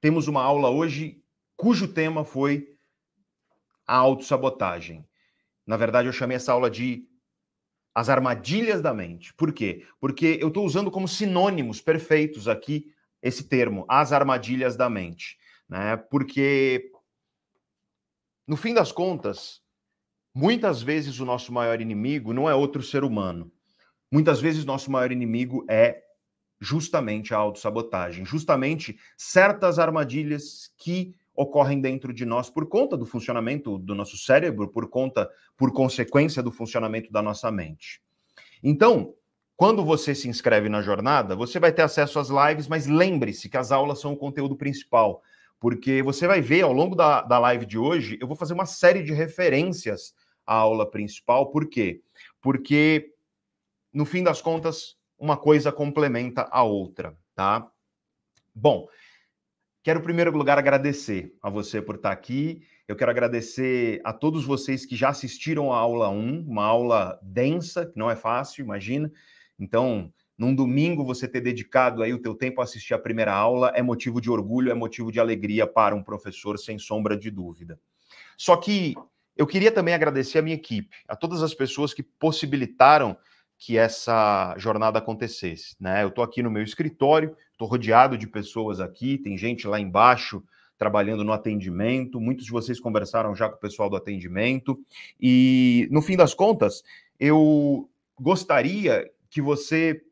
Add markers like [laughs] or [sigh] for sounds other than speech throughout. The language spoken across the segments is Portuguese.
temos uma aula hoje cujo tema foi a autossabotagem. Na verdade, eu chamei essa aula de as armadilhas da mente. Por quê? Porque eu estou usando como sinônimos perfeitos aqui esse termo, as armadilhas da mente. Né? Porque, no fim das contas, muitas vezes o nosso maior inimigo não é outro ser humano. Muitas vezes nosso maior inimigo é justamente a autossabotagem, justamente certas armadilhas que ocorrem dentro de nós por conta do funcionamento do nosso cérebro, por conta, por consequência do funcionamento da nossa mente. Então, quando você se inscreve na jornada, você vai ter acesso às lives, mas lembre-se que as aulas são o conteúdo principal, porque você vai ver ao longo da, da live de hoje, eu vou fazer uma série de referências à aula principal, por quê? Porque, no fim das contas, uma coisa complementa a outra, tá? Bom, quero em primeiro lugar agradecer a você por estar aqui. Eu quero agradecer a todos vocês que já assistiram a aula 1, uma aula densa, que não é fácil, imagina. Então, num domingo você ter dedicado aí o teu tempo a assistir a primeira aula é motivo de orgulho, é motivo de alegria para um professor, sem sombra de dúvida. Só que eu queria também agradecer a minha equipe, a todas as pessoas que possibilitaram que essa jornada acontecesse. Né? Eu estou aqui no meu escritório, estou rodeado de pessoas aqui, tem gente lá embaixo trabalhando no atendimento, muitos de vocês conversaram já com o pessoal do atendimento, e no fim das contas, eu gostaria que você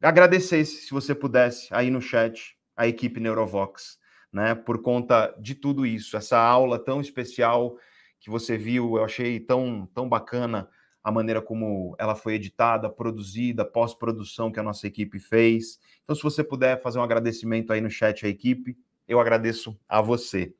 agradecesse, se você pudesse, aí no chat, a equipe Neurovox, né, por conta de tudo isso, essa aula tão especial que você viu, eu achei tão, tão bacana a maneira como ela foi editada, produzida, pós-produção que a nossa equipe fez. Então, se você puder fazer um agradecimento aí no chat à equipe, eu agradeço a você.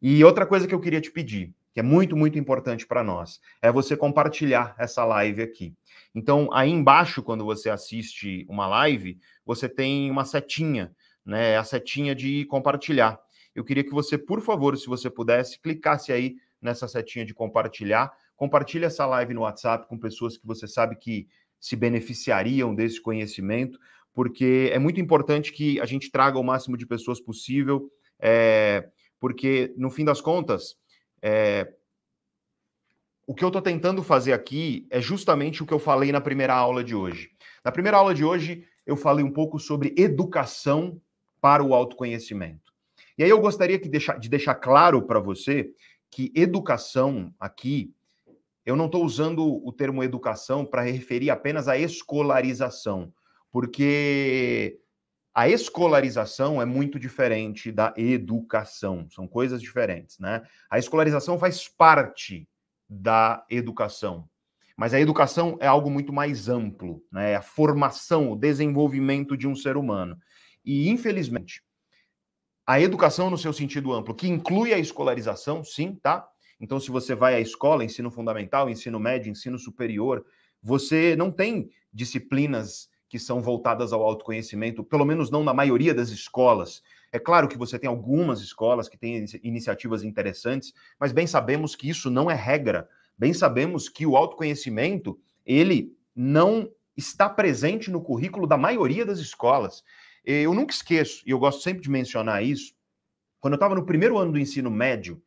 E outra coisa que eu queria te pedir, que é muito, muito importante para nós, é você compartilhar essa live aqui. Então, aí embaixo, quando você assiste uma live, você tem uma setinha, né? A setinha de compartilhar. Eu queria que você, por favor, se você pudesse, clicasse aí nessa setinha de compartilhar Compartilhe essa live no WhatsApp com pessoas que você sabe que se beneficiariam desse conhecimento, porque é muito importante que a gente traga o máximo de pessoas possível, é, porque no fim das contas, é, o que eu estou tentando fazer aqui é justamente o que eu falei na primeira aula de hoje. Na primeira aula de hoje, eu falei um pouco sobre educação para o autoconhecimento. E aí eu gostaria deixar, de deixar claro para você que educação aqui eu não estou usando o termo educação para referir apenas à escolarização, porque a escolarização é muito diferente da educação, são coisas diferentes, né? A escolarização faz parte da educação, mas a educação é algo muito mais amplo, né? É a formação, o desenvolvimento de um ser humano. E, infelizmente, a educação no seu sentido amplo, que inclui a escolarização, sim, tá? Então, se você vai à escola, ensino fundamental, ensino médio, ensino superior, você não tem disciplinas que são voltadas ao autoconhecimento, pelo menos não na maioria das escolas. É claro que você tem algumas escolas que têm iniciativas interessantes, mas bem sabemos que isso não é regra. Bem sabemos que o autoconhecimento, ele não está presente no currículo da maioria das escolas. Eu nunca esqueço, e eu gosto sempre de mencionar isso, quando eu estava no primeiro ano do ensino médio,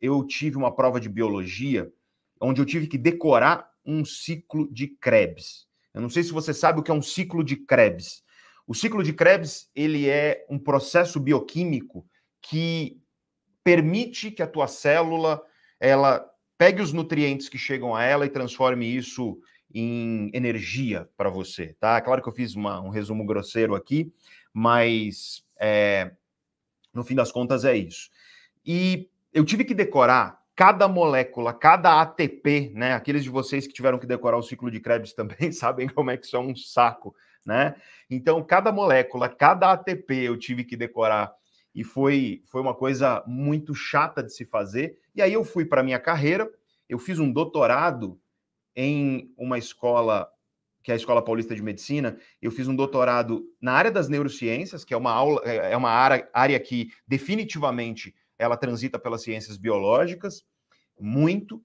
eu tive uma prova de biologia onde eu tive que decorar um ciclo de Krebs. Eu não sei se você sabe o que é um ciclo de Krebs. O ciclo de Krebs, ele é um processo bioquímico que permite que a tua célula ela pegue os nutrientes que chegam a ela e transforme isso em energia para você, tá? Claro que eu fiz uma, um resumo grosseiro aqui, mas é, no fim das contas é isso. E eu tive que decorar cada molécula, cada ATP, né? Aqueles de vocês que tiveram que decorar o ciclo de Krebs [laughs] também sabem como é que isso é um saco, né? Então, cada molécula, cada ATP eu tive que decorar e foi, foi uma coisa muito chata de se fazer. E aí eu fui para minha carreira, eu fiz um doutorado em uma escola que é a Escola Paulista de Medicina, eu fiz um doutorado na área das neurociências, que é uma aula, é, é uma área, área que definitivamente ela transita pelas ciências biológicas, muito.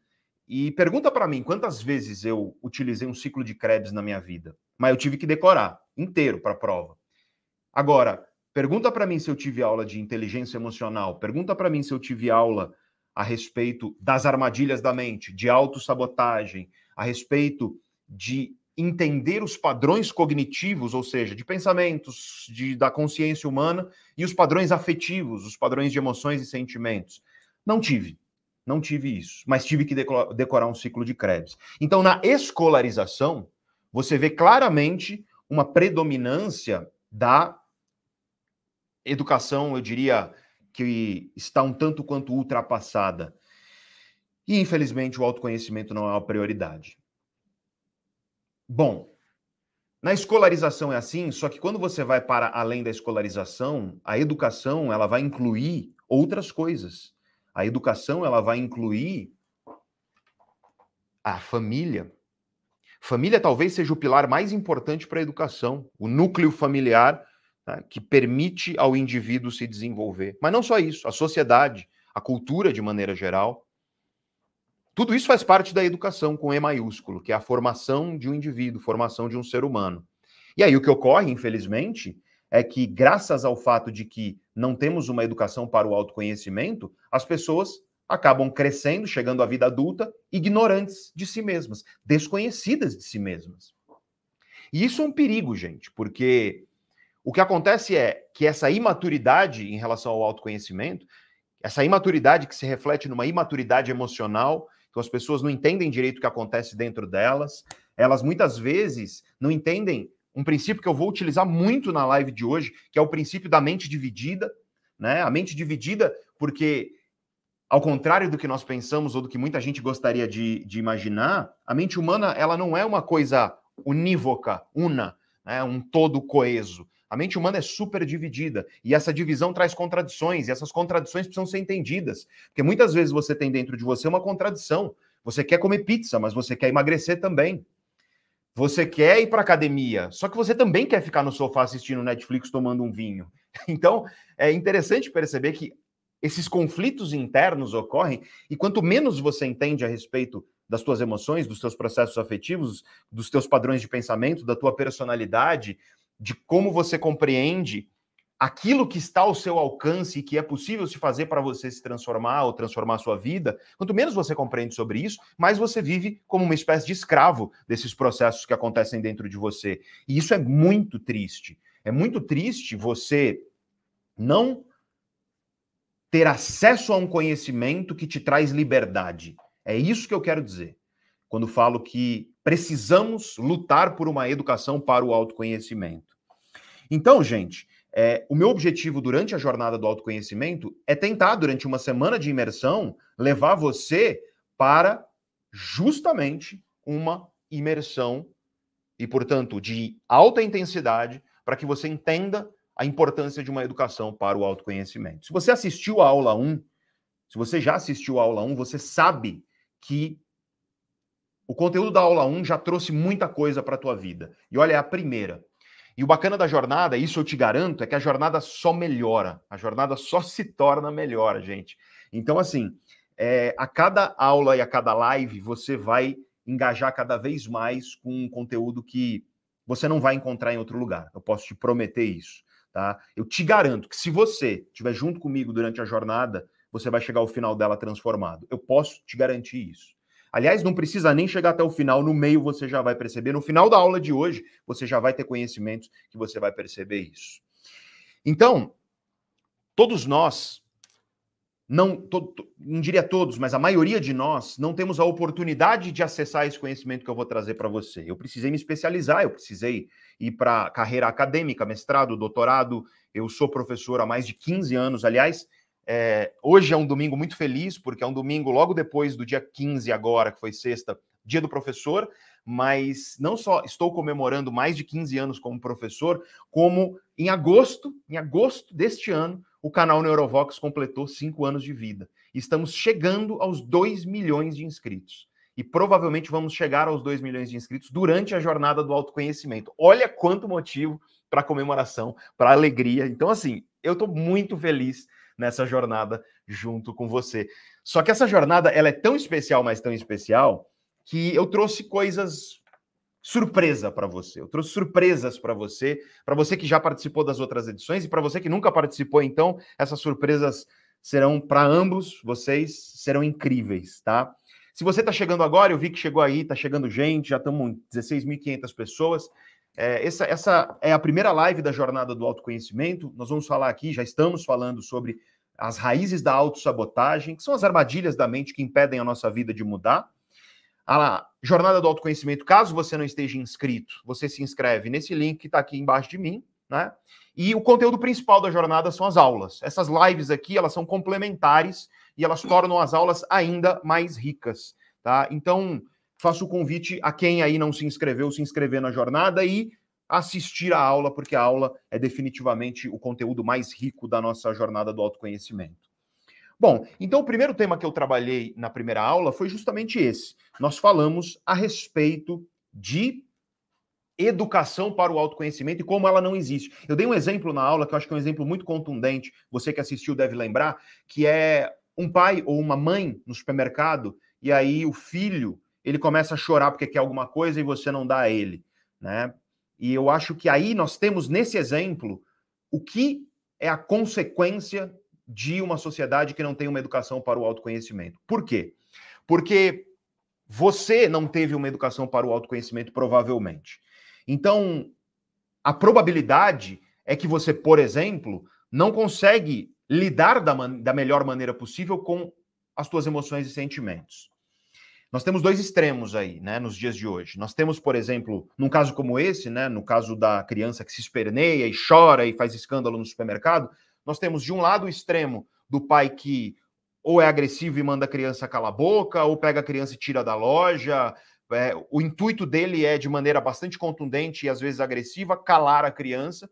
E pergunta para mim quantas vezes eu utilizei um ciclo de Krebs na minha vida. Mas eu tive que decorar inteiro para a prova. Agora, Pergunta para mim se eu tive aula de inteligência emocional. Pergunta para mim se eu tive aula a respeito das armadilhas da mente, de autossabotagem, a respeito de entender os padrões cognitivos, ou seja, de pensamentos, de, da consciência humana e os padrões afetivos, os padrões de emoções e sentimentos. Não tive. Não tive isso, mas tive que decorar um ciclo de Krebs. Então, na escolarização, você vê claramente uma predominância da educação, eu diria, que está um tanto quanto ultrapassada. E, infelizmente, o autoconhecimento não é uma prioridade. Bom, na escolarização é assim, só que quando você vai para além da escolarização, a educação ela vai incluir outras coisas. A educação ela vai incluir a família. Família talvez seja o pilar mais importante para a educação, o núcleo familiar tá, que permite ao indivíduo se desenvolver. Mas não só isso, a sociedade, a cultura de maneira geral. Tudo isso faz parte da educação com E maiúsculo, que é a formação de um indivíduo, formação de um ser humano. E aí o que ocorre, infelizmente, é que, graças ao fato de que não temos uma educação para o autoconhecimento, as pessoas acabam crescendo, chegando à vida adulta, ignorantes de si mesmas, desconhecidas de si mesmas. E isso é um perigo, gente, porque o que acontece é que essa imaturidade em relação ao autoconhecimento, essa imaturidade que se reflete numa imaturidade emocional, então as pessoas não entendem direito o que acontece dentro delas, elas muitas vezes não entendem um princípio que eu vou utilizar muito na live de hoje, que é o princípio da mente dividida, né? A mente dividida, porque ao contrário do que nós pensamos ou do que muita gente gostaria de, de imaginar, a mente humana ela não é uma coisa unívoca, una, né? um todo coeso. A mente humana é super dividida e essa divisão traz contradições e essas contradições precisam ser entendidas, porque muitas vezes você tem dentro de você uma contradição. Você quer comer pizza, mas você quer emagrecer também. Você quer ir para academia, só que você também quer ficar no sofá assistindo Netflix tomando um vinho. [laughs] Então, é interessante perceber que esses conflitos internos ocorrem e quanto menos você entende a respeito das tuas emoções, dos teus processos afetivos, dos teus padrões de pensamento, da tua personalidade, de como você compreende aquilo que está ao seu alcance e que é possível se fazer para você se transformar ou transformar a sua vida, quanto menos você compreende sobre isso, mais você vive como uma espécie de escravo desses processos que acontecem dentro de você. E isso é muito triste. É muito triste você não ter acesso a um conhecimento que te traz liberdade. É isso que eu quero dizer. Quando falo que precisamos lutar por uma educação para o autoconhecimento. Então, gente, é, o meu objetivo durante a jornada do autoconhecimento é tentar, durante uma semana de imersão, levar você para justamente uma imersão e, portanto, de alta intensidade, para que você entenda a importância de uma educação para o autoconhecimento. Se você assistiu a aula 1, se você já assistiu a aula 1, você sabe que o conteúdo da aula 1 já trouxe muita coisa para a tua vida. E olha, é a primeira. E o bacana da jornada, isso eu te garanto, é que a jornada só melhora. A jornada só se torna melhor, gente. Então, assim, é, a cada aula e a cada live, você vai engajar cada vez mais com um conteúdo que você não vai encontrar em outro lugar. Eu posso te prometer isso, tá? Eu te garanto que se você estiver junto comigo durante a jornada, você vai chegar ao final dela transformado. Eu posso te garantir isso. Aliás, não precisa nem chegar até o final, no meio você já vai perceber. No final da aula de hoje, você já vai ter conhecimentos que você vai perceber isso. Então, todos nós, não, to, não diria todos, mas a maioria de nós, não temos a oportunidade de acessar esse conhecimento que eu vou trazer para você. Eu precisei me especializar, eu precisei ir para carreira acadêmica, mestrado, doutorado. Eu sou professor há mais de 15 anos, aliás. É, hoje é um domingo muito feliz, porque é um domingo logo depois do dia 15, agora, que foi sexta, dia do professor, mas não só estou comemorando mais de 15 anos como professor, como em agosto, em agosto deste ano, o canal Neurovox completou cinco anos de vida. Estamos chegando aos 2 milhões de inscritos. E provavelmente vamos chegar aos 2 milhões de inscritos durante a jornada do autoconhecimento. Olha quanto motivo para comemoração, para alegria. Então, assim, eu estou muito feliz nessa jornada junto com você. Só que essa jornada ela é tão especial, mas tão especial, que eu trouxe coisas surpresa para você. Eu trouxe surpresas para você, para você que já participou das outras edições e para você que nunca participou, então, essas surpresas serão para ambos vocês, serão incríveis, tá? Se você está chegando agora, eu vi que chegou aí, está chegando gente, já estamos em 16.500 pessoas. É, essa, essa é a primeira live da jornada do autoconhecimento. Nós vamos falar aqui, já estamos falando sobre as raízes da autossabotagem, que são as armadilhas da mente que impedem a nossa vida de mudar. A jornada do autoconhecimento, caso você não esteja inscrito, você se inscreve nesse link que está aqui embaixo de mim, né? E o conteúdo principal da jornada são as aulas. Essas lives aqui, elas são complementares e elas tornam as aulas ainda mais ricas, tá? Então, faço o convite a quem aí não se inscreveu, se inscrever na jornada e assistir a aula, porque a aula é definitivamente o conteúdo mais rico da nossa jornada do autoconhecimento. Bom, então o primeiro tema que eu trabalhei na primeira aula foi justamente esse. Nós falamos a respeito de educação para o autoconhecimento e como ela não existe. Eu dei um exemplo na aula que eu acho que é um exemplo muito contundente, você que assistiu deve lembrar, que é um pai ou uma mãe no supermercado e aí o filho, ele começa a chorar porque quer alguma coisa e você não dá a ele, né? E eu acho que aí nós temos nesse exemplo o que é a consequência de uma sociedade que não tem uma educação para o autoconhecimento. Por quê? Porque você não teve uma educação para o autoconhecimento, provavelmente. Então, a probabilidade é que você, por exemplo, não consegue lidar da, da melhor maneira possível com as suas emoções e sentimentos. Nós temos dois extremos aí, né, nos dias de hoje. Nós temos, por exemplo, num caso como esse, né, no caso da criança que se esperneia e chora e faz escândalo no supermercado, nós temos de um lado o extremo do pai que ou é agressivo e manda a criança calar a boca, ou pega a criança e tira da loja. É, o intuito dele é, de maneira bastante contundente e às vezes agressiva, calar a criança.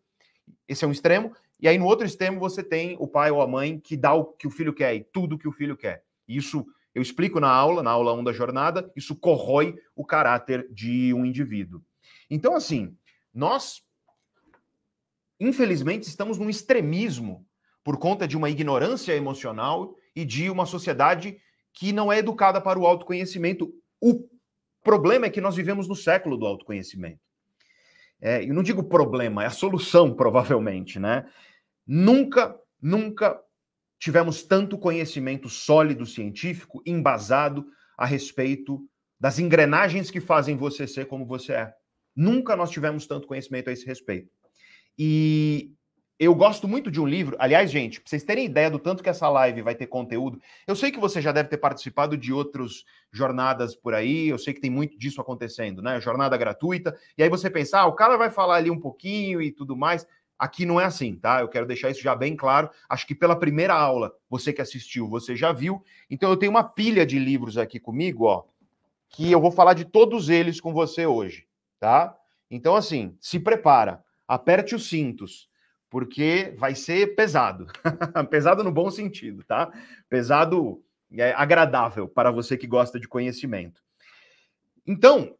Esse é um extremo. E aí, no outro extremo, você tem o pai ou a mãe que dá o que o filho quer e tudo que o filho quer. Isso eu explico na aula, na aula 1 da jornada, isso corrói o caráter de um indivíduo. Então, assim, nós infelizmente, estamos num extremismo por conta de uma ignorância emocional e de uma sociedade que não é educada para o autoconhecimento. O problema é que nós vivemos no século do autoconhecimento. É, eu não digo problema, é a solução, [laughs] provavelmente, né? Nunca, nunca tivemos tanto conhecimento sólido científico, embasado a respeito das engrenagens que fazem você ser como você é. Nunca nós tivemos tanto conhecimento a esse respeito. E eu gosto muito de um livro. Aliás, gente, para vocês terem ideia do tanto que essa live vai ter conteúdo, eu sei que você já deve ter participado de outras jornadas por aí, eu sei que tem muito disso acontecendo, né? Jornada gratuita. E aí você pensa, ah, o cara vai falar ali um pouquinho e tudo mais. Aqui não é assim, tá? Eu quero deixar isso já bem claro. Acho que pela primeira aula, você que assistiu, você já viu. Então eu tenho uma pilha de livros aqui comigo, ó, que eu vou falar de todos eles com você hoje, tá? Então assim, se prepara aperte os cintos, porque vai ser pesado. [laughs] pesado no bom sentido, tá? Pesado é, agradável para você que gosta de conhecimento. Então,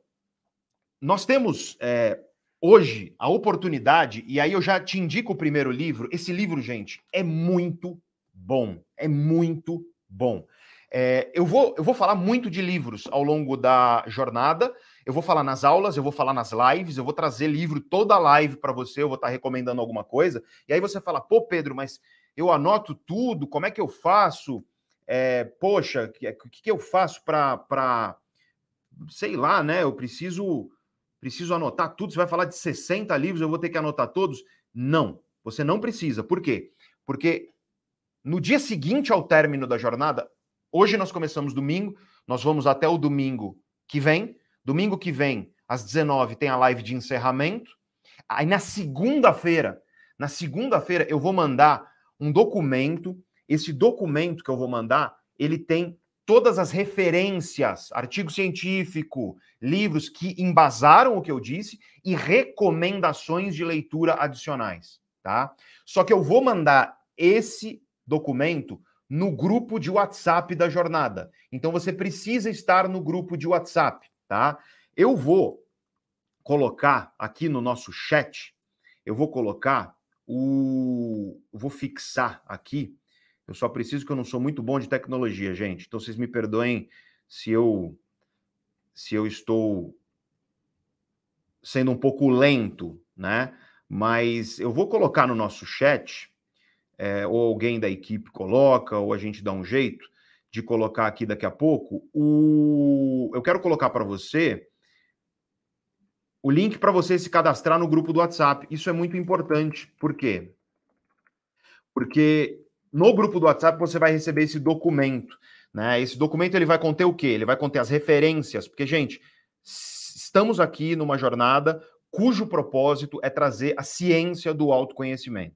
nós temos é, hoje a oportunidade, e aí eu já te indico o primeiro livro. Esse livro, gente, é muito bom. É muito bom. É, eu, vou, eu vou falar muito de livros ao longo da jornada. Eu vou falar nas aulas, eu vou falar nas lives, eu vou trazer livro toda live para você, eu vou estar tá recomendando alguma coisa. E aí você fala, pô, Pedro, mas eu anoto tudo, como é que eu faço? É, poxa, o que, que, eu faço para. Sei lá, né? Eu preciso preciso anotar tudo. Você vai falar de 60 livros, eu vou ter que anotar todos? Não, você não precisa. Por quê? Porque no dia seguinte ao término da jornada, Hoje nós começamos domingo, nós vamos até o domingo que vem. Domingo que vem, às 19 tem a live de encerramento. Aí na segunda-feira, na segunda-feira eu vou mandar um documento. Esse documento que eu vou mandar, ele tem todas as referências, artigo científico, livros que embasaram o que eu disse e recomendações de leitura adicionais, tá? Só que eu vou mandar esse documento no grupo de WhatsApp da jornada. Então você precisa estar no grupo de WhatsApp, tá? Eu vou colocar aqui no nosso chat, eu vou colocar o vou fixar aqui. Eu só preciso que eu não sou muito bom de tecnologia, gente. Então vocês me perdoem se eu se eu estou sendo um pouco lento, né? Mas eu vou colocar no nosso chat, é, ou alguém da equipe coloca, ou a gente dá um jeito de colocar aqui daqui a pouco. O... Eu quero colocar para você o link para você se cadastrar no grupo do WhatsApp. Isso é muito importante. Por quê? Porque no grupo do WhatsApp você vai receber esse documento. Né? Esse documento ele vai conter o quê? Ele vai conter as referências, porque, gente, estamos aqui numa jornada cujo propósito é trazer a ciência do autoconhecimento.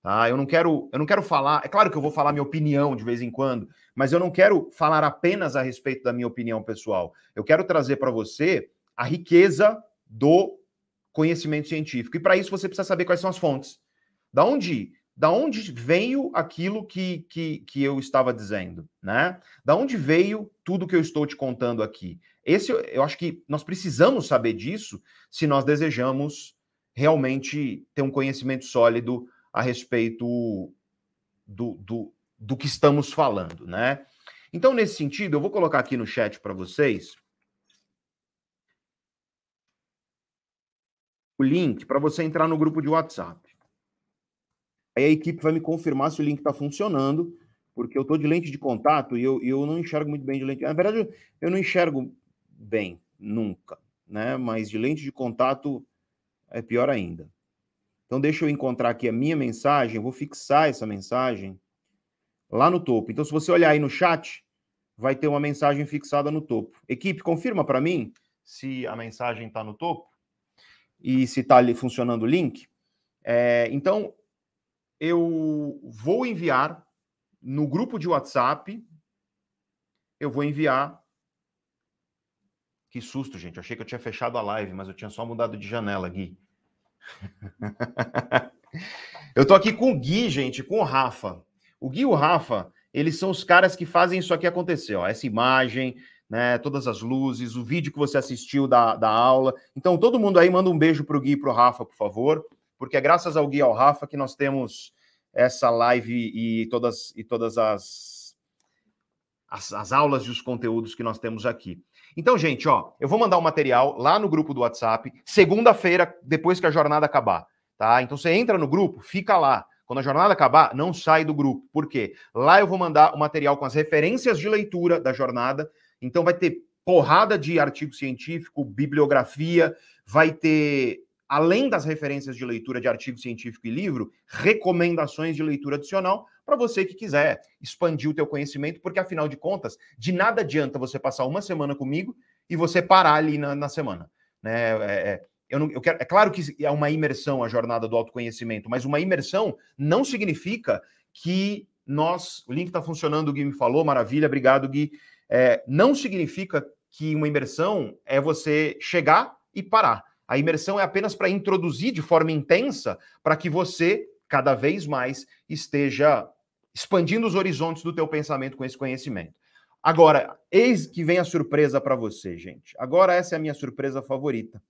Tá? Eu não quero, eu não quero falar, é claro que eu vou falar minha opinião de vez em quando, mas eu não quero falar apenas a respeito da minha opinião pessoal. Eu quero trazer para você a riqueza do conhecimento científico. E para isso você precisa saber quais são as fontes. Da onde da onde veio aquilo que, que, que eu estava dizendo, né? Da onde veio tudo que eu estou te contando aqui? Esse, eu acho que nós precisamos saber disso se nós desejamos realmente ter um conhecimento sólido a respeito do, do, do que estamos falando, né? Então, nesse sentido, eu vou colocar aqui no chat para vocês o link para você entrar no grupo de WhatsApp. Aí a equipe vai me confirmar se o link está funcionando, porque eu estou de lente de contato e eu, eu não enxergo muito bem de lente. Na verdade, eu não enxergo bem, nunca, né? Mas de lente de contato é pior ainda. Então, deixa eu encontrar aqui a minha mensagem, eu vou fixar essa mensagem lá no topo. Então, se você olhar aí no chat, vai ter uma mensagem fixada no topo. Equipe, confirma para mim se a mensagem está no topo e se está ali funcionando o link. É, então, eu vou enviar no grupo de WhatsApp, eu vou enviar. Que susto, gente. Eu achei que eu tinha fechado a live, mas eu tinha só mudado de janela, Gui. [laughs] eu tô aqui com o Gui, gente, com o Rafa. O Gui e o Rafa, eles são os caras que fazem isso aqui acontecer, ó. Essa imagem, né? Todas as luzes, o vídeo que você assistiu da, da aula. Então, todo mundo aí manda um beijo pro Gui e pro Rafa, por favor porque é graças ao Gui ao Rafa que nós temos essa live e todas, e todas as, as, as aulas e os conteúdos que nós temos aqui. Então, gente, ó, eu vou mandar o um material lá no grupo do WhatsApp, segunda-feira, depois que a jornada acabar, tá? Então, você entra no grupo, fica lá. Quando a jornada acabar, não sai do grupo. Por quê? Lá eu vou mandar o material com as referências de leitura da jornada. Então, vai ter porrada de artigo científico, bibliografia, vai ter além das referências de leitura de artigo científico e livro, recomendações de leitura adicional para você que quiser expandir o teu conhecimento, porque afinal de contas, de nada adianta você passar uma semana comigo e você parar ali na, na semana. Né? É, é, eu não, eu quero, é claro que é uma imersão a jornada do autoconhecimento, mas uma imersão não significa que nós. O link está funcionando, o Gui me falou, maravilha, obrigado, Gui. É, não significa que uma imersão é você chegar e parar. A imersão é apenas para introduzir de forma intensa para que você cada vez mais esteja expandindo os horizontes do teu pensamento com esse conhecimento. Agora, eis que vem a surpresa para você, gente. Agora essa é a minha surpresa favorita,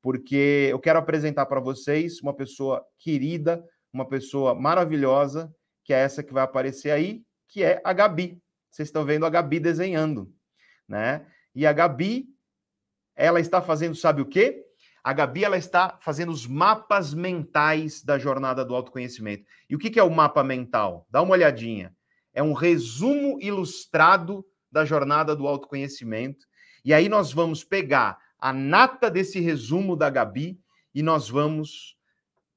porque eu quero apresentar para vocês uma pessoa querida, uma pessoa maravilhosa, que é essa que vai aparecer aí, que é a Gabi. Vocês estão vendo a Gabi desenhando, né? E a Gabi, ela está fazendo, sabe o quê? A Gabi ela está fazendo os mapas mentais da jornada do autoconhecimento. E o que é o mapa mental? Dá uma olhadinha. É um resumo ilustrado da jornada do autoconhecimento. E aí nós vamos pegar a nata desse resumo da Gabi e nós vamos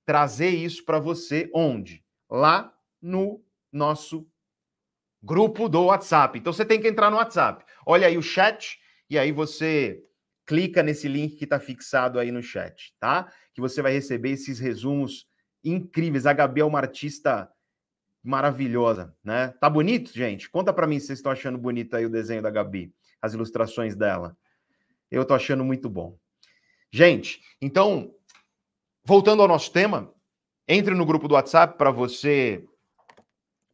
trazer isso para você onde? Lá no nosso grupo do WhatsApp. Então você tem que entrar no WhatsApp. Olha aí o chat e aí você clica nesse link que está fixado aí no chat, tá? Que você vai receber esses resumos incríveis. A Gabi é uma artista maravilhosa, né? Tá bonito, gente? Conta para mim se vocês estão achando bonito aí o desenho da Gabi, as ilustrações dela. Eu tô achando muito bom. Gente, então, voltando ao nosso tema, entre no grupo do WhatsApp para você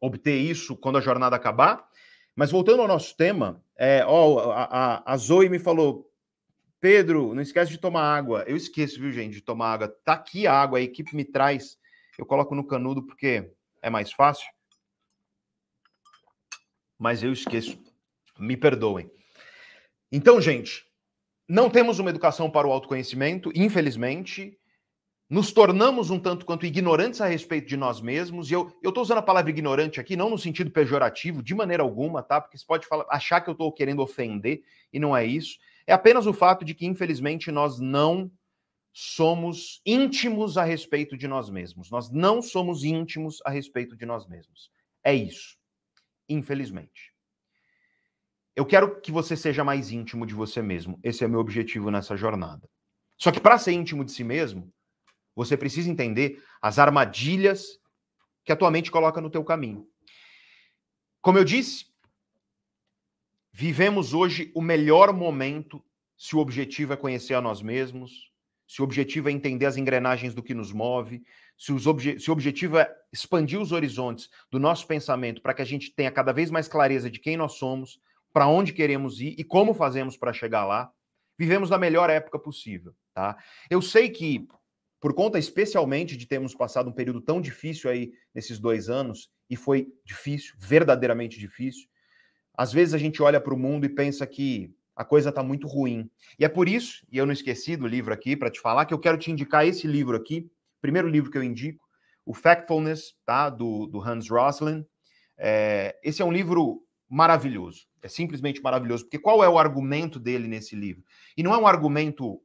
obter isso quando a jornada acabar. Mas voltando ao nosso tema, é, ó, a, a, a Zoe me falou, Pedro, não esquece de tomar água. Eu esqueço, viu, gente, de tomar água. Tá aqui a água, a equipe me traz. Eu coloco no canudo porque é mais fácil. Mas eu esqueço. Me perdoem. Então, gente, não temos uma educação para o autoconhecimento, infelizmente, nos tornamos um tanto quanto ignorantes a respeito de nós mesmos, e eu estou usando a palavra ignorante aqui, não no sentido pejorativo, de maneira alguma, tá? Porque você pode falar, achar que eu estou querendo ofender, e não é isso. É apenas o fato de que, infelizmente, nós não somos íntimos a respeito de nós mesmos. Nós não somos íntimos a respeito de nós mesmos. É isso. Infelizmente. Eu quero que você seja mais íntimo de você mesmo. Esse é meu objetivo nessa jornada. Só que para ser íntimo de si mesmo, você precisa entender as armadilhas que a tua mente coloca no teu caminho. Como eu disse, vivemos hoje o melhor momento se o objetivo é conhecer a nós mesmos, se o objetivo é entender as engrenagens do que nos move, se, obje se o objetivo é expandir os horizontes do nosso pensamento para que a gente tenha cada vez mais clareza de quem nós somos, para onde queremos ir e como fazemos para chegar lá, vivemos na melhor época possível, tá? Eu sei que por conta especialmente de termos passado um período tão difícil aí nesses dois anos, e foi difícil, verdadeiramente difícil, às vezes a gente olha para o mundo e pensa que a coisa está muito ruim. E é por isso, e eu não esqueci do livro aqui para te falar, que eu quero te indicar esse livro aqui, primeiro livro que eu indico, o Factfulness, tá? Do, do Hans Rosling. É, esse é um livro maravilhoso, é simplesmente maravilhoso, porque qual é o argumento dele nesse livro? E não é um argumento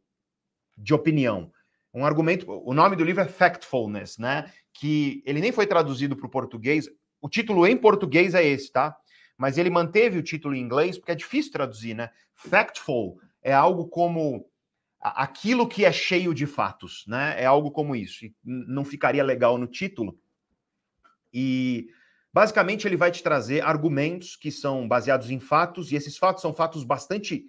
de opinião, um argumento. O nome do livro é Factfulness, né? Que ele nem foi traduzido para o português. O título em português é esse, tá? Mas ele manteve o título em inglês porque é difícil traduzir, né? Factful é algo como aquilo que é cheio de fatos, né? É algo como isso. E não ficaria legal no título. E basicamente ele vai te trazer argumentos que são baseados em fatos, e esses fatos são fatos bastante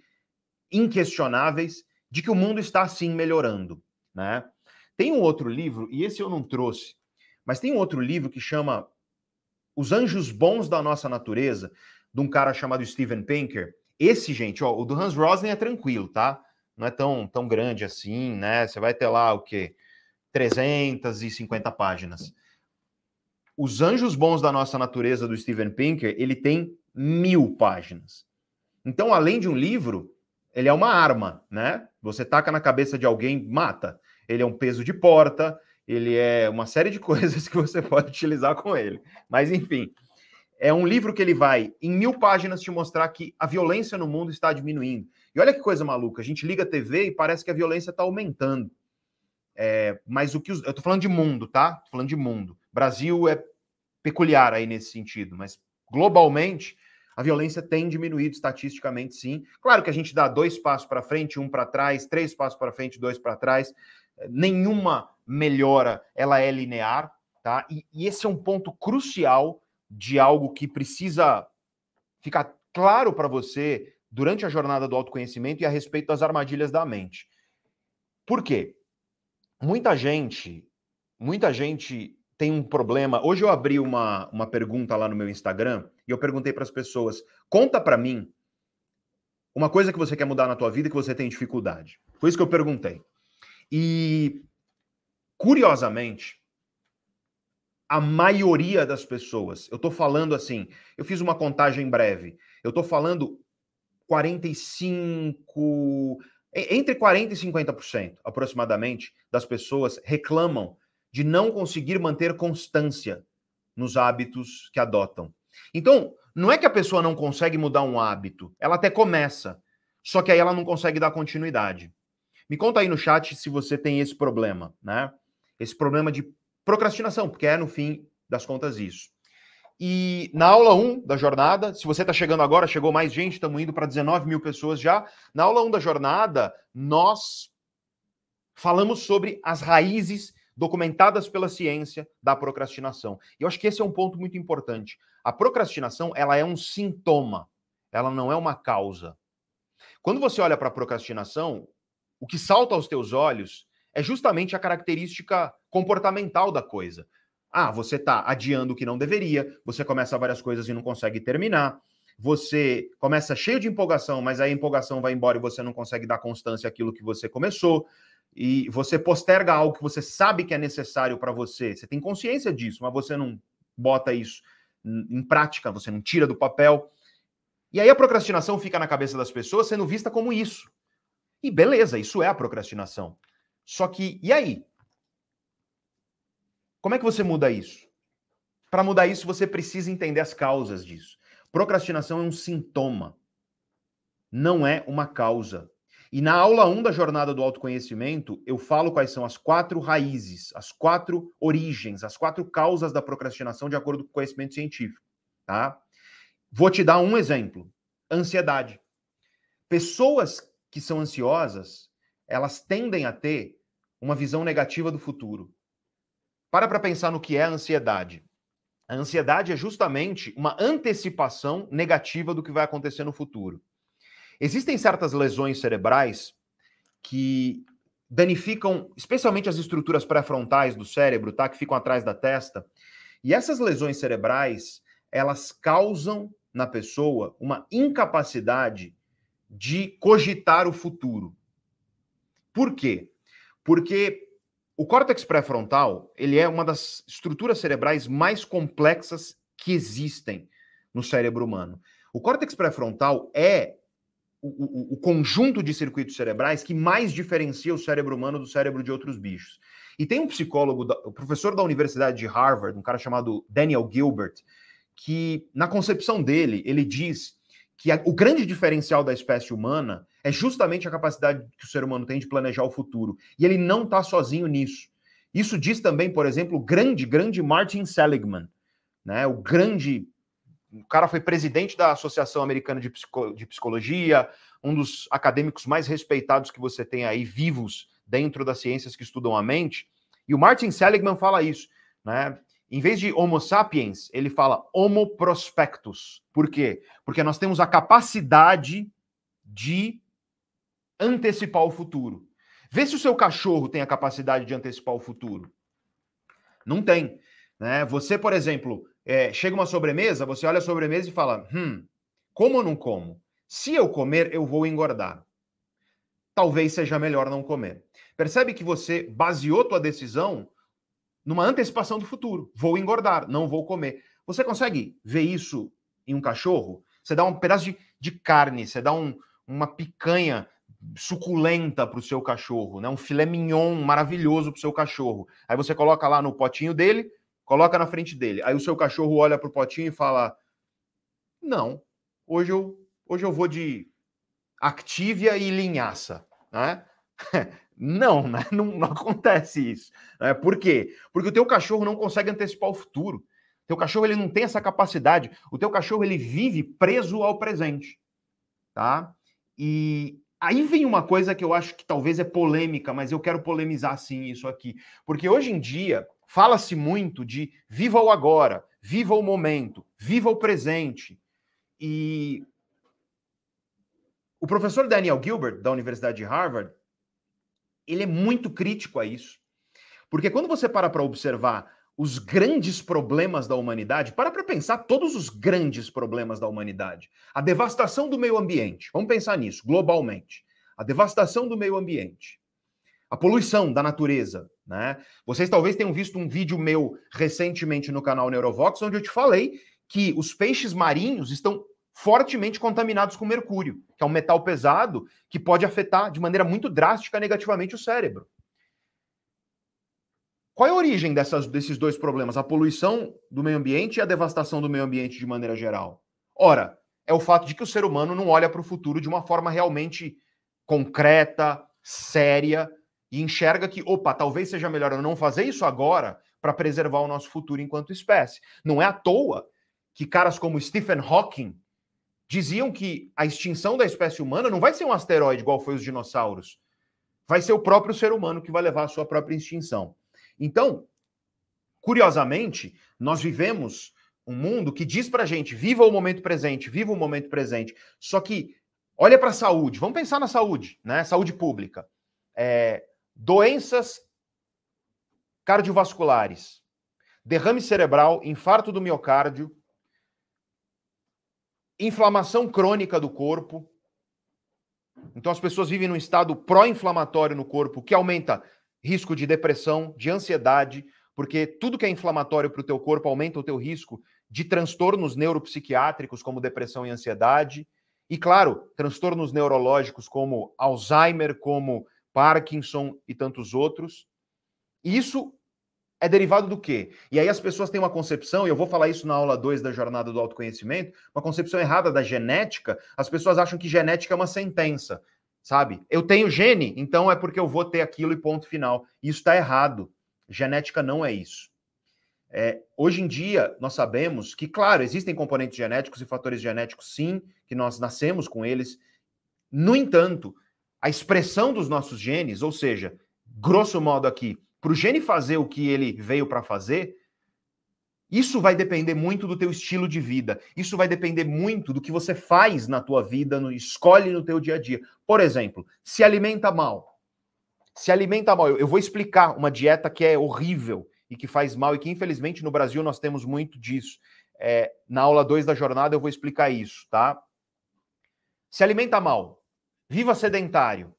inquestionáveis de que o mundo está assim melhorando né? Tem um outro livro, e esse eu não trouxe, mas tem um outro livro que chama Os Anjos Bons da Nossa Natureza, de um cara chamado Steven Pinker. Esse, gente, ó, o do Hans Rosling é tranquilo, tá? Não é tão, tão grande assim, né? Você vai ter lá o quê? 350 páginas. Os Anjos Bons da Nossa Natureza, do Steven Pinker, ele tem mil páginas. Então, além de um livro, ele é uma arma, né? Você taca na cabeça de alguém, mata ele é um peso de porta, ele é uma série de [laughs] coisas que você pode utilizar com ele. Mas, enfim, é um livro que ele vai, em mil páginas, te mostrar que a violência no mundo está diminuindo. E olha que coisa maluca, a gente liga a TV e parece que a violência está aumentando. É, mas o que os, eu estou falando de mundo, tá? Tô falando de mundo. Brasil é peculiar aí nesse sentido, mas globalmente a violência tem diminuído estatisticamente, sim. Claro que a gente dá dois passos para frente, um para trás, três passos para frente, dois para trás, nenhuma melhora ela é linear, tá? E, e, esse é um ponto crucial de algo que precisa ficar claro para você durante a jornada do autoconhecimento e a respeito das armadilhas da mente. Por quê? Muita gente, muita gente tem um problema. Hoje eu abri uma, uma pergunta lá no meu Instagram e eu perguntei para as pessoas: conta para mim uma coisa que você quer mudar na tua vida que você tem dificuldade. Foi isso que eu perguntei. E, curiosamente, a maioria das pessoas, eu estou falando assim, eu fiz uma contagem breve, eu estou falando 45, entre 40% e 50% aproximadamente das pessoas reclamam de não conseguir manter constância nos hábitos que adotam. Então, não é que a pessoa não consegue mudar um hábito, ela até começa, só que aí ela não consegue dar continuidade. Me conta aí no chat se você tem esse problema, né? Esse problema de procrastinação, porque é no fim das contas isso. E na aula 1 da jornada, se você está chegando agora, chegou mais gente, estamos indo para 19 mil pessoas já. Na aula 1 da jornada, nós falamos sobre as raízes documentadas pela ciência da procrastinação. E eu acho que esse é um ponto muito importante. A procrastinação, ela é um sintoma, ela não é uma causa. Quando você olha para a procrastinação, o que salta aos teus olhos é justamente a característica comportamental da coisa. Ah, você está adiando o que não deveria, você começa várias coisas e não consegue terminar, você começa cheio de empolgação, mas aí a empolgação vai embora e você não consegue dar constância àquilo que você começou, e você posterga algo que você sabe que é necessário para você, você tem consciência disso, mas você não bota isso em prática, você não tira do papel. E aí a procrastinação fica na cabeça das pessoas sendo vista como isso. E beleza, isso é a procrastinação. Só que, e aí? Como é que você muda isso? Para mudar isso, você precisa entender as causas disso. Procrastinação é um sintoma, não é uma causa. E na aula 1 da jornada do autoconhecimento, eu falo quais são as quatro raízes, as quatro origens, as quatro causas da procrastinação de acordo com o conhecimento científico, tá? Vou te dar um exemplo: ansiedade. Pessoas que são ansiosas, elas tendem a ter uma visão negativa do futuro. Para para pensar no que é a ansiedade. A ansiedade é justamente uma antecipação negativa do que vai acontecer no futuro. Existem certas lesões cerebrais que danificam especialmente as estruturas pré-frontais do cérebro, tá? Que ficam atrás da testa. E essas lesões cerebrais, elas causam na pessoa uma incapacidade de cogitar o futuro. Por quê? Porque o córtex pré-frontal, ele é uma das estruturas cerebrais mais complexas que existem no cérebro humano. O córtex pré-frontal é o, o, o, conjunto de circuitos cerebrais que mais diferencia o cérebro humano do cérebro de outros bichos. E tem um psicólogo, o professor da Universidade de Harvard, um cara chamado Daniel Gilbert, que na concepção dele, ele diz que a, o grande diferencial da espécie humana é justamente a capacidade que o ser humano tem de planejar o futuro. E ele não está sozinho nisso. Isso diz também, por exemplo, o grande, grande Martin Seligman, né? O grande. O cara foi presidente da Associação Americana de, Psico... de Psicologia, um dos acadêmicos mais respeitados que você tem aí vivos dentro das ciências que estudam a mente. E o Martin Seligman fala isso, né? Em vez de Homo sapiens, ele fala Homo prospectus. Por quê? Porque nós temos a capacidade de antecipar o futuro. Vê se o seu cachorro tem a capacidade de antecipar o futuro. Não tem. Né? Você, por exemplo, é, chega uma sobremesa, você olha a sobremesa e fala: hum, como ou não como? Se eu comer, eu vou engordar. Talvez seja melhor não comer. Percebe que você baseou tua decisão numa antecipação do futuro. Vou engordar, não vou comer. Você consegue ver isso em um cachorro? Você dá um pedaço de, de carne, você dá um, uma picanha suculenta para o seu cachorro, né? Um filé mignon maravilhoso para o seu cachorro. Aí você coloca lá no potinho dele, coloca na frente dele. Aí o seu cachorro olha para o potinho e fala: Não, hoje eu, hoje eu vou de Activia e linhaça, né? [laughs] Não, né? não, não acontece isso. Né? Por quê? Porque o teu cachorro não consegue antecipar o futuro. O teu cachorro ele não tem essa capacidade. O teu cachorro ele vive preso ao presente, tá? E Aí vem uma coisa que eu acho que talvez é polêmica, mas eu quero polemizar sim isso aqui. Porque hoje em dia fala-se muito de viva o agora, viva o momento, viva o presente. E o professor Daniel Gilbert, da Universidade de Harvard, ele é muito crítico a isso. Porque quando você para para observar os grandes problemas da humanidade, para para pensar todos os grandes problemas da humanidade. A devastação do meio ambiente, vamos pensar nisso, globalmente. A devastação do meio ambiente. A poluição da natureza, né? Vocês talvez tenham visto um vídeo meu recentemente no canal Neurovox, onde eu te falei que os peixes marinhos estão fortemente contaminados com mercúrio, que é um metal pesado que pode afetar de maneira muito drástica negativamente o cérebro. Qual é a origem dessas, desses dois problemas? A poluição do meio ambiente e a devastação do meio ambiente de maneira geral? Ora, é o fato de que o ser humano não olha para o futuro de uma forma realmente concreta, séria, e enxerga que, opa, talvez seja melhor eu não fazer isso agora para preservar o nosso futuro enquanto espécie. Não é à toa que caras como Stephen Hawking diziam que a extinção da espécie humana não vai ser um asteroide igual foi os dinossauros. Vai ser o próprio ser humano que vai levar a sua própria extinção. Então, curiosamente, nós vivemos um mundo que diz para gente: viva o momento presente, viva o momento presente. Só que olha para a saúde, vamos pensar na saúde, né? Saúde pública. É, doenças cardiovasculares, derrame cerebral, infarto do miocárdio, inflamação crônica do corpo. Então as pessoas vivem num estado pró-inflamatório no corpo que aumenta risco de depressão, de ansiedade, porque tudo que é inflamatório para o teu corpo aumenta o teu risco de transtornos neuropsiquiátricos, como depressão e ansiedade. E claro, transtornos neurológicos como Alzheimer, como Parkinson e tantos outros. Isso é derivado do quê? E aí as pessoas têm uma concepção, e eu vou falar isso na aula 2 da jornada do autoconhecimento, uma concepção errada da genética. As pessoas acham que genética é uma sentença, sabe? Eu tenho gene, então é porque eu vou ter aquilo e ponto final. Isso está errado. Genética não é isso. É, hoje em dia, nós sabemos que, claro, existem componentes genéticos e fatores genéticos, sim, que nós nascemos com eles. No entanto, a expressão dos nossos genes, ou seja, grosso modo aqui, para o gene fazer o que ele veio para fazer, isso vai depender muito do teu estilo de vida. Isso vai depender muito do que você faz na tua vida, no, escolhe no teu dia a dia. Por exemplo, se alimenta mal. Se alimenta mal. Eu, vou explicar uma dieta que é horrível e que faz mal e que infelizmente no Brasil nós temos muito disso. É, na aula 2 da jornada eu vou explicar isso, tá? Se alimenta mal, viva sedentário,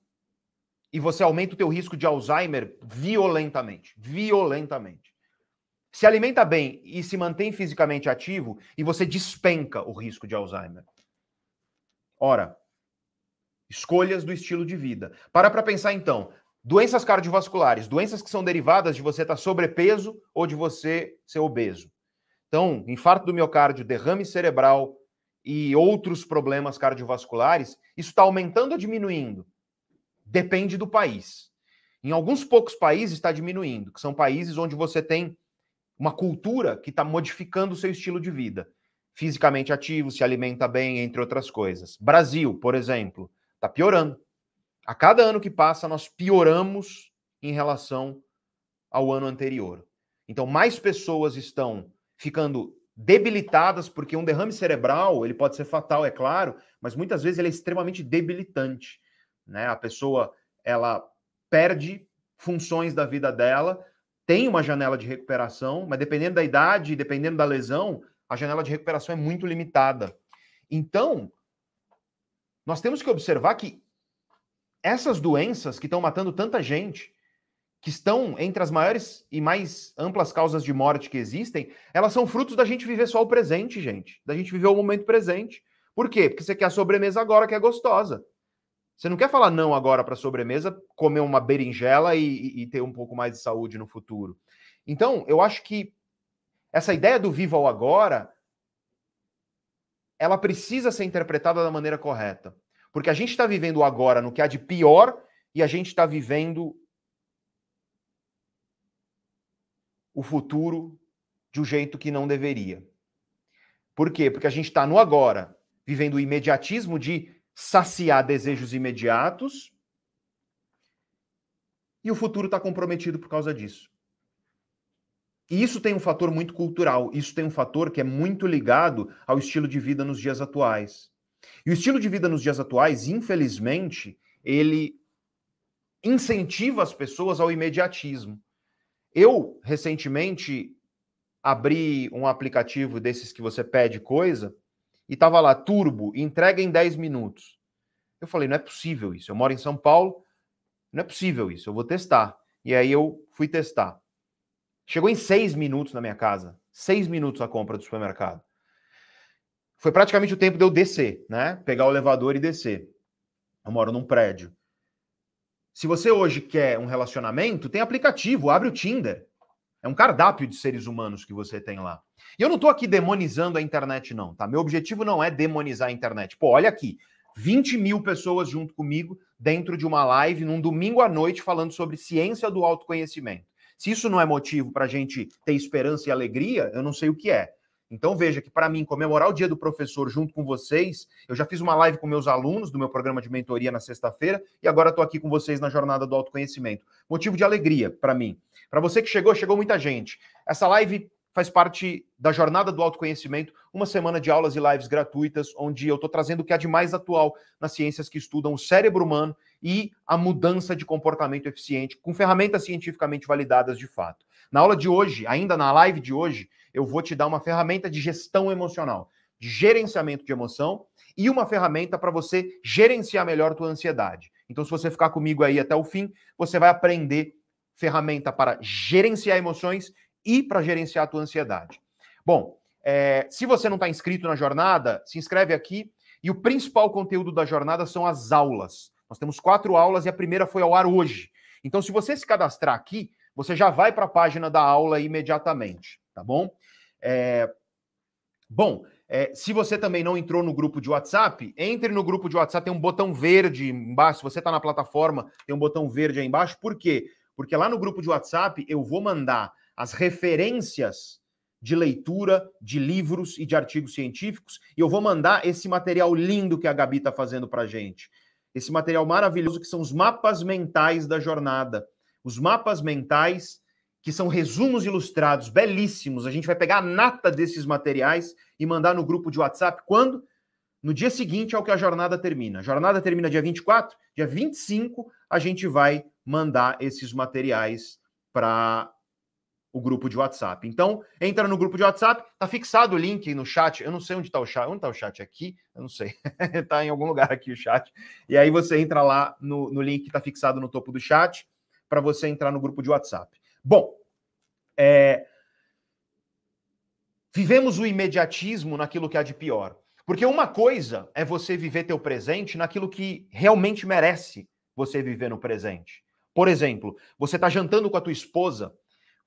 e você aumenta o teu risco de Alzheimer violentamente, violentamente. Se alimenta bem e se mantém fisicamente ativo e você despenca o risco de Alzheimer. Ora, escolhas do estilo de vida. Para para pensar então, doenças cardiovasculares, doenças que são derivadas de você estar sobrepeso ou de você ser obeso. Então, infarto do miocárdio, derrame cerebral e outros problemas cardiovasculares, isso está aumentando ou diminuindo? Depende do país. Em alguns poucos países está diminuindo, que são países onde você tem uma cultura que está modificando o seu estilo de vida. Fisicamente ativo, se alimenta bem, entre outras coisas. Brasil, por exemplo, está piorando. A cada ano que passa, nós pioramos em relação ao ano anterior. Então, mais pessoas estão ficando debilitadas, porque um derrame cerebral, ele pode ser fatal, é claro, mas muitas vezes ele é extremamente debilitante né? A pessoa ela perde funções da vida dela, tem uma janela de recuperação, mas dependendo da idade, dependendo da lesão, a janela de recuperação é muito limitada. Então, nós temos que observar que essas doenças que estão matando tanta gente, que estão entre as maiores e mais amplas causas de morte que existem, elas são frutos da gente viver só o presente, gente. Da gente viver o momento presente. Por quê? Porque você quer a sobremesa agora que é gostosa. Você não quer falar não agora para sobremesa, comer uma berinjela e, e, ter um pouco mais de saúde no futuro. Então, eu acho que essa ideia do viva ao agora, ela precisa ser interpretada da maneira correta. Porque a gente está vivendo o agora no que há de pior e a gente está vivendo o futuro de um jeito que não deveria. Por quê? Porque a gente está no agora, vivendo o imediatismo de saciar desejos imediatos e o futuro está comprometido por causa disso. E isso tem um fator muito cultural, isso tem um fator que é muito ligado ao estilo de vida nos dias atuais. E o estilo de vida nos dias atuais, infelizmente, ele incentiva as pessoas ao imediatismo. Eu, recentemente, abri um aplicativo desses que você pede coisa e tava lá, turbo, entrega em 10 minutos. Eu falei, não é possível isso. Eu moro em São Paulo, não é possível isso. Eu vou testar. E aí eu fui testar. Chegou em seis minutos na minha casa. Seis minutos a compra do supermercado. Foi praticamente o tempo de eu descer, né? Pegar o elevador e descer. Eu moro num prédio. Se você hoje quer um relacionamento, tem aplicativo, abre o Tinder. É um cardápio de seres humanos que você tem lá. E eu não estou aqui demonizando a internet, não, tá? Meu objetivo não é demonizar a internet. Pô, olha aqui. 20 mil pessoas junto comigo dentro de uma live num domingo à noite falando sobre ciência do autoconhecimento. Se isso não é motivo para a gente ter esperança e alegria, eu não sei o que é. Então veja que para mim comemorar o Dia do Professor junto com vocês, eu já fiz uma live com meus alunos do meu programa de mentoria na sexta-feira e agora estou aqui com vocês na jornada do autoconhecimento. Motivo de alegria para mim. Para você que chegou, chegou muita gente. Essa live faz parte da jornada do autoconhecimento, uma semana de aulas e lives gratuitas, onde eu estou trazendo o que há de mais atual nas ciências que estudam o cérebro humano e a mudança de comportamento eficiente, com ferramentas cientificamente validadas de fato. Na aula de hoje, ainda na live de hoje, eu vou te dar uma ferramenta de gestão emocional, de gerenciamento de emoção e uma ferramenta para você gerenciar melhor tua ansiedade. Então, se você ficar comigo aí até o fim, você vai aprender ferramenta para gerenciar emoções e para gerenciar a tua ansiedade. Bom, é, se você não está inscrito na jornada, se inscreve aqui. E o principal conteúdo da jornada são as aulas. Nós temos quatro aulas e a primeira foi ao ar hoje. Então, se você se cadastrar aqui, você já vai para a página da aula imediatamente, tá bom? É... Bom, é, se você também não entrou no grupo de WhatsApp, entre no grupo de WhatsApp, tem um botão verde embaixo. Se você está na plataforma, tem um botão verde aí embaixo. Por quê? Porque lá no grupo de WhatsApp eu vou mandar as referências de leitura de livros e de artigos científicos e eu vou mandar esse material lindo que a Gabi está fazendo para gente. Esse material maravilhoso que são os mapas mentais da jornada. Os mapas mentais que são resumos ilustrados belíssimos. A gente vai pegar a nata desses materiais e mandar no grupo de WhatsApp quando? No dia seguinte ao que a jornada termina. A jornada termina dia 24, dia 25 a gente vai mandar esses materiais para o grupo de WhatsApp. Então, entra no grupo de WhatsApp, tá fixado o link no chat. Eu não sei onde está o chat. Onde está o chat aqui? Eu não sei. Está [laughs] em algum lugar aqui o chat. E aí você entra lá no, no link que está fixado no topo do chat para você entrar no grupo de WhatsApp. Bom, é... vivemos o imediatismo naquilo que há de pior. Porque uma coisa é você viver teu presente naquilo que realmente merece você viver no presente. Por exemplo, você está jantando com a tua esposa,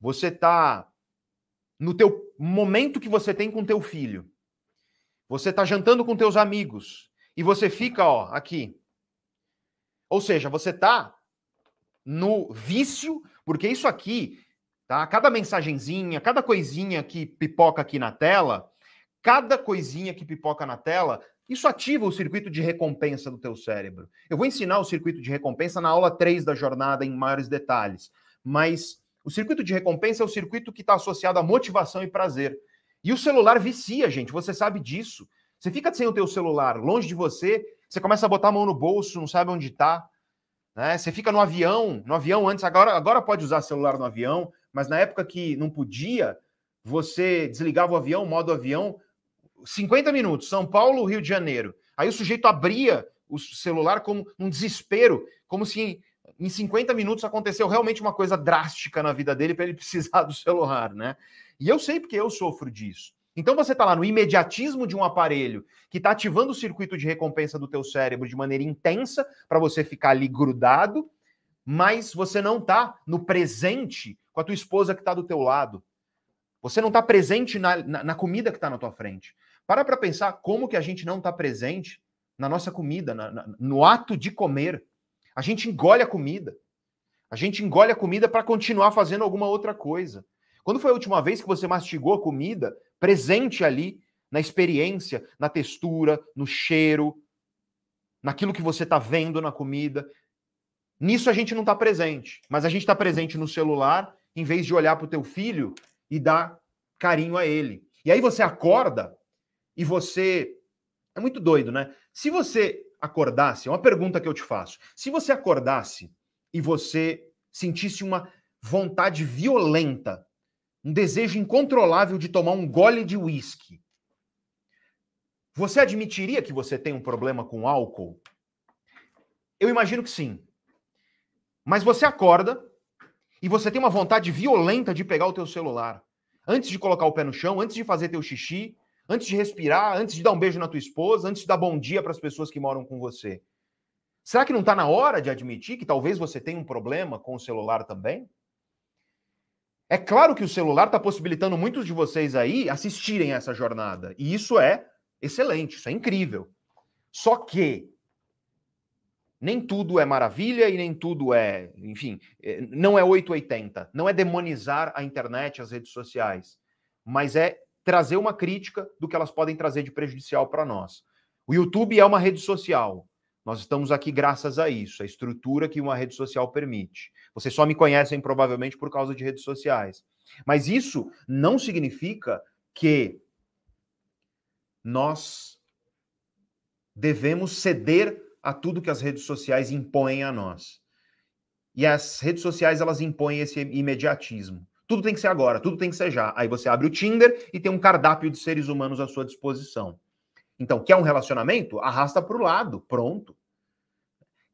você está no teu momento que você tem com teu filho. Você está jantando com teus amigos e você fica, ó, aqui. Ou seja, você está no vício, porque isso aqui Tá? Cada mensagenzinha, cada coisinha que pipoca aqui na tela, cada coisinha que pipoca na tela, isso ativa o circuito de recompensa do teu cérebro. Eu vou ensinar o circuito de recompensa na aula 3 da jornada em maiores detalhes, mas o circuito de recompensa é o circuito que está associado à motivação e prazer. E o celular vicia, gente, você sabe disso. Você fica sem o teu celular longe de você, você começa a botar a mão no bolso, não sabe onde está. Né? Você fica no avião, no avião antes, agora, agora pode usar celular no avião, mas na época que não podia, você desligava o avião, modo avião, 50 minutos, São Paulo, Rio de Janeiro. Aí o sujeito abria o celular como um desespero, como se em 50 minutos aconteceu realmente uma coisa drástica na vida dele para ele [laughs] precisar do celular, né? E eu sei porque eu sofro disso. Então você está lá no imediatismo de um aparelho que está ativando o circuito de recompensa do teu cérebro de maneira intensa para você ficar ali grudado, mas você não está no presente com a tua esposa que está do teu lado. Você não está presente na, na, na, comida que está na tua frente. Para para pensar como que a gente não está presente na nossa comida, na, no ato de comer. A gente engole a comida. A gente engole a comida para continuar fazendo alguma outra coisa. Quando foi a última vez que você mastigou a comida presente ali, na experiência, na textura, no cheiro, naquilo que você está vendo na comida? Nisso a gente não está presente, mas a gente está presente no celular em vez de olhar para o teu filho e dar carinho a ele. E aí você acorda e você. É muito doido, né? Se você acordasse, é uma pergunta que eu te faço. Se você acordasse e você sentisse uma vontade violenta, um desejo incontrolável de tomar um gole de uísque, você admitiria que você tem um problema com álcool? Eu imagino que sim. Mas você acorda e você tem uma vontade violenta de pegar o teu celular. Antes de colocar o pé no chão, antes de fazer teu xixi, antes de respirar, antes de dar um beijo na tua esposa, antes de dar bom dia para as pessoas que moram com você. Será que não está na hora de admitir que talvez você tenha um problema com o celular também? É claro que o celular está possibilitando muitos de vocês aí assistirem essa jornada. E isso é excelente, isso é incrível. Só que nem tudo é maravilha e nem tudo é, enfim, é, não é 880. Não é demonizar a internet, as redes sociais, mas é trazer uma crítica do que elas podem trazer de prejudicial para nós. O YouTube é uma rede social. Nós estamos aqui graças a isso, a estrutura que uma rede social permite. Vocês só me conhecem provavelmente por causa de redes sociais. Mas isso não significa que nós devemos ceder a tudo que as redes sociais impõem a nós. E as redes sociais elas impõem esse imediatismo. Tudo tem que ser agora, tudo tem que ser já. Aí você abre o Tinder e tem um cardápio de seres humanos à sua disposição. Então, quer um relacionamento? Arrasta para o lado, pronto.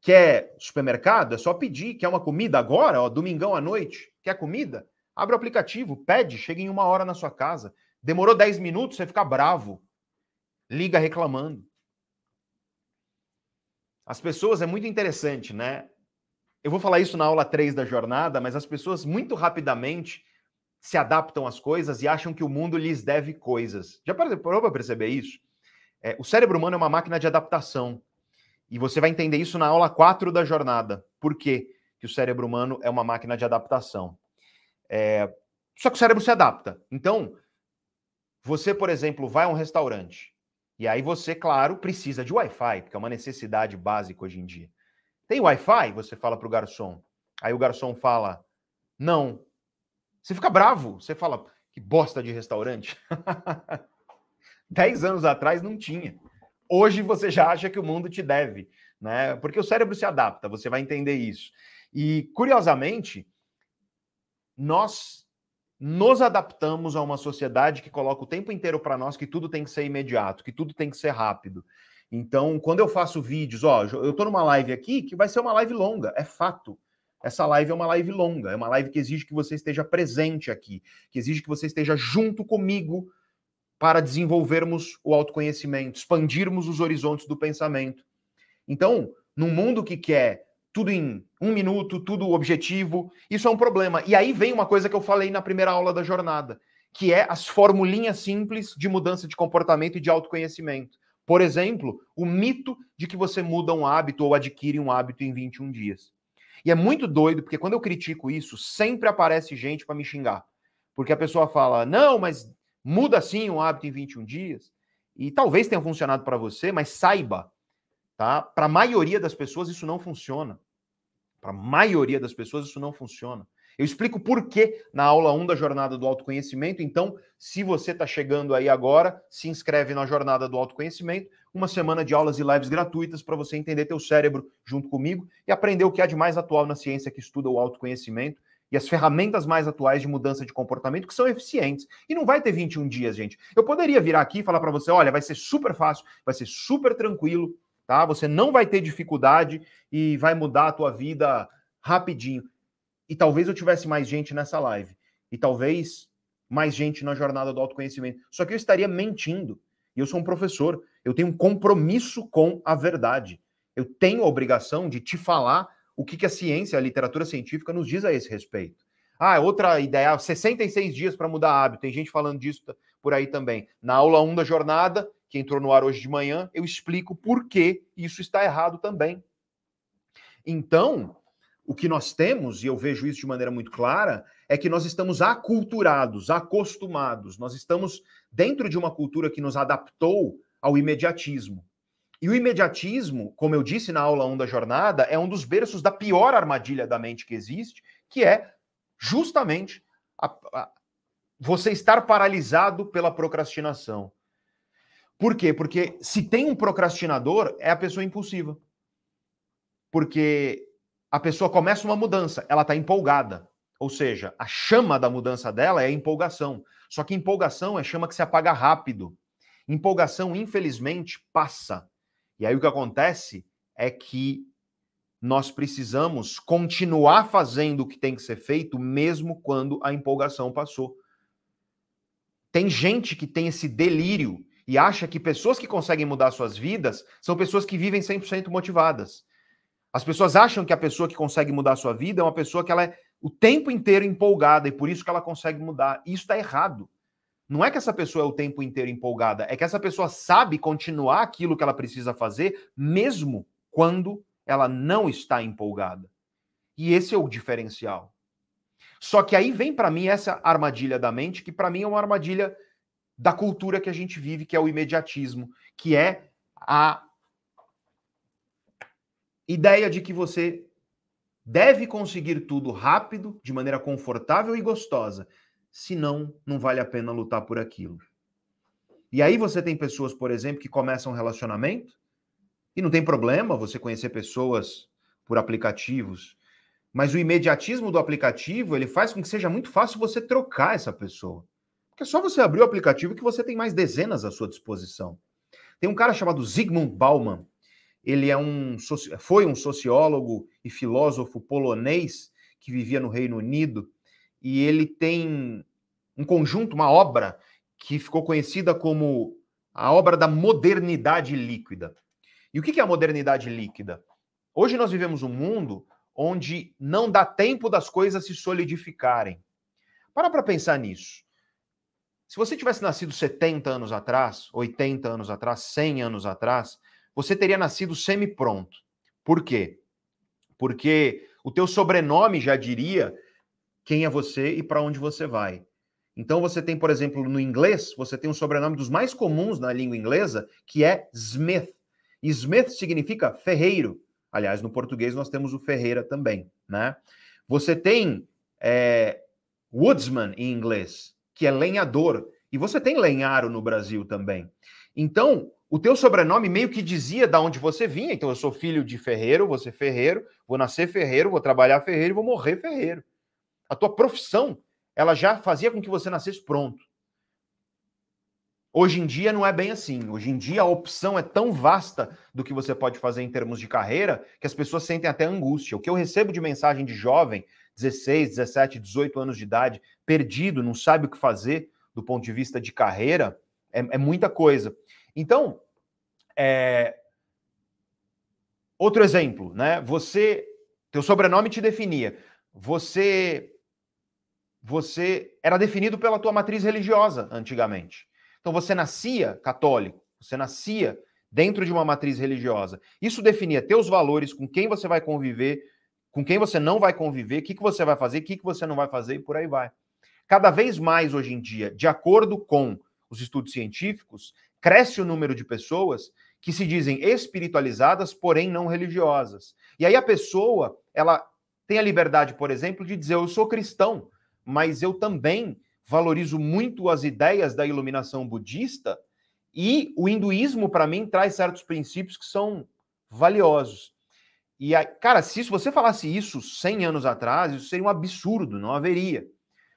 Quer supermercado? É só pedir. Quer uma comida agora, ó, domingão à noite? Quer comida? Abre o aplicativo, pede, chega em uma hora na sua casa. Demorou 10 minutos, você fica bravo. Liga reclamando. As pessoas é muito interessante, né? Eu vou falar isso na aula 3 da jornada, mas as pessoas muito rapidamente se adaptam às coisas e acham que o mundo lhes deve coisas. Já parou para perceber isso? É, o cérebro humano é uma máquina de adaptação. E você vai entender isso na aula 4 da jornada. Por quê? Que o cérebro humano é uma máquina de adaptação. É... Só que o cérebro se adapta. Então, você, por exemplo, vai a um restaurante. E aí você, claro, precisa de Wi-Fi, porque é uma necessidade básica hoje em dia. Tem Wi-Fi? Você fala para o garçom. Aí o garçom fala: Não. Você fica bravo. Você fala: Que bosta de restaurante. [laughs] Dez anos atrás não tinha. Hoje você já acha que o mundo te deve, né? Porque o cérebro se adapta, você vai entender isso. E, curiosamente, nós nos adaptamos a uma sociedade que coloca o tempo inteiro para nós que tudo tem que ser imediato, que tudo tem que ser rápido. Então, quando eu faço vídeos, ó, eu estou numa live aqui que vai ser uma live longa, é fato. Essa live é uma live longa, é uma live que exige que você esteja presente aqui, que exige que você esteja junto comigo para desenvolvermos o autoconhecimento, expandirmos os horizontes do pensamento. Então, num mundo que quer tudo em um minuto, tudo objetivo, isso é um problema. E aí vem uma coisa que eu falei na primeira aula da jornada, que é as formulinhas simples de mudança de comportamento e de autoconhecimento. Por exemplo, o mito de que você muda um hábito ou adquire um hábito em 21 dias. E é muito doido, porque quando eu critico isso, sempre aparece gente para me xingar. Porque a pessoa fala: não, mas Muda sim um hábito em 21 dias. E talvez tenha funcionado para você, mas saiba, tá? Para a maioria das pessoas isso não funciona. Para a maioria das pessoas isso não funciona. Eu explico por que na aula 1 da jornada do autoconhecimento. Então, se você está chegando aí agora, se inscreve na jornada do autoconhecimento, uma semana de aulas e lives gratuitas para você entender teu cérebro junto comigo e aprender o que há de mais atual na ciência que estuda o autoconhecimento e as ferramentas mais atuais de mudança de comportamento que são eficientes. E não vai ter 21 dias, gente. Eu poderia virar aqui e falar para você, olha, vai ser super fácil, vai ser super tranquilo, tá? Você não vai ter dificuldade e vai mudar a tua vida rapidinho. E talvez eu tivesse mais gente nessa live. E talvez mais gente na jornada do autoconhecimento. Só que eu estaria mentindo. E eu sou um professor. Eu tenho um compromisso com a verdade. Eu tenho a obrigação de te falar o que, que a ciência, a literatura científica nos diz a esse respeito. Ah, outra ideia, 66 dias para mudar hábito. Tem gente falando disso por aí também. Na aula 1 da jornada, que entrou no ar hoje de manhã, eu explico por que isso está errado também. Então, o que nós temos, e eu vejo isso de maneira muito clara, é que nós estamos aculturados, acostumados, nós estamos dentro de uma cultura que nos adaptou ao imediatismo. E o imediatismo, como eu disse na aula 1 da jornada, é um dos berços da pior armadilha da mente que existe, que é justamente a, a, você estar paralisado pela procrastinação. Por quê? Porque se tem um procrastinador, é a pessoa impulsiva. Porque a pessoa começa uma mudança, ela está empolgada. Ou seja, a chama da mudança dela é empolgação. Só que empolgação é chama que se apaga rápido. Empolgação, infelizmente, passa. E aí o que acontece é que nós precisamos continuar fazendo o que tem que ser feito, mesmo quando a empolgação passou. Tem gente que tem esse delírio e acha que pessoas que conseguem mudar suas vidas são pessoas que vivem 100% motivadas. As pessoas acham que a pessoa que consegue mudar sua vida é uma pessoa que ela é o tempo inteiro empolgada e por isso que ela consegue mudar. Isso está errado. Não é que essa pessoa é o tempo inteiro empolgada, é que essa pessoa sabe continuar aquilo que ela precisa fazer, mesmo quando ela não está empolgada. E esse é o diferencial. Só que aí vem para mim essa armadilha da mente, que para mim é uma armadilha da cultura que a gente vive, que é o imediatismo, que é a ideia de que você deve conseguir tudo rápido, de maneira confortável e gostosa, senão não vale a pena lutar por aquilo. E aí você tem pessoas, por exemplo, que começam um relacionamento e não tem problema você conhecer pessoas por aplicativos, mas o imediatismo do aplicativo, ele faz com que seja muito fácil você trocar essa pessoa. Porque é só você abrir o aplicativo que você tem mais dezenas à sua disposição. Tem um cara chamado Zygmunt Bauman, ele é um foi um sociólogo e filósofo polonês que vivia no Reino Unido e ele tem um conjunto, uma obra que ficou conhecida como a obra da modernidade líquida. E o que é a modernidade líquida? Hoje nós vivemos um mundo onde não dá tempo das coisas se solidificarem. Para para pensar nisso. Se você tivesse nascido 70 anos atrás, 80 anos atrás, 100 anos atrás, você teria nascido semi-pronto. Por quê? Porque o teu sobrenome já diria quem é você e para onde você vai. Então você tem, por exemplo, no inglês, você tem um sobrenome dos mais comuns na língua inglesa, que é Smith. E Smith significa ferreiro. Aliás, no português nós temos o Ferreira também, né? Você tem é, woodsman em inglês, que é lenhador, e você tem lenharo no Brasil também. Então, o teu sobrenome meio que dizia da onde você vinha. Então, eu sou filho de ferreiro, ser ferreiro, vou nascer ferreiro, vou trabalhar ferreiro e vou morrer ferreiro. A tua profissão, ela já fazia com que você nascesse pronto. Hoje em dia não é bem assim. Hoje em dia a opção é tão vasta do que você pode fazer em termos de carreira que as pessoas sentem até angústia. O que eu recebo de mensagem de jovem, 16, 17, 18 anos de idade, perdido, não sabe o que fazer do ponto de vista de carreira, é, é muita coisa. Então, é... outro exemplo, né? Você, teu sobrenome te definia. Você, você era definido pela tua matriz religiosa antigamente. Então você nascia católico, você nascia dentro de uma matriz religiosa. Isso definia teus valores, com quem você vai conviver, com quem você não vai conviver, o que, que você vai fazer, o que, que você não vai fazer e por aí vai. Cada vez mais hoje em dia, de acordo com os estudos científicos, cresce o número de pessoas que se dizem espiritualizadas, porém não religiosas. E aí a pessoa, ela tem a liberdade, por exemplo, de dizer eu sou cristão, mas eu também valorizo muito as ideias da iluminação budista e o hinduísmo, para mim, traz certos princípios que são valiosos. E, aí, cara, se você falasse isso 100 anos atrás, isso seria um absurdo, não haveria.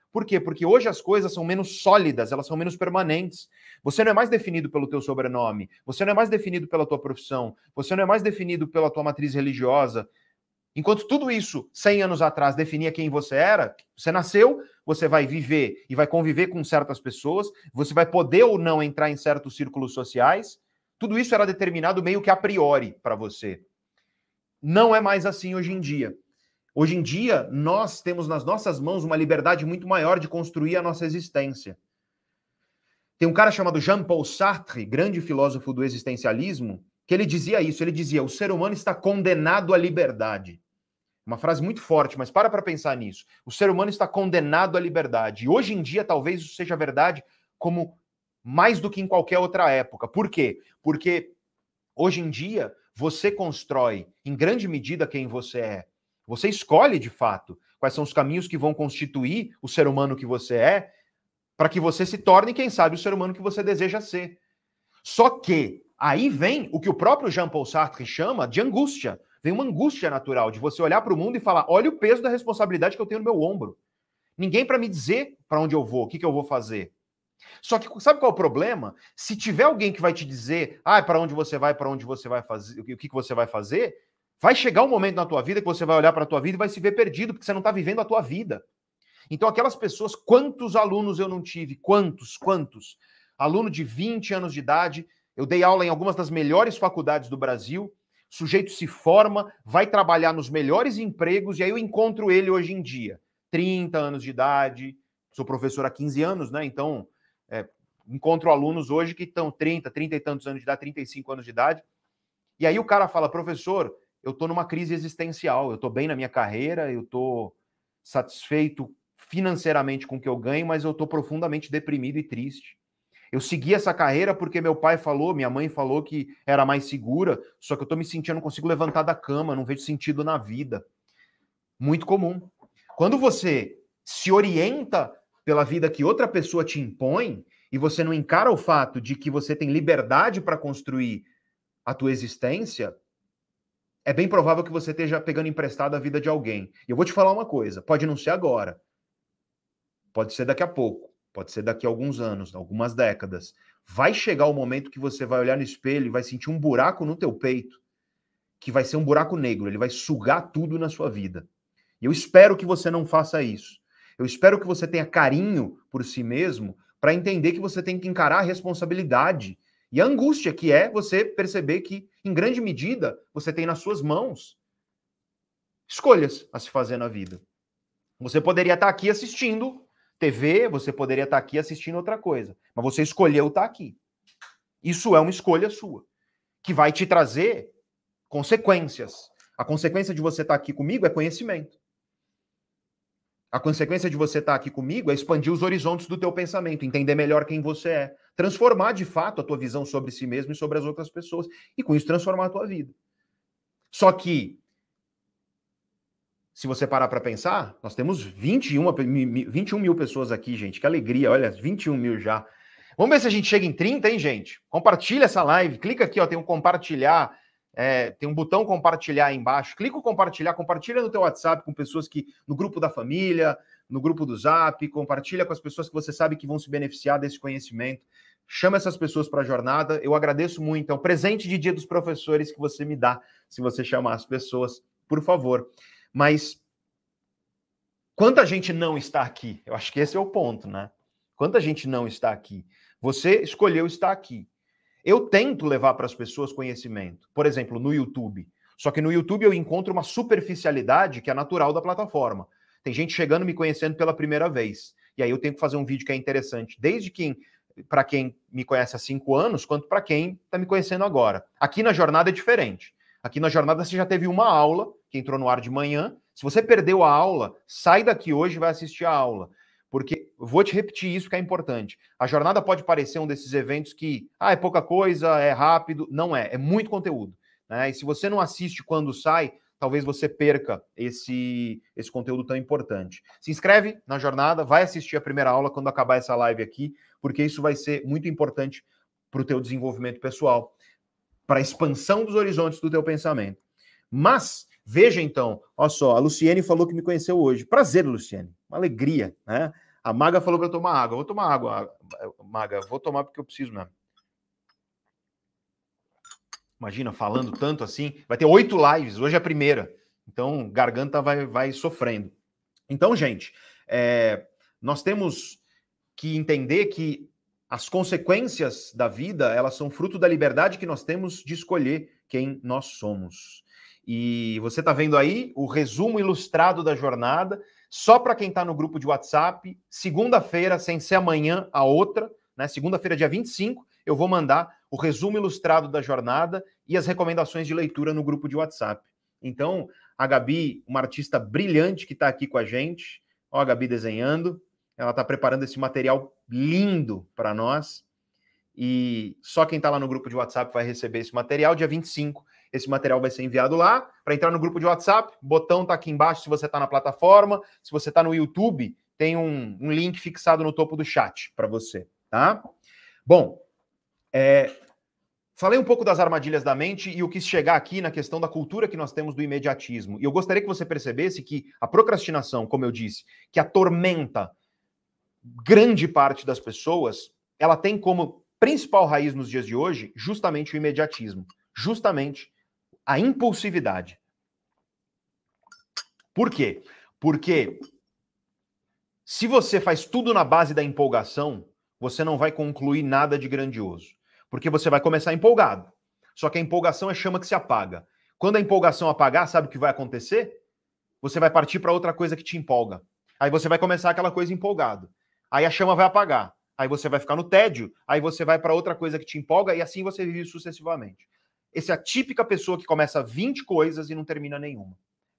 Por quê? Porque hoje as coisas são menos sólidas, elas são menos permanentes. Você não é mais definido pelo teu sobrenome, você não é mais definido pela tua profissão, você não é mais definido pela tua matriz religiosa, Enquanto tudo isso, 100 anos atrás, definia quem você era, você nasceu, você vai viver e vai conviver com certas pessoas, você vai poder ou não entrar em certos círculos sociais. Tudo isso era determinado meio que a priori para você. Não é mais assim hoje em dia. Hoje em dia, nós temos nas nossas mãos uma liberdade muito maior de construir a nossa existência. Tem um cara chamado Jean-Paul Sartre, grande filósofo do existencialismo, que ele dizia isso. Ele dizia: o ser humano está condenado à liberdade. Uma frase muito forte, mas para para pensar nisso. O ser humano está condenado à liberdade. E hoje em dia, talvez isso seja verdade como mais do que em qualquer outra época. Por quê? Porque hoje em dia você constrói em grande medida quem você é. Você escolhe de fato quais são os caminhos que vão constituir o ser humano que você é, para que você se torne, quem sabe, o ser humano que você deseja ser. Só que Aí vem o que o próprio Jean-Paul Sartre chama de angústia. Vem uma angústia natural de você olhar para o mundo e falar: olha o peso da responsabilidade que eu tenho no meu ombro. Ninguém para me dizer para onde eu vou, o que, que eu vou fazer. Só que sabe qual é o problema? Se tiver alguém que vai te dizer, ah, para onde você vai, para onde você vai fazer, o que, que você vai fazer, vai chegar um momento na tua vida que você vai olhar para a tua vida e vai se ver perdido, porque você não está vivendo a tua vida. Então, aquelas pessoas, quantos alunos eu não tive? Quantos, quantos? Aluno de 20 anos de idade, eu dei aula em algumas das melhores faculdades do Brasil. O sujeito se forma, vai trabalhar nos melhores empregos, e aí eu encontro ele hoje em dia. 30 anos de idade, sou professor há 15 anos, né? Então, é, encontro alunos hoje que estão 30, 30 e tantos anos de idade, 35 anos de idade. E aí o cara fala, professor, eu estou numa crise existencial, eu estou bem na minha carreira, eu estou satisfeito financeiramente com o que eu ganho, mas eu estou profundamente deprimido e triste. Eu segui essa carreira porque meu pai falou, minha mãe falou que era mais segura, só que eu tô me sentindo, não consigo levantar da cama, não vejo sentido na vida. Muito comum. Quando você se orienta pela vida que outra pessoa te impõe e você não encara o fato de que você tem liberdade para construir a tua existência, é bem provável que você esteja pegando emprestado a vida de alguém. E eu vou te falar uma coisa, pode não ser agora. Pode ser daqui a pouco pode ser daqui a alguns anos, algumas décadas. Vai chegar o momento que você vai olhar no espelho e vai sentir um buraco no teu peito, que vai ser um buraco negro, ele vai sugar tudo na sua vida. E eu espero que você não faça isso. Eu espero que você tenha carinho por si mesmo para entender que você tem que encarar a responsabilidade E a angústia que é você perceber que, em grande medida, você tem nas suas mãos escolhas a se fazer na vida. Você poderia estar aqui assistindo TV, você poderia estar aqui assistindo outra coisa, mas você escolheu estar aqui. Isso é uma escolha sua, que vai te trazer consequências. A consequência de você estar aqui comigo é conhecimento. A consequência de você estar aqui comigo é expandir os horizontes do teu pensamento, entender melhor quem você é, transformar de fato a tua visão sobre si mesmo e sobre as outras pessoas, e com isso transformar a tua vida. Só que, se você parar para pensar, nós temos 21, 21 mil pessoas aqui, gente. Que alegria, olha, 21 mil já. Vamos ver se a gente chega em 30, hein, gente? Compartilha essa live, clica aqui, ó, tem um compartilhar é, tem um botão compartilhar aí embaixo. Clica em compartilhar, compartilha no teu WhatsApp com pessoas que no grupo da família, no grupo do Zap, compartilha com as pessoas que você sabe que vão se beneficiar desse conhecimento. Chama essas pessoas para a jornada. Eu agradeço muito. É um presente de Dia dos Professores que você me dá se você chamar as pessoas, por favor. Mas quanta gente não está aqui? Eu acho que esse é o ponto, né? Quanta gente não está aqui? Você escolheu estar aqui. Eu tento levar para as pessoas conhecimento, por exemplo, no YouTube. Só que no YouTube eu encontro uma superficialidade que é natural da plataforma. Tem gente chegando me conhecendo pela primeira vez. E aí eu tenho que fazer um vídeo que é interessante, desde quem para quem me conhece há cinco anos, quanto para quem está me conhecendo agora. Aqui na jornada é diferente. Aqui na jornada você já teve uma aula que entrou no ar de manhã. Se você perdeu a aula, sai daqui hoje e vai assistir a aula. Porque, vou te repetir isso que é importante. A jornada pode parecer um desses eventos que, ah, é pouca coisa, é rápido. Não é, é muito conteúdo. Né? E se você não assiste quando sai, talvez você perca esse, esse conteúdo tão importante. Se inscreve na jornada, vai assistir a primeira aula quando acabar essa live aqui, porque isso vai ser muito importante para o teu desenvolvimento pessoal, para a expansão dos horizontes do teu pensamento. Mas Veja então, olha só, a Luciene falou que me conheceu hoje. Prazer, Luciene. Uma alegria, né? A Maga falou para eu tomar água. vou tomar água, Maga. Vou tomar porque eu preciso mesmo. Imagina, falando tanto assim. Vai ter oito lives. Hoje é a primeira. Então, garganta vai, vai sofrendo. Então, gente, é, nós temos que entender que as consequências da vida, elas são fruto da liberdade que nós temos de escolher quem nós somos. E você está vendo aí o resumo ilustrado da jornada, só para quem está no grupo de WhatsApp, segunda-feira, sem ser amanhã, a outra, né? Segunda-feira, dia 25, eu vou mandar o resumo ilustrado da jornada e as recomendações de leitura no grupo de WhatsApp. Então, a Gabi, uma artista brilhante que está aqui com a gente, ó, a Gabi desenhando, ela está preparando esse material lindo para nós. E só quem está lá no grupo de WhatsApp vai receber esse material dia 25. Esse material vai ser enviado lá. Para entrar no grupo de WhatsApp, botão está aqui embaixo se você está na plataforma. Se você está no YouTube, tem um, um, link fixado no topo do chat para você, tá? Bom, é, falei um pouco das armadilhas da mente e eu quis chegar aqui na questão da cultura que nós temos do imediatismo. E eu gostaria que você percebesse que a procrastinação, como eu disse, que atormenta grande parte das pessoas, ela tem como principal raiz nos dias de hoje justamente o imediatismo. Justamente a impulsividade. Por quê? Porque se você faz tudo na base da empolgação, você não vai concluir nada de grandioso. Porque você vai começar empolgado. Só que a empolgação é chama que se apaga. Quando a empolgação apagar, sabe o que vai acontecer? Você vai partir para outra coisa que te empolga. Aí você vai começar aquela coisa empolgado. Aí a chama vai apagar. Aí você vai ficar no tédio. Aí você vai para outra coisa que te empolga e assim você vive sucessivamente. Essa é a típica pessoa que começa 20 coisas e não termina nenhuma.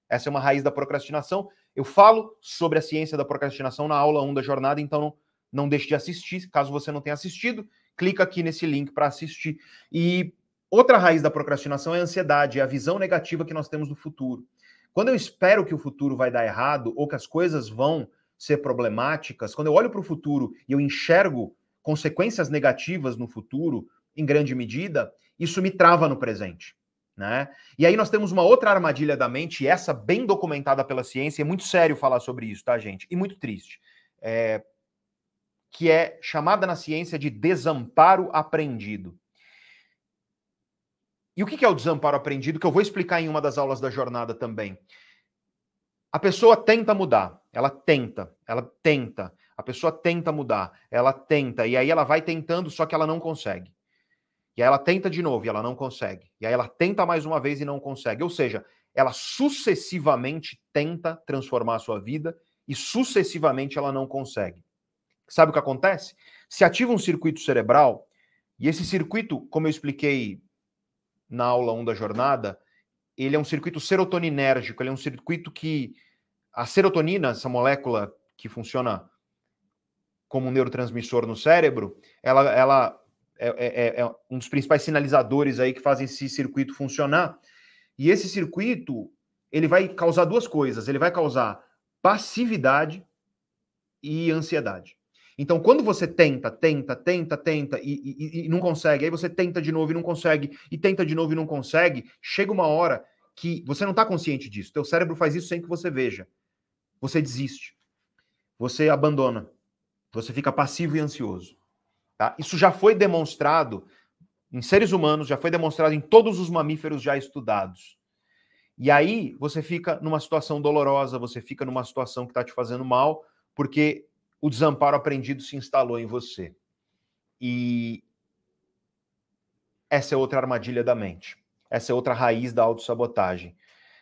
Essa é uma raiz da procrastinação. Eu falo sobre a ciência da procrastinação na aula 1 da jornada, então não, não deixe de assistir. Caso você não tenha assistido, clica aqui nesse link para assistir. E outra raiz da procrastinação é a ansiedade, é a visão negativa que nós temos do futuro. Quando eu espero que o futuro vai dar errado ou que as coisas vão ser problemáticas, quando eu olho para o futuro e eu enxergo consequências negativas no futuro, em grande medida, isso me trava no presente. Né? E aí nós temos uma outra armadilha da mente, e essa bem documentada pela ciência, é muito sério falar sobre isso, tá, gente? E muito triste. É... Que é chamada na ciência de desamparo aprendido. E o que é o desamparo aprendido? Que eu vou explicar em uma das aulas da jornada também. A pessoa tenta mudar, ela tenta, ela tenta, a pessoa tenta mudar, ela tenta, e aí ela vai tentando, só que ela não consegue. E aí ela tenta de novo e ela não consegue. E aí ela tenta mais uma vez e não consegue. Ou seja, ela sucessivamente tenta transformar a sua vida e sucessivamente ela não consegue. Sabe o que acontece? Se ativa um circuito cerebral, e esse circuito, como eu expliquei na aula 1 da jornada, ele é um circuito serotoninérgico, ele é um circuito que a serotonina, essa molécula que funciona como um neurotransmissor no cérebro, ela, ela é, é, é, é um dos principais sinalizadores aí que fazem esse circuito funcionar. E esse circuito, ele vai causar duas coisas. Ele vai causar passividade e ansiedade. Então, quando você tenta, tenta, tenta, tenta e, e, e, não consegue, aí você tenta de novo e não consegue, e tenta de novo e não consegue, chega uma hora que você não está consciente disso. Teu cérebro faz isso sem que você veja. Você desiste. Você abandona. Você fica passivo e ansioso. Tá? Isso já foi demonstrado em seres humanos, já foi demonstrado em todos os mamíferos já estudados. E aí você fica numa situação dolorosa, você fica numa situação que está te fazendo mal, porque o desamparo aprendido se instalou em você. E essa é outra armadilha da mente. Essa é outra raiz da autossabotagem.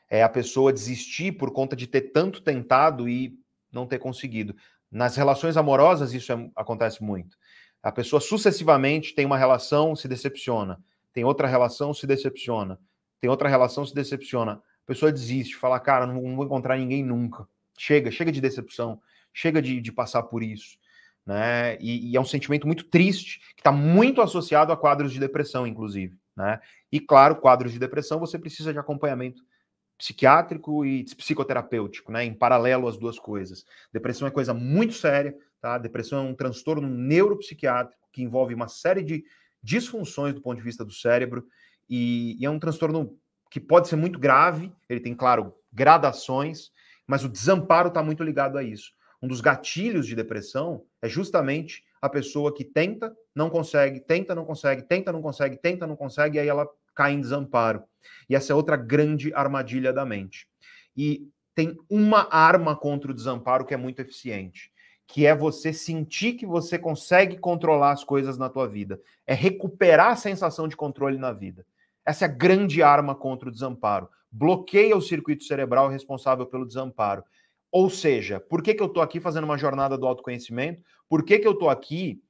É a pessoa desistir por conta de ter tanto tentado e não ter conseguido. Nas relações amorosas, isso é, acontece muito. A pessoa sucessivamente tem uma relação, se decepciona. Tem outra relação, se decepciona. Tem outra relação, se decepciona. A pessoa desiste, fala, cara, não, vou encontrar ninguém nunca. Chega, chega de decepção chega de, de passar por isso. Né? E, e, é um sentimento muito triste, que está muito associado a quadros de depressão, inclusive. Né? E, claro, quadros de depressão você precisa de acompanhamento psiquiátrico e psicoterapêutico, né? Em paralelo as duas coisas. Depressão é coisa muito séria, tá? Depressão é um transtorno neuropsiquiátrico que envolve uma série de disfunções do ponto de vista do cérebro e, e é um transtorno que pode ser muito grave. Ele tem, claro, gradações, mas o desamparo está muito ligado a isso um dos gatilhos de depressão é justamente a pessoa que tenta, não consegue, tenta, não consegue, tenta, não consegue, tenta, não consegue, e aí ela cai em desamparo. E essa é outra grande armadilha da mente. E tem uma arma contra o desamparo que é muito eficiente, que é você sentir que você consegue controlar as coisas na tua vida, é recuperar a sensação de controle na vida. Essa é a grande arma contra o desamparo. Bloqueia o circuito cerebral responsável pelo desamparo. Ou seja, por que, que eu estou aqui fazendo uma jornada do autoconhecimento? Por que, que eu estou aqui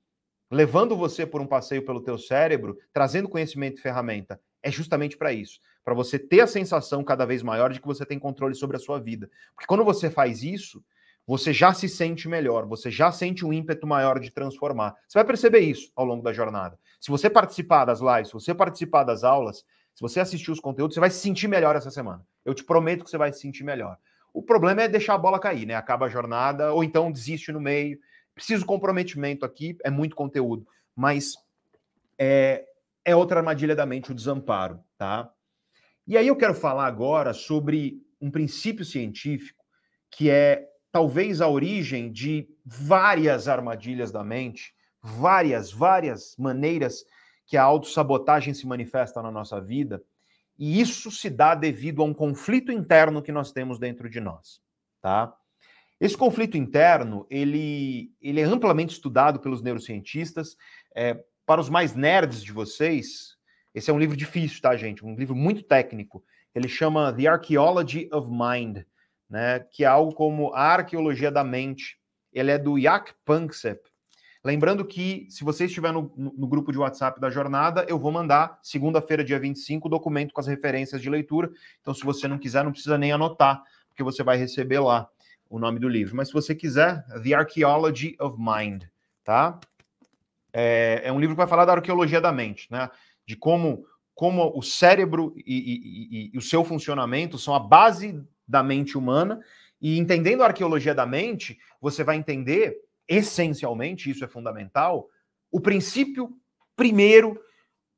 levando você por um passeio pelo teu cérebro, trazendo conhecimento e ferramenta? É justamente para isso, para você ter a sensação cada vez maior de que você tem controle sobre a sua vida. Porque quando você faz isso, você já se sente melhor, você já sente um ímpeto maior de transformar. Você vai perceber isso ao longo da jornada. Se você participar das lives, se você participar das aulas, se você assistir os conteúdos, você vai se sentir melhor essa semana. Eu te prometo que você vai se sentir melhor. O problema é deixar a bola cair, né? Acaba a jornada, ou então desiste no meio. Preciso comprometimento aqui, é muito conteúdo. Mas é, é outra armadilha da mente, o desamparo, tá? E aí eu quero falar agora sobre um princípio científico que é talvez a origem de várias armadilhas da mente, várias, várias maneiras que a autossabotagem se manifesta na nossa vida e isso se dá devido a um conflito interno que nós temos dentro de nós, tá? Esse conflito interno, ele, ele é amplamente estudado pelos neurocientistas. É, para os mais nerds de vocês, esse é um livro difícil, tá, gente? Um livro muito técnico. Ele chama The Archaeology of Mind, né? Que é algo como a arqueologia da mente. Ele é do Jack Panksepp. Lembrando que, se você estiver no, no, grupo de WhatsApp da jornada, eu vou mandar, segunda-feira, dia 25, o documento com as referências de leitura. Então, se você não quiser, não precisa nem anotar, porque você vai receber lá o nome do livro. Mas se você quiser, The Archaeology of Mind, tá? É, é um livro que vai falar da arqueologia da mente, né? De como, como o cérebro e, e, e, e o seu funcionamento são a base da mente humana. E entendendo a arqueologia da mente, você vai entender essencialmente, isso é fundamental, o princípio primeiro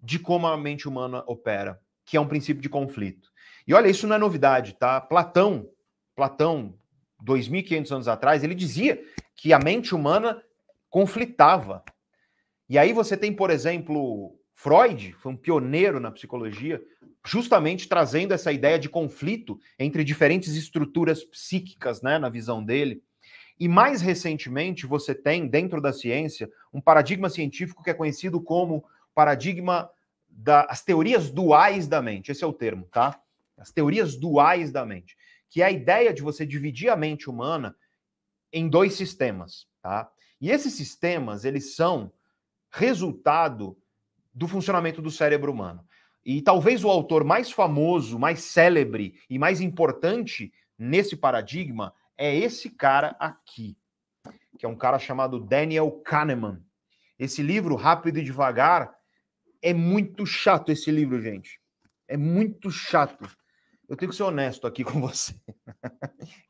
de como a mente humana opera, que é um princípio de conflito. E olha, isso não é novidade, tá? Platão, Platão, 2500 anos atrás, ele dizia que a mente humana conflitava. E aí você tem, por exemplo, Freud, foi um pioneiro na psicologia, justamente trazendo essa ideia de conflito entre diferentes estruturas psíquicas, né, na visão dele. E mais recentemente, você tem, dentro da ciência, um paradigma científico que é conhecido como paradigma das teorias duais da mente. Esse é o termo, tá? As teorias duais da mente, que é a ideia de você dividir a mente humana em dois sistemas, tá? E esses sistemas, eles são resultado do funcionamento do cérebro humano. E talvez o autor mais famoso, mais célebre e mais importante nesse paradigma é esse cara aqui, que é um cara chamado Daniel Kahneman. Esse livro, Rápido e Devagar, é muito chato esse livro, gente. É muito chato. Eu tenho que ser honesto aqui [laughs] com você.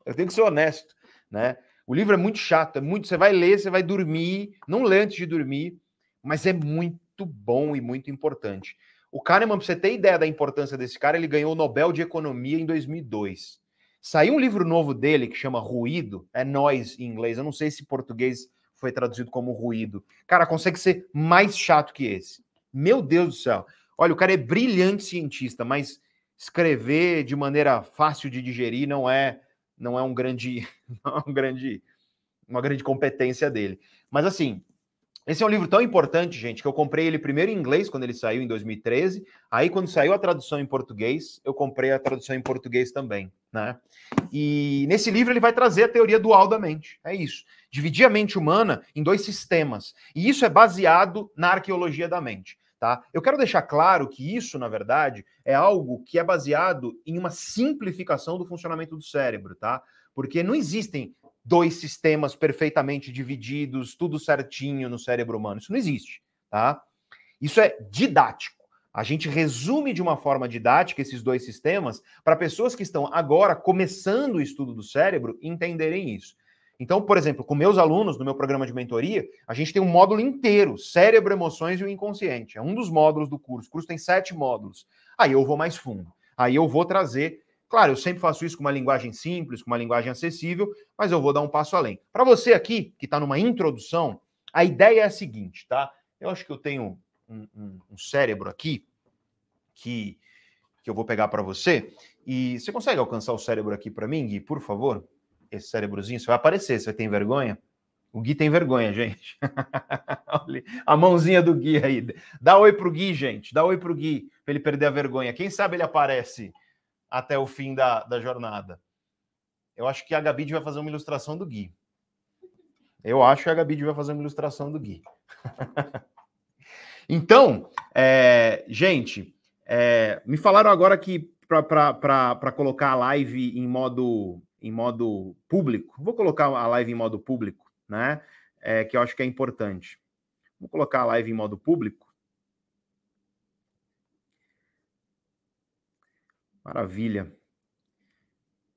Eu tenho que ser honesto, né? O livro é muito chato, é muito. Você vai ler, você vai dormir, não lê antes de dormir, mas é muito bom e muito importante. O Kahneman, para você ter ideia da importância desse cara, ele ganhou o Nobel de Economia em 2002. Saiu um livro novo dele que chama Ruído, é Noise em inglês. Eu não sei se português foi traduzido como ruído. Cara, consegue ser mais chato que esse. Meu Deus do céu. Olha, o cara é brilhante cientista, mas escrever de maneira fácil de digerir não é não é um grande, [laughs] não é um grande uma grande competência dele. Mas assim, esse é um livro tão importante, gente, que eu comprei ele primeiro em inglês quando ele saiu em 2013. Aí, quando saiu a tradução em português, eu comprei a tradução em português também, né? E nesse livro ele vai trazer a teoria dual da mente. É isso. Dividir a mente humana em dois sistemas. E isso é baseado na arqueologia da mente. Tá? Eu quero deixar claro que isso, na verdade, é algo que é baseado em uma simplificação do funcionamento do cérebro, tá? Porque não existem dois sistemas perfeitamente divididos, tudo certinho no cérebro humano. Isso não existe, tá? Isso é didático. A gente resume de uma forma didática esses dois sistemas para pessoas que estão agora começando o estudo do cérebro entenderem isso. Então, por exemplo, com meus alunos no meu programa de mentoria, a gente tem um módulo inteiro, cérebro, emoções e o inconsciente. É um dos módulos do curso. O curso tem sete módulos. Aí eu vou mais fundo. Aí eu vou trazer Claro, eu sempre faço isso com uma linguagem simples, com uma linguagem acessível, mas eu vou dar um passo além. Para você aqui, que está numa introdução, a ideia é a seguinte, tá? Eu acho que eu tenho um, um, um cérebro aqui que, que eu vou pegar para você. E você consegue alcançar o cérebro aqui para mim, Gui, por favor? Esse cérebrozinho, você vai aparecer, você tem vergonha? O Gui tem vergonha, gente. [laughs] a mãozinha do Gui aí. Dá oi pro Gui, gente. Dá oi pro Gui, para ele perder a vergonha. Quem sabe ele aparece até o fim da, da jornada. Eu acho que a Gabi vai fazer uma ilustração do Gui. Eu acho que a Gabi vai fazer uma ilustração do Gui. [laughs] então, é, gente, é, me falaram agora que para colocar a live em modo, em modo público, vou colocar a live em modo público, né? É, que eu acho que é importante. Vou colocar a live em modo público. Maravilha.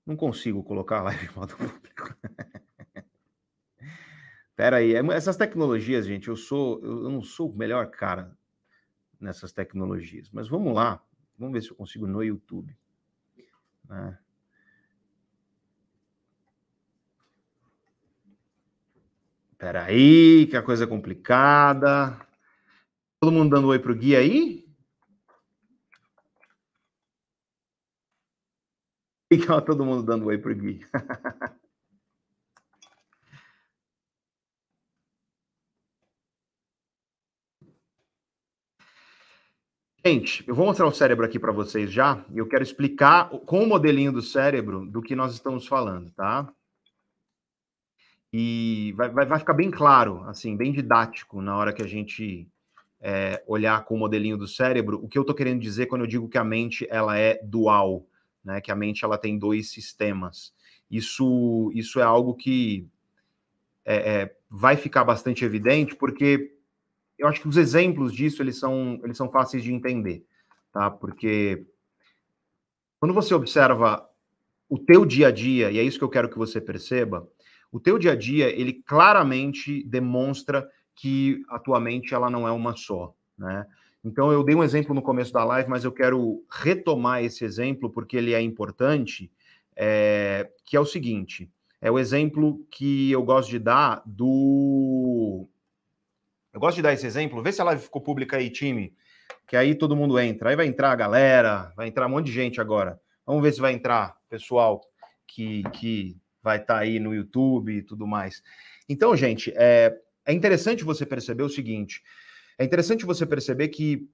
Não consigo colocar a live em modo [laughs] público. Pera aí, é essas tecnologias, gente, eu sou, eu não sou o melhor cara nessas tecnologias, mas vamos lá, vamos ver se eu consigo no YouTube. Né? Pera aí, que a coisa é complicada. Todo mundo dando oi pro Gui aí? Fica todo mundo dando oi pro Gui. [laughs] Gente, eu vou mostrar o cérebro aqui para vocês já, e eu quero explicar com o modelinho do cérebro do que nós estamos falando, tá? E vai, vai, vai ficar bem claro, assim, bem didático na hora que a gente é, olhar com o modelinho do cérebro o que eu estou querendo dizer quando eu digo que a mente ela é dual né? Que a mente ela tem dois sistemas. Isso, isso é algo que é, é, vai ficar bastante evidente, porque eu acho que os exemplos disso eles são, eles são fáceis de entender, tá? Porque quando você observa o teu dia a dia, e é isso que eu quero que você perceba, o teu dia a dia, ele claramente demonstra que a tua mente ela não é uma só, né? Então, eu dei um exemplo no começo da live, mas eu quero retomar esse exemplo porque ele é importante, é, que é o seguinte: é o exemplo que eu gosto de dar do. Eu gosto de dar esse exemplo. Vê se a live ficou pública aí, time. Que aí todo mundo entra. Aí vai entrar a galera, vai entrar um monte de gente agora. Vamos ver se vai entrar pessoal que, que vai estar tá aí no YouTube e tudo mais. Então, gente, é, é interessante você perceber o seguinte: é interessante você perceber que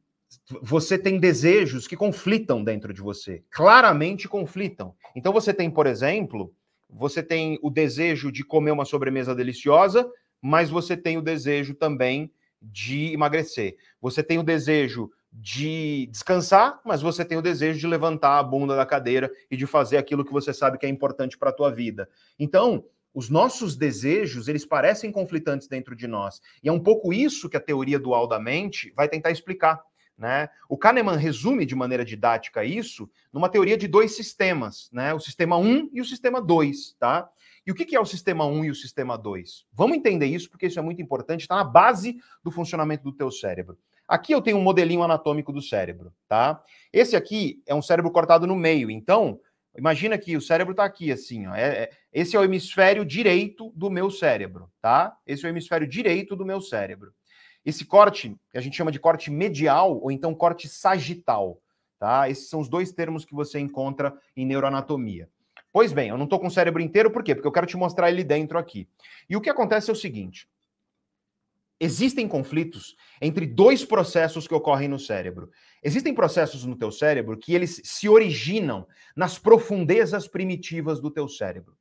você tem desejos que conflitam dentro de você, claramente conflitam. Então você tem, por exemplo, você tem o desejo de comer uma sobremesa deliciosa, mas você tem o desejo também de emagrecer. Você tem o desejo de descansar, mas você tem o desejo de levantar a bunda da cadeira e de fazer aquilo que você sabe que é importante para a tua vida. Então, os nossos desejos, eles parecem conflitantes dentro de nós. E é um pouco isso que a teoria dual da mente vai tentar explicar. Né? O Kahneman resume de maneira didática isso numa teoria de dois sistemas, né? o sistema 1 e o sistema 2. Tá? E o que é o sistema 1 e o sistema 2? Vamos entender isso, porque isso é muito importante, está na base do funcionamento do teu cérebro. Aqui eu tenho um modelinho anatômico do cérebro, tá? Esse aqui é um cérebro cortado no meio. Então, imagina que o cérebro está aqui, assim, ó. É, é, esse é o hemisfério direito do meu cérebro, tá? Esse é o hemisfério direito do meu cérebro. Esse corte, a gente chama de corte medial ou então corte sagital, tá? Esses são os dois termos que você encontra em neuroanatomia. Pois bem, eu não estou com o cérebro inteiro, por quê? Porque eu quero te mostrar ele dentro aqui. E o que acontece é o seguinte: existem conflitos entre dois processos que ocorrem no cérebro. Existem processos no teu cérebro que eles se originam nas profundezas primitivas do teu cérebro.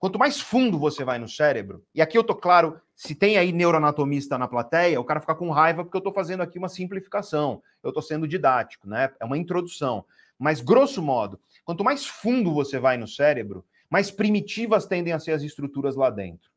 Quanto mais fundo você vai no cérebro, e aqui eu tô claro, se tem aí neuroanatomista na plateia, o cara fica com raiva porque eu tô fazendo aqui uma simplificação, eu tô sendo didático, né? É uma introdução. Mas grosso modo, quanto mais fundo você vai no cérebro, mais primitivas tendem a ser as estruturas lá dentro.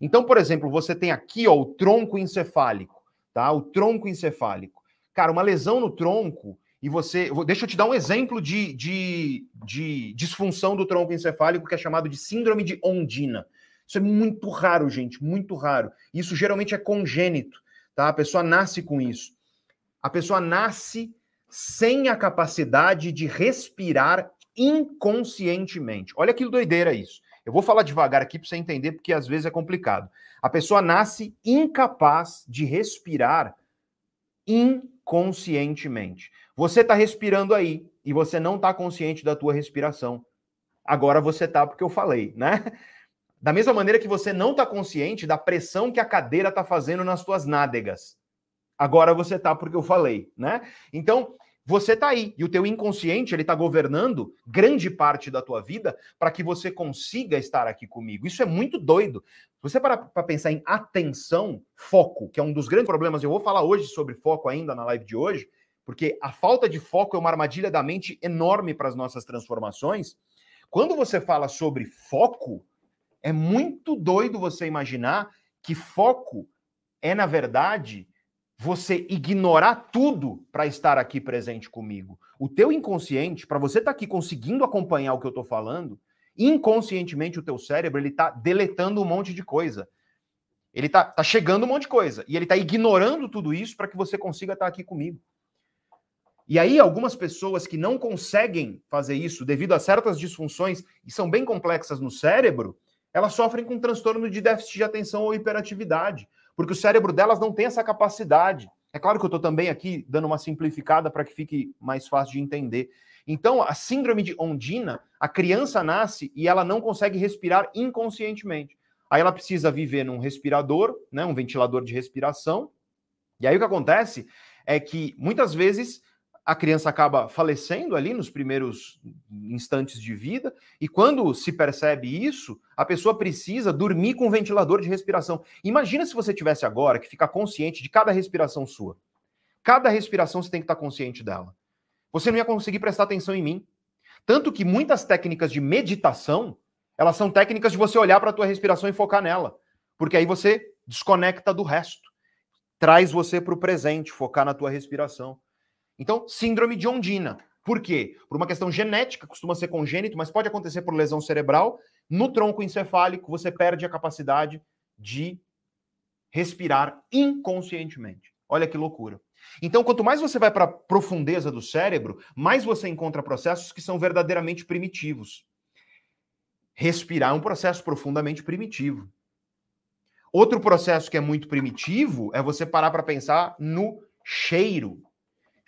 Então, por exemplo, você tem aqui ó, o tronco encefálico, tá? O tronco encefálico. Cara, uma lesão no tronco, e você. Deixa eu te dar um exemplo de, de, de disfunção do tronco encefálico que é chamado de síndrome de Ondina. Isso é muito raro, gente, muito raro. Isso geralmente é congênito, tá? A pessoa nasce com isso. A pessoa nasce sem a capacidade de respirar inconscientemente. Olha que doideira isso. Eu vou falar devagar aqui para você entender, porque às vezes é complicado. A pessoa nasce incapaz de respirar inconscientemente. Você está respirando aí e você não está consciente da tua respiração. Agora você está porque eu falei, né? [laughs] Da mesma maneira que você não está consciente da pressão que a cadeira está fazendo nas tuas nádegas. Agora você está porque eu falei, né? Então, você está aí e o teu inconsciente ele está governando grande parte da tua vida para que você consiga estar aqui comigo. Isso é muito doido. Você para para pensar em atenção, foco, que é um dos grandes problemas. Eu vou falar hoje sobre foco ainda na live de hoje, porque a falta de foco é uma armadilha da mente enorme para as nossas transformações. Quando você fala sobre foco, é muito doido você imaginar que foco é na verdade você ignorar tudo para estar aqui presente comigo. O teu inconsciente, para você estar tá aqui conseguindo acompanhar o que eu estou falando, inconscientemente o teu cérebro ele está deletando um monte de coisa. Ele está tá chegando um monte de coisa e ele está ignorando tudo isso para que você consiga estar tá aqui comigo. E aí, algumas pessoas que não conseguem fazer isso devido a certas disfunções e são bem complexas no cérebro, elas sofrem com transtorno de déficit de atenção ou hiperatividade porque o cérebro delas não tem essa capacidade. É claro que eu estou também aqui dando uma simplificada para que fique mais fácil de entender. Então, a síndrome de Ondina, a criança nasce e ela não consegue respirar inconscientemente. Aí ela precisa viver num respirador, né, um ventilador de respiração. E aí o que acontece é que muitas vezes a criança acaba falecendo ali nos primeiros instantes de vida, e quando se percebe isso, a pessoa precisa dormir com um ventilador de respiração. Imagina se você tivesse agora que ficar consciente de cada respiração sua. Cada respiração você tem que estar consciente dela. Você não ia conseguir prestar atenção em mim. Tanto que muitas técnicas de meditação, elas são técnicas de você olhar para a tua respiração e focar nela, porque aí você desconecta do resto. Traz você para o presente, focar na tua respiração. Então, síndrome de Ondina. Por quê? Por uma questão genética, costuma ser congênito, mas pode acontecer por lesão cerebral. No tronco encefálico, você perde a capacidade de respirar inconscientemente. Olha que loucura. Então, quanto mais você vai para a profundeza do cérebro, mais você encontra processos que são verdadeiramente primitivos. Respirar é um processo profundamente primitivo. Outro processo que é muito primitivo é você parar para pensar no cheiro.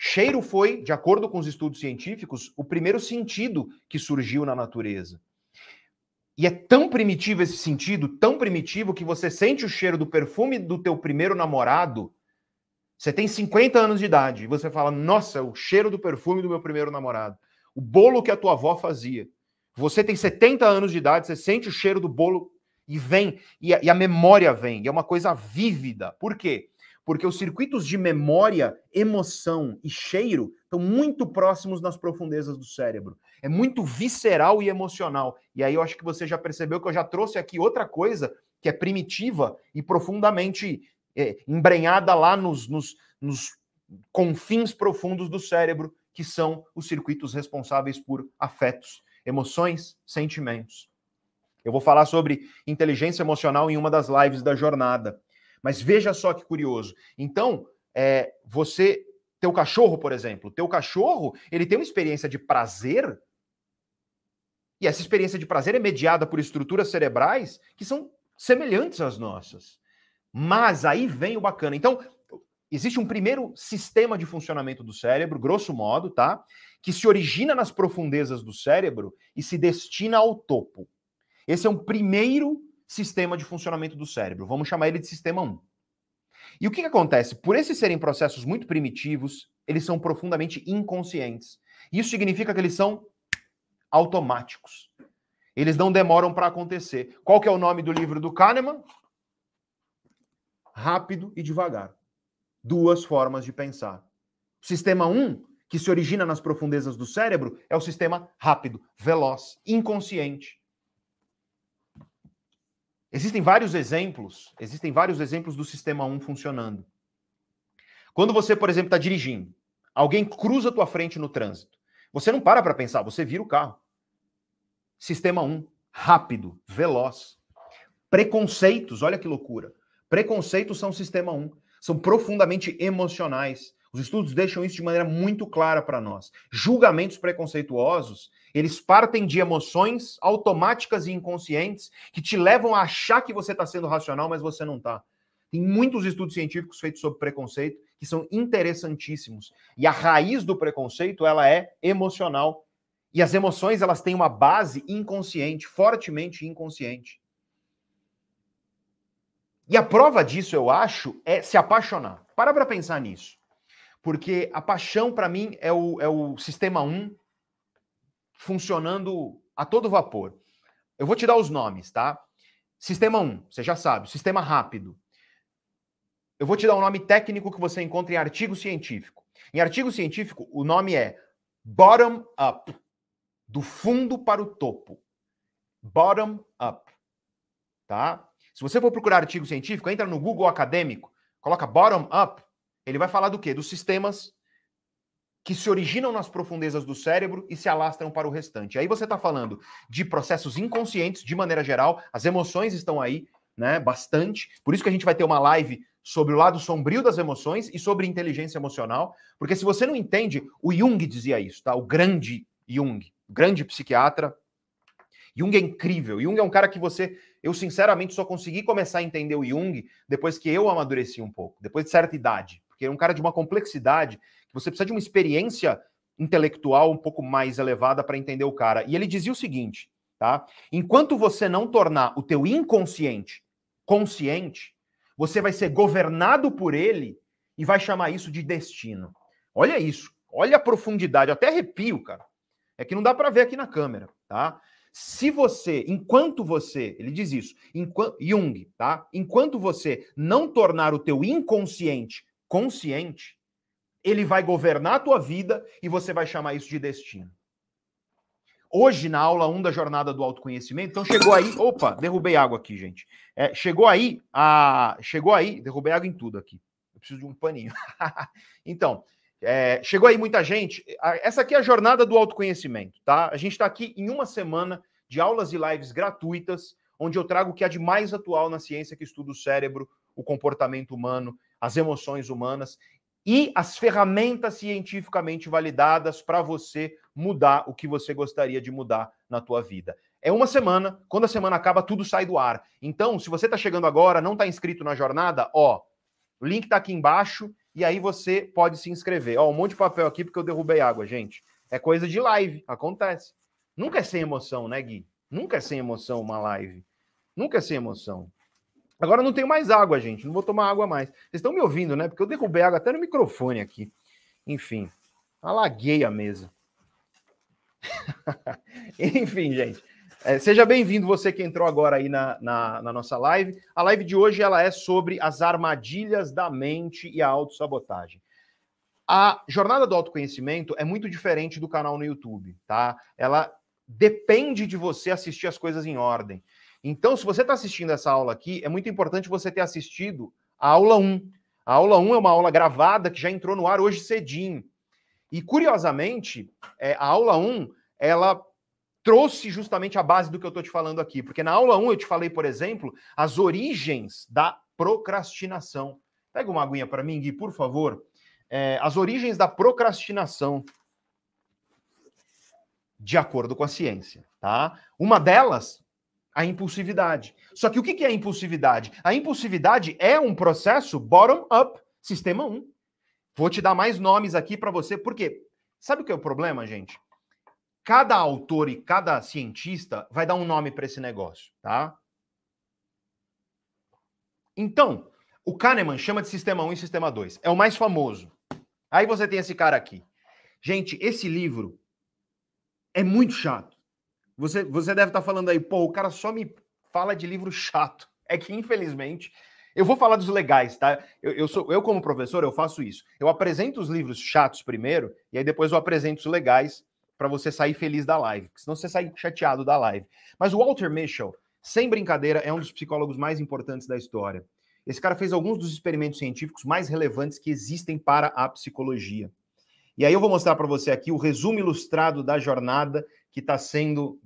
Cheiro foi, de acordo com os estudos científicos, o primeiro sentido que surgiu na natureza. E é tão primitivo esse sentido, tão primitivo, que você sente o cheiro do perfume do teu primeiro namorado Você tem 50 anos de idade e você fala: Nossa, o cheiro do perfume do meu primeiro namorado, o bolo que a tua avó fazia. Você tem 70 anos de idade, você sente o cheiro do bolo e vem, e a, e a memória vem, e é uma coisa vívida. Por quê? Porque os circuitos de memória, emoção e cheiro estão muito próximos nas profundezas do cérebro. É muito visceral e emocional. E aí eu acho que você já percebeu que eu já trouxe aqui outra coisa que é primitiva e profundamente é, embrenhada lá nos, nos, nos confins profundos do cérebro, que são os circuitos responsáveis por afetos, emoções, sentimentos. Eu vou falar sobre inteligência emocional em uma das lives da jornada. Mas veja só que curioso. Então, é, você, teu cachorro, por exemplo, teu cachorro, ele tem uma experiência de prazer e essa experiência de prazer é mediada por estruturas cerebrais que são semelhantes às nossas. Mas aí vem o bacana. Então, existe um primeiro sistema de funcionamento do cérebro, grosso modo, tá? Que se origina nas profundezas do cérebro e se destina ao topo. Esse é um primeiro sistema de funcionamento do cérebro. Vamos chamar ele de sistema 1. E o que, que acontece? Por esses serem processos muito primitivos, eles são profundamente inconscientes. Isso significa que eles são automáticos. Eles não demoram para acontecer. Qual que é o nome do livro do Kahneman? Rápido e devagar. Duas formas de pensar. O sistema 1, que se origina nas profundezas do cérebro, é o sistema rápido, veloz, inconsciente. Existem vários exemplos, existem vários exemplos do sistema 1 funcionando. Quando você, por exemplo, está dirigindo, alguém cruza a tua frente no trânsito. Você não para para pensar, você vira o carro. Sistema 1, rápido, veloz. Preconceitos, olha que loucura. Preconceitos são sistema 1, são profundamente emocionais. Os estudos deixam isso de maneira muito clara para nós. Julgamentos preconceituosos, eles partem de emoções automáticas e inconscientes que te levam a achar que você está sendo racional, mas você não está. Tem muitos estudos científicos feitos sobre preconceito que são interessantíssimos. E a raiz do preconceito, ela é emocional. E as emoções, elas têm uma base inconsciente, fortemente inconsciente. E a prova disso, eu acho, é se apaixonar. Para para pensar nisso. Porque a paixão, para mim, é o, é o sistema 1 funcionando a todo vapor. Eu vou te dar os nomes, tá? Sistema 1, você já sabe, sistema rápido. Eu vou te dar um nome técnico que você encontra em artigo científico. Em artigo científico, o nome é bottom up, do fundo para o topo. Bottom up, tá? Se você for procurar artigo científico, entra no Google acadêmico, coloca bottom up, ele vai falar do quê? Dos sistemas que se originam nas profundezas do cérebro e se alastram para o restante. Aí você está falando de processos inconscientes, de maneira geral, as emoções estão aí, né, bastante. Por isso que a gente vai ter uma live sobre o lado sombrio das emoções e sobre inteligência emocional, porque se você não entende, o Jung dizia isso, tá? O grande Jung, grande psiquiatra. Jung é incrível. Jung é um cara que você, eu sinceramente só consegui começar a entender o Jung depois que eu amadureci um pouco, depois de certa idade, porque é um cara de uma complexidade você precisa de uma experiência intelectual um pouco mais elevada para entender o cara. E ele dizia o seguinte, tá? Enquanto você não tornar o teu inconsciente consciente, você vai ser governado por ele e vai chamar isso de destino. Olha isso, olha a profundidade, até arrepio, cara. É que não dá para ver aqui na câmera, tá? Se você, enquanto você, ele diz isso, enquanto, Jung, tá? Enquanto você não tornar o teu inconsciente consciente, ele vai governar a tua vida e você vai chamar isso de destino. Hoje, na aula 1 da jornada do autoconhecimento, então chegou aí. Opa, derrubei água aqui, gente. É, chegou aí a. Chegou aí, derrubei água em tudo aqui. Eu preciso de um paninho. [laughs] então, é, chegou aí muita gente. Essa aqui é a jornada do autoconhecimento, tá? A gente está aqui em uma semana de aulas e lives gratuitas, onde eu trago o que há de mais atual na ciência que estuda o cérebro, o comportamento humano, as emoções humanas e as ferramentas cientificamente validadas para você mudar o que você gostaria de mudar na tua vida. É uma semana, quando a semana acaba, tudo sai do ar. Então, se você está chegando agora, não está inscrito na jornada, ó, o link está aqui embaixo e aí você pode se inscrever. Ó, um monte de papel aqui porque eu derrubei água, gente. É coisa de live, acontece. Nunca é sem emoção, né, Gui? Nunca é sem emoção uma live. Nunca é sem emoção. Agora não tenho mais água, gente. Não vou tomar água mais. Vocês estão me ouvindo, né? Porque eu derrubei água até no microfone aqui. Enfim, alaguei a mesa. [laughs] Enfim, gente. É, seja bem-vindo você que entrou agora aí na, na, na, nossa live. A live de hoje ela é sobre as armadilhas da mente e a autossabotagem. A jornada do autoconhecimento é muito diferente do canal no YouTube, tá? Ela depende de você assistir as coisas em ordem. Então, se você está assistindo essa aula aqui, é muito importante você ter assistido a aula 1. A aula 1 é uma aula gravada que já entrou no ar hoje cedinho. E, curiosamente, é, a aula 1, ela trouxe justamente a base do que eu estou te falando aqui. Porque na aula 1 eu te falei, por exemplo, as origens da procrastinação. Pega uma aguinha para mim, Gui, por favor. É, as origens da procrastinação de acordo com a ciência, tá? Uma delas a impulsividade. Só que o que é a impulsividade? A impulsividade é um processo bottom-up, sistema 1. Vou te dar mais nomes aqui para você, porque sabe o que é o problema, gente? Cada autor e cada cientista vai dar um nome para esse negócio, tá? Então, o Kahneman chama de sistema 1 e sistema 2. É o mais famoso. Aí você tem esse cara aqui. Gente, esse livro é muito chato. Você, você deve estar tá falando aí, pô, o cara só me fala de livro chato. É que, infelizmente, eu vou falar dos legais, tá? Eu, eu, sou, eu, como professor, eu faço isso. Eu apresento os livros chatos primeiro, e aí depois eu apresento os legais para você sair feliz da live, senão você sai chateado da live. Mas o Walter Mischel, sem brincadeira, é um dos psicólogos mais importantes da história. Esse cara fez alguns dos experimentos científicos mais relevantes que existem para a psicologia. E aí eu vou mostrar para você aqui o resumo ilustrado da jornada que está sendo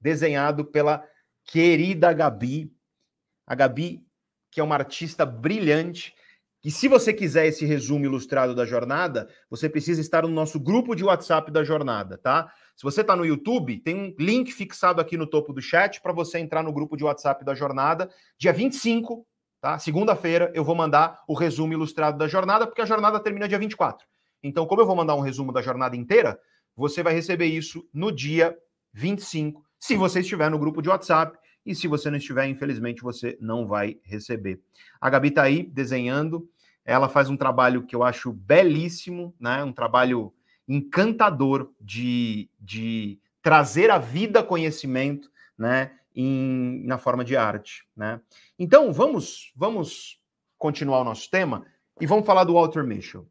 desenhado pela querida Gabi. A Gabi, que é uma artista brilhante. E se você quiser esse resumo ilustrado da jornada, você precisa estar no nosso grupo de WhatsApp da jornada, tá? Se você está no YouTube, tem um link fixado aqui no topo do chat para você entrar no grupo de WhatsApp da jornada. Dia 25, tá? Segunda-feira, eu vou mandar o resumo ilustrado da jornada, porque a jornada termina dia 24. Então, como eu vou mandar um resumo da jornada inteira, você vai receber isso no dia 25, se você estiver no grupo de WhatsApp. E se você não estiver, infelizmente, você não vai receber. A Gabi está aí desenhando. Ela faz um trabalho que eu acho belíssimo, né? Um trabalho encantador de, de trazer à vida conhecimento, né? Em, na forma de arte, né? Então, vamos, vamos continuar o nosso tema e vamos falar do Walter Mitchell.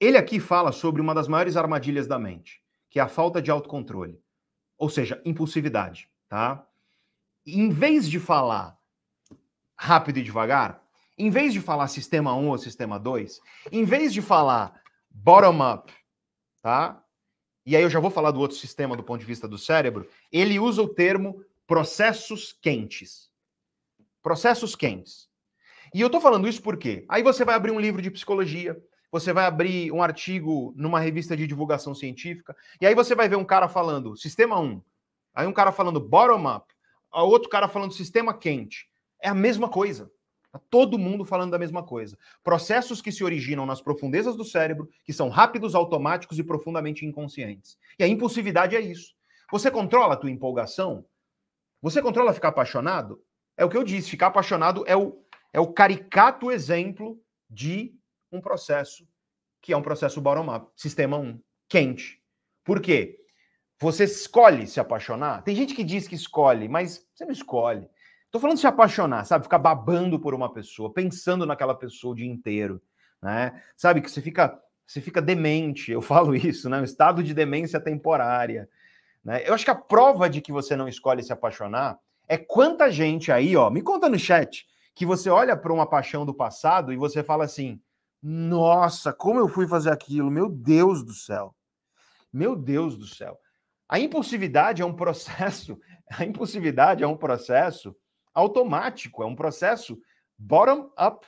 Ele aqui fala sobre uma das maiores armadilhas da mente, que é a falta de autocontrole, ou seja, impulsividade, tá? Em vez de falar rápido e devagar, em vez de falar sistema 1 ou sistema 2, em vez de falar bottom up, tá? E aí eu já vou falar do outro sistema do ponto de vista do cérebro, ele usa o termo processos quentes. Processos quentes. E eu tô falando isso porque aí você vai abrir um livro de psicologia, você vai abrir um artigo numa revista de divulgação científica, e aí você vai ver um cara falando sistema 1, aí um cara falando bottom up, outro cara falando sistema quente. É a mesma coisa. Tá todo mundo falando da mesma coisa. Processos que se originam nas profundezas do cérebro, que são rápidos, automáticos e profundamente inconscientes. E a impulsividade é isso. Você controla a tua empolgação? Você controla ficar apaixonado? É o que eu disse, ficar apaixonado é o, é o caricato exemplo de um processo que é um processo bottom-up, sistema 1, quente. Por quê? Você escolhe se apaixonar. Tem gente que diz que escolhe, mas você não escolhe. Tô falando de se apaixonar, sabe? Ficar babando por uma pessoa, pensando naquela pessoa o dia inteiro, né? Sabe que você fica, você fica demente. Eu [laughs] falo isso, né? Um estado de demência temporária, né? Eu acho que a prova de que você não escolhe se apaixonar é quanta gente aí, ó, me conta no chat, que você olha para uma paixão do passado e você fala assim: nossa, como eu fui fazer aquilo? Meu Deus do céu. Meu Deus do céu. A impulsividade é um processo, [laughs] a impulsividade é um processo automático, é um processo bottom up,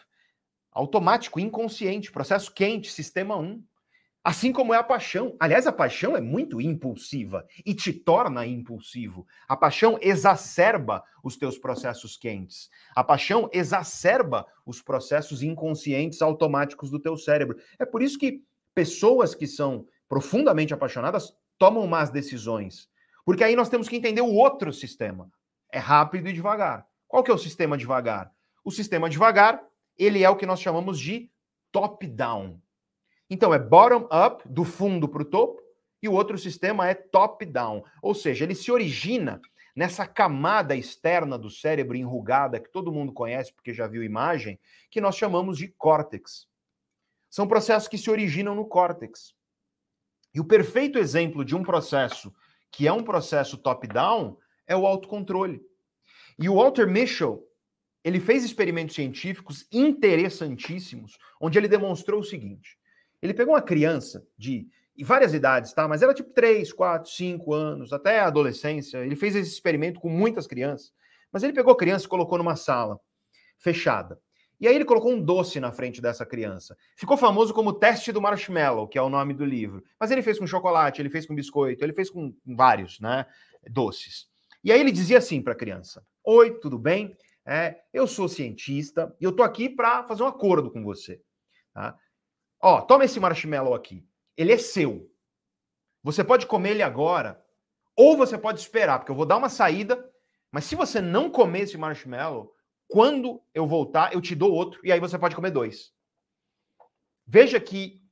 automático, inconsciente, processo quente, sistema 1. Assim como é a paixão. Aliás, a paixão é muito impulsiva e te torna impulsivo. A paixão exacerba os teus processos quentes. A paixão exacerba os processos inconscientes automáticos do teu cérebro. É por isso que pessoas que são profundamente apaixonadas tomam más decisões. Porque aí nós temos que entender o outro sistema. É rápido e devagar. Qual que é o sistema devagar? O sistema devagar, ele é o que nós chamamos de top-down. Então é bottom-up, do fundo para o topo, e o outro sistema é top-down. Ou seja, ele se origina nessa camada externa do cérebro enrugada, que todo mundo conhece porque já viu imagem, que nós chamamos de córtex. São processos que se originam no córtex. E o perfeito exemplo de um processo que é um processo top-down é o autocontrole. E o Walter Mischel, ele fez experimentos científicos interessantíssimos, onde ele demonstrou o seguinte: ele pegou uma criança de várias idades, tá? Mas era tipo 3, 4, 5 anos, até a adolescência. Ele fez esse experimento com muitas crianças. Mas ele pegou criança e colocou numa sala fechada. E aí ele colocou um doce na frente dessa criança. Ficou famoso como teste do marshmallow, que é o nome do livro. Mas ele fez com chocolate, ele fez com biscoito, ele fez com vários, né, doces. E aí ele dizia assim para a criança: "Oi, tudo bem? É, eu sou cientista e eu tô aqui para fazer um acordo com você. Tá? Ó, toma esse marshmallow aqui. Ele é seu. Você pode comer ele agora, ou você pode esperar, porque eu vou dar uma saída. Mas se você não comer esse marshmallow, quando eu voltar, eu te dou outro e aí você pode comer dois. Veja que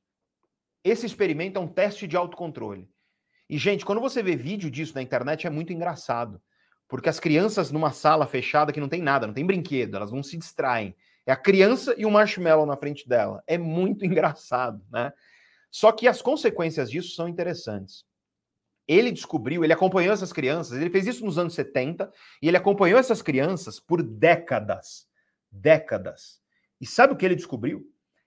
esse experimento é um teste de autocontrole. E, gente, quando você vê vídeo disso na internet, é muito engraçado. Porque as crianças numa sala fechada que não tem nada, não tem brinquedo, elas não se distraem. É a criança e o marshmallow na frente dela. É muito [laughs] engraçado, né? Só que as consequências disso são interessantes. Ele descobriu, ele acompanhou essas crianças, ele fez isso nos anos 70 e ele acompanhou essas crianças por décadas. Décadas. E sabe o que ele descobriu?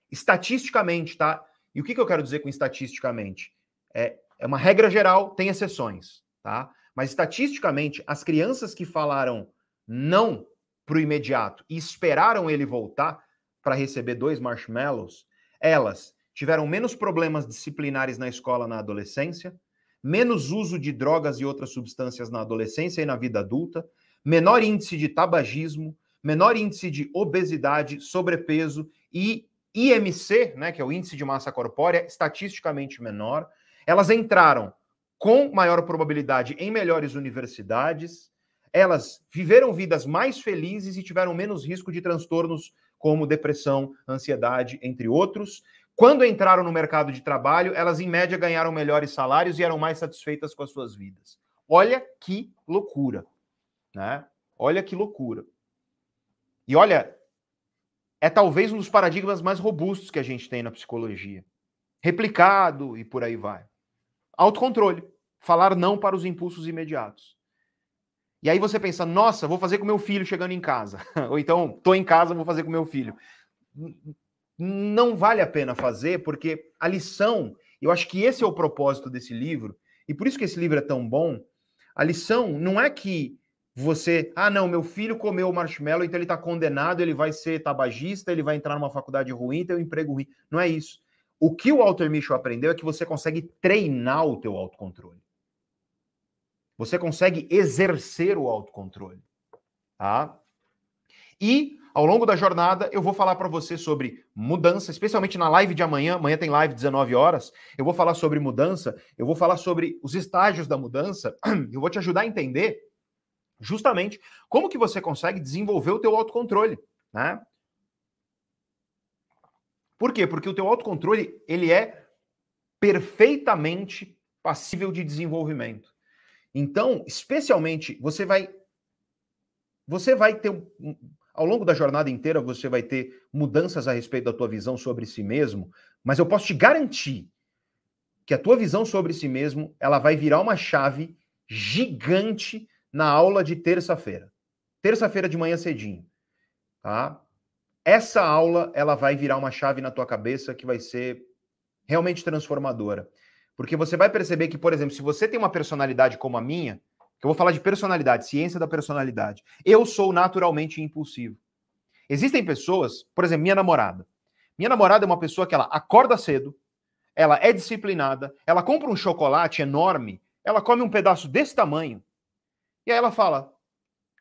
Estatisticamente, tá? E o que, que eu quero dizer com estatisticamente? É, é uma regra geral, tem exceções, tá? Mas estatisticamente, as crianças que falaram não para o imediato e esperaram ele voltar para receber dois marshmallows, elas tiveram menos problemas disciplinares na escola na adolescência, menos uso de drogas e outras substâncias na adolescência e na vida adulta, menor índice de tabagismo, menor índice de obesidade, sobrepeso e IMC, né, que é o índice de massa corpórea, estatisticamente menor. Elas entraram com maior probabilidade em melhores universidades, elas viveram vidas mais felizes e tiveram menos risco de transtornos como depressão, ansiedade, entre outros. Quando entraram no mercado de trabalho, elas em média ganharam melhores salários e eram mais satisfeitas com as suas vidas. Olha que loucura, né? Olha que loucura. E olha, é talvez um dos paradigmas mais robustos que a gente tem na psicologia. Replicado e por aí vai. Autocontrole. Falar não para os impulsos imediatos. E aí você pensa, nossa, vou fazer com meu filho chegando em casa. [laughs] Ou então, tô em casa, vou fazer com meu filho não vale a pena fazer, porque a lição, eu acho que esse é o propósito desse livro, e por isso que esse livro é tão bom. A lição não é que você, ah, não, meu filho comeu o marshmallow, então ele está condenado, ele vai ser tabagista, ele vai entrar numa faculdade ruim, ter um emprego ruim. Não é isso. O que o Walter Mischel aprendeu é que você consegue treinar o teu autocontrole. Você consegue exercer o autocontrole, tá? E ao longo da jornada, eu vou falar para você sobre mudança, especialmente na live de amanhã. Amanhã tem live 19 horas. Eu vou falar sobre mudança, eu vou falar sobre os estágios da mudança. [clears throat] Eu vou te ajudar a entender justamente como que você consegue desenvolver o teu autocontrole, né? Por quê? Porque o teu autocontrole, ele é perfeitamente passível de desenvolvimento. Então, especialmente, você vai você vai ter ao longo da jornada inteira você vai ter mudanças a respeito da tua visão sobre si mesmo, mas eu posso te garantir que a tua visão sobre si mesmo, ela vai virar uma chave gigante na aula de terça-feira. Terça-feira de manhã cedinho, tá? Essa aula, ela vai virar uma chave na tua cabeça que vai ser realmente transformadora. Porque você vai perceber que, por exemplo, se você tem uma personalidade como a minha, que eu vou falar de personalidade, ciência da personalidade. Eu sou naturalmente impulsivo. Existem pessoas, por exemplo, minha namorada. Minha namorada é uma pessoa que ela acorda cedo, ela é disciplinada, ela compra um chocolate enorme, ela come um pedaço desse tamanho, e aí ela fala: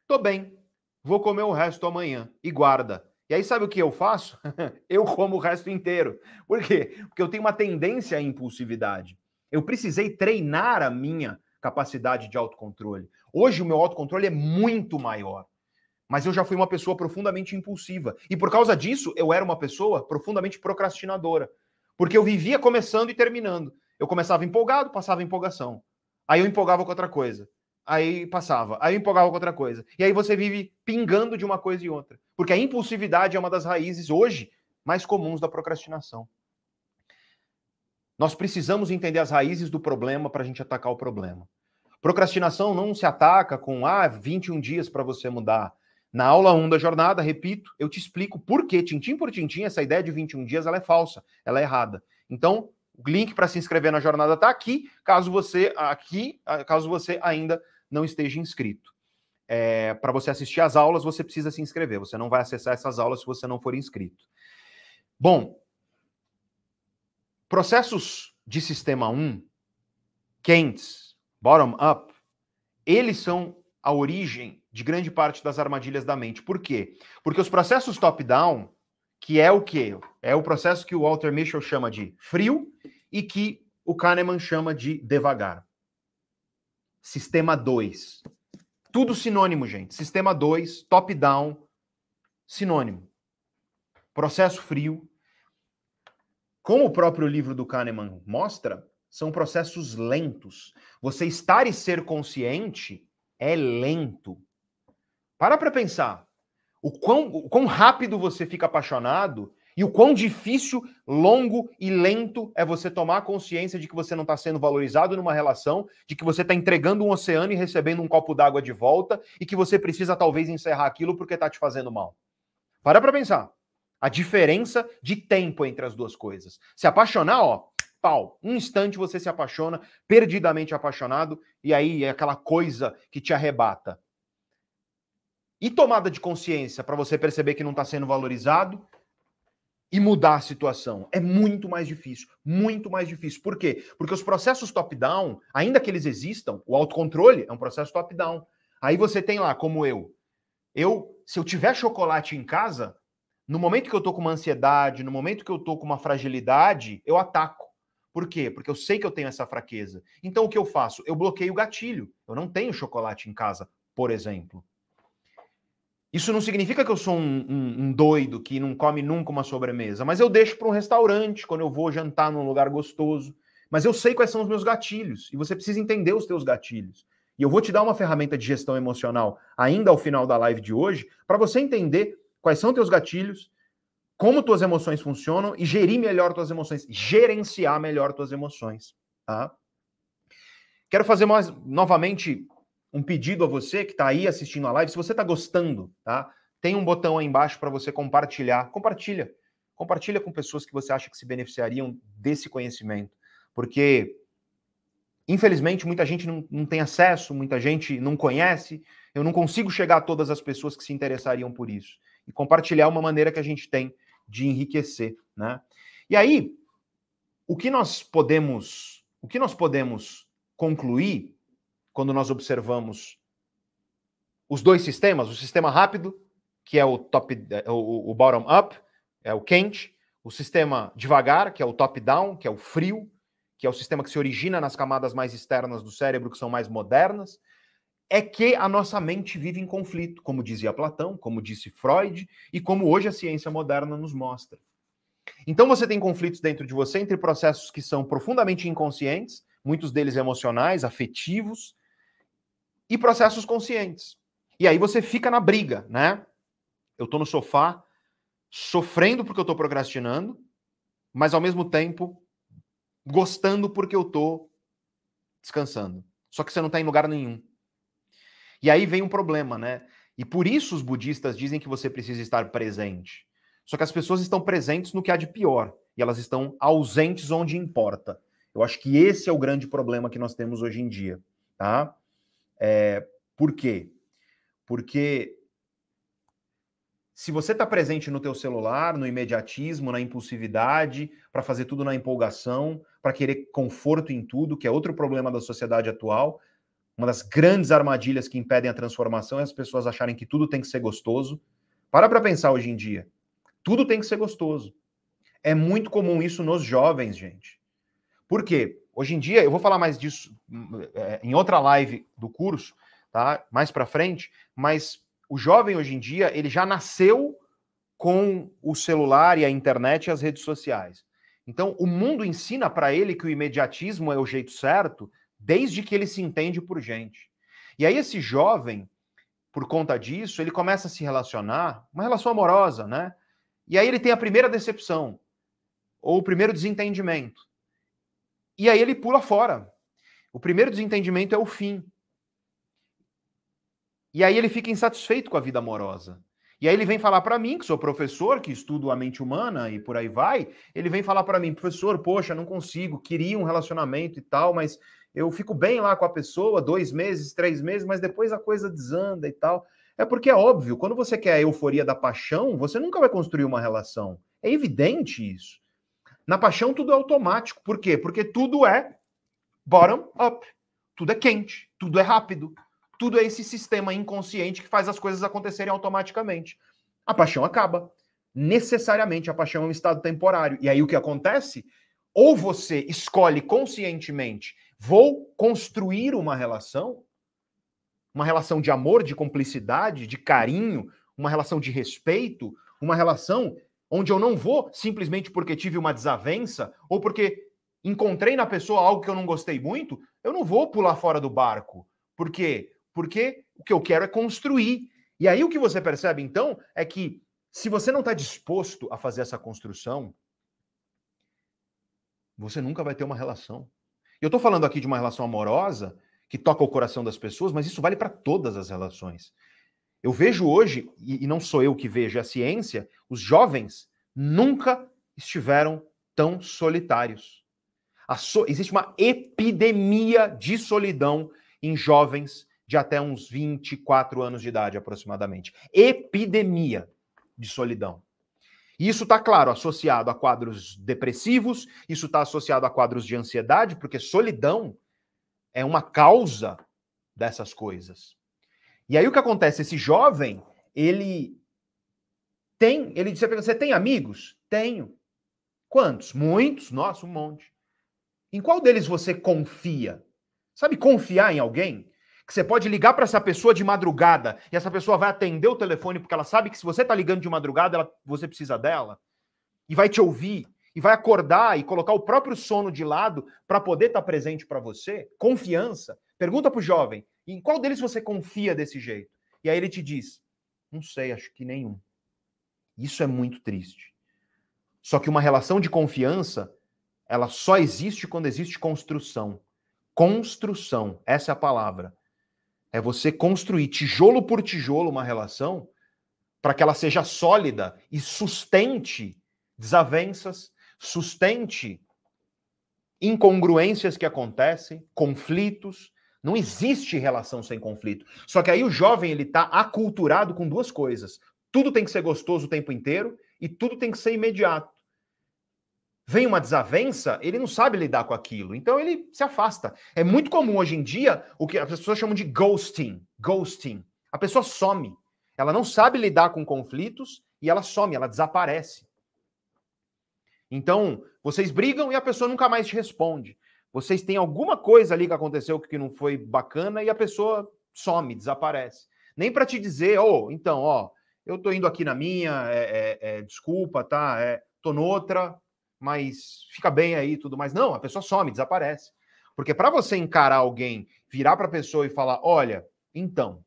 tô bem, vou comer o resto amanhã, e guarda. E aí sabe o que eu faço? [laughs] eu como o resto inteiro. Por quê? Porque eu tenho uma tendência à impulsividade. Eu precisei treinar a minha capacidade de autocontrole. Hoje o meu autocontrole é muito maior. mas eu já fui uma pessoa profundamente impulsiva. E por causa disso, eu era uma pessoa profundamente procrastinadora. Porque eu vivia começando e terminando. Eu começava empolgado, passava empolgação. Aí eu empolgava com outra coisa. Aí passava. Aí eu empolgava com outra coisa. E aí você vive pingando de uma coisa e outra. Porque a impulsividade é uma das raízes hoje mais comuns da procrastinação. Nós precisamos entender as raízes do problema para a gente atacar o problema. Procrastinação não se ataca com ah, 21 dias para você mudar. Na aula 1 da jornada, repito, eu te explico por que, tintim por tintim, essa ideia de 21 dias ela é falsa, ela é errada. Então, o link para se inscrever na jornada está aqui, caso você aqui, caso você ainda não esteja inscrito. É, para você assistir às aulas, você precisa se inscrever. Você não vai acessar essas aulas se você não for inscrito. Bom, processos de sistema 1, quentes, bottom-up, eles são a origem de grande parte das armadilhas da mente. Por quê? Porque os processos top-down, que é o quê? É o processo que o Walter Mitchell chama de frio e que o Kahneman chama de devagar. Sistema 2. Tudo sinônimo, gente. Sistema 2, top-down, sinônimo. Processo frio. Como o próprio livro do Kahneman mostra, são processos lentos. Você estar e ser consciente é lento. Para para pensar. O quão, o quão rápido você fica apaixonado e o quão difícil, longo e lento é você tomar consciência de que você não está sendo valorizado numa relação, de que você está entregando um oceano e recebendo um copo d'água de volta e que você precisa talvez encerrar aquilo porque está te fazendo mal. Para para pensar. A diferença de tempo entre as duas coisas. Se apaixonar, ó, pau. Um instante você se apaixona, perdidamente apaixonado, e aí é aquela coisa que te arrebata. E tomada de consciência para você perceber que não está sendo valorizado e mudar a situação. É muito mais difícil, muito mais difícil. Por quê? Porque os processos top-down, ainda que eles existam, o autocontrole é um processo top-down. Aí você tem lá, como eu. Eu, se eu tiver chocolate em casa, no momento que eu tô com uma ansiedade, no momento que eu tô com uma fragilidade, eu ataco. Por quê? Porque eu sei que eu tenho essa fraqueza. Então o que eu faço? Eu bloqueio o gatilho. Eu não tenho chocolate em casa, por exemplo. Isso não significa que eu sou um, um, um doido que não come nunca uma sobremesa, mas eu deixo para um restaurante quando eu vou jantar num lugar gostoso. Mas eu sei quais são os meus gatilhos e você precisa entender os teus gatilhos. E eu vou te dar uma ferramenta de gestão emocional ainda ao final da live de hoje para você entender quais são teus gatilhos como tuas emoções funcionam e gerir melhor tuas emoções, gerenciar melhor tuas emoções, tá? Quero fazer mais novamente um pedido a você que está aí assistindo a live, se você está gostando, tá? Tem um botão aí embaixo para você compartilhar. Compartilha. Compartilha com pessoas que você acha que se beneficiariam desse conhecimento. Porque, infelizmente, muita gente não, não tem acesso, muita gente não conhece. Eu não consigo chegar a todas as pessoas que se interessariam por isso. E compartilhar uma maneira que a gente tem de enriquecer, né? E aí, o que nós podemos, o que nós podemos concluir quando nós observamos os dois sistemas, o sistema rápido, que é o top, o, o bottom up, é o quente, o sistema devagar, que é o top down, que é o frio, que é o sistema que se origina nas camadas mais externas do cérebro, que são mais modernas, é que a nossa mente vive em conflito, como dizia Platão, como disse Freud e como hoje a ciência moderna nos mostra. Então você tem conflitos dentro de você entre processos que são profundamente inconscientes, muitos deles emocionais, afetivos, e processos conscientes. E aí você fica na briga, né? Eu tô no sofá sofrendo porque eu tô procrastinando, mas ao mesmo tempo gostando porque eu tô descansando. Só que você não está em lugar nenhum. E aí vem um problema, né? E por isso os budistas dizem que você precisa estar presente. Só que as pessoas estão presentes no que há de pior e elas estão ausentes onde importa. Eu acho que esse é o grande problema que nós temos hoje em dia, tá? É, por quê? Porque se você está presente no teu celular, no imediatismo, na impulsividade, para fazer tudo na empolgação, para querer conforto em tudo, que é outro problema da sociedade atual, uma das grandes armadilhas que impedem a transformação é as pessoas acharem que tudo tem que ser gostoso. Para para pensar hoje em dia. Tudo tem que ser gostoso. É muito comum isso nos jovens, gente. Por quê? Hoje em dia, eu vou falar mais disso é, em outra live do curso, tá? Mais para frente, mas o jovem hoje em dia, ele já nasceu com o celular e a internet e as redes sociais. Então, o mundo ensina para ele que o imediatismo é o jeito certo, desde que ele se entende por gente. E aí esse jovem, por conta disso, ele começa a se relacionar, uma relação amorosa, né? E aí ele tem a primeira decepção, ou o primeiro desentendimento. E aí ele pula fora. O primeiro desentendimento é o fim. E aí ele fica insatisfeito com a vida amorosa. E aí ele vem falar para mim, que sou professor, que estudo a mente humana e por aí vai, ele vem falar para mim, professor, poxa, não consigo, queria um relacionamento e tal, mas eu fico bem lá com a pessoa, dois meses, três meses, mas depois a coisa desanda e tal. É porque é óbvio, quando você quer a euforia da paixão, você nunca vai construir uma relação. É evidente isso. Na paixão tudo é automático. Por quê? Porque tudo é bottom up. Tudo é quente, tudo é rápido, tudo é esse sistema inconsciente que faz as coisas acontecerem automaticamente. A paixão acaba. Necessariamente a paixão é um estado temporário. E aí o que acontece? Ou você escolhe conscientemente, vou construir uma relação, uma relação de amor, de cumplicidade, de carinho, uma relação de respeito, uma relação onde eu não vou simplesmente porque tive uma desavença ou porque encontrei na pessoa algo que eu não gostei muito, eu não vou pular fora do barco. Por quê? Porque o que eu quero é construir. E aí o que você percebe então é que se você não está disposto a fazer essa construção, você nunca vai ter uma relação. Eu estou falando aqui de uma relação amorosa que toca o coração das pessoas, mas isso vale para todas as relações. Eu vejo hoje, e não sou eu que vejo, é a ciência, os jovens nunca estiveram tão solitários. So... Existe uma epidemia de solidão em jovens de até uns 24 anos de idade, aproximadamente. Epidemia de solidão. E isso está, claro, associado a quadros depressivos, isso está associado a quadros de ansiedade, porque solidão é uma causa dessas coisas. E aí o que acontece? Esse jovem, ele tem, ele disse, você tem amigos? Tenho. Quantos? Muitos? Nossa, um monte. Em qual deles você confia? Sabe confiar em alguém? Que você pode ligar para essa pessoa de madrugada e essa pessoa vai atender o telefone porque ela sabe que se você está ligando de madrugada, ela, você precisa dela e vai te ouvir e vai acordar e colocar o próprio sono de lado para poder estar tá presente para você. Confiança. Pergunta para o jovem: em qual deles você confia desse jeito? E aí ele te diz: não sei, acho que nenhum. Isso é muito triste. Só que uma relação de confiança, ela só existe quando existe construção. Construção, essa é a palavra. É você construir tijolo por tijolo uma relação para que ela seja sólida e sustente desavenças, sustente incongruências que acontecem, conflitos. Não existe relação sem conflito. Só que aí o jovem ele está aculturado com duas coisas. Tudo tem que ser gostoso o tempo inteiro e tudo tem que ser imediato vem uma desavença, ele não sabe lidar com aquilo, então ele se afasta. É muito comum hoje em dia o que as pessoas chamam de ghosting. Ghosting. A pessoa some. Ela não sabe lidar com conflitos e ela some, ela desaparece. Então, vocês brigam e a pessoa nunca mais te responde. Vocês têm alguma coisa ali que aconteceu que não foi bacana e a pessoa some, desaparece. Nem para te dizer, oh, então, ó, eu tô indo aqui na minha, é, é, é, desculpa, tá? É, tô noutra, mas fica bem aí tudo mais. Não, a pessoa some, desaparece. Porque para você encarar alguém, virar para a pessoa e falar: olha, então,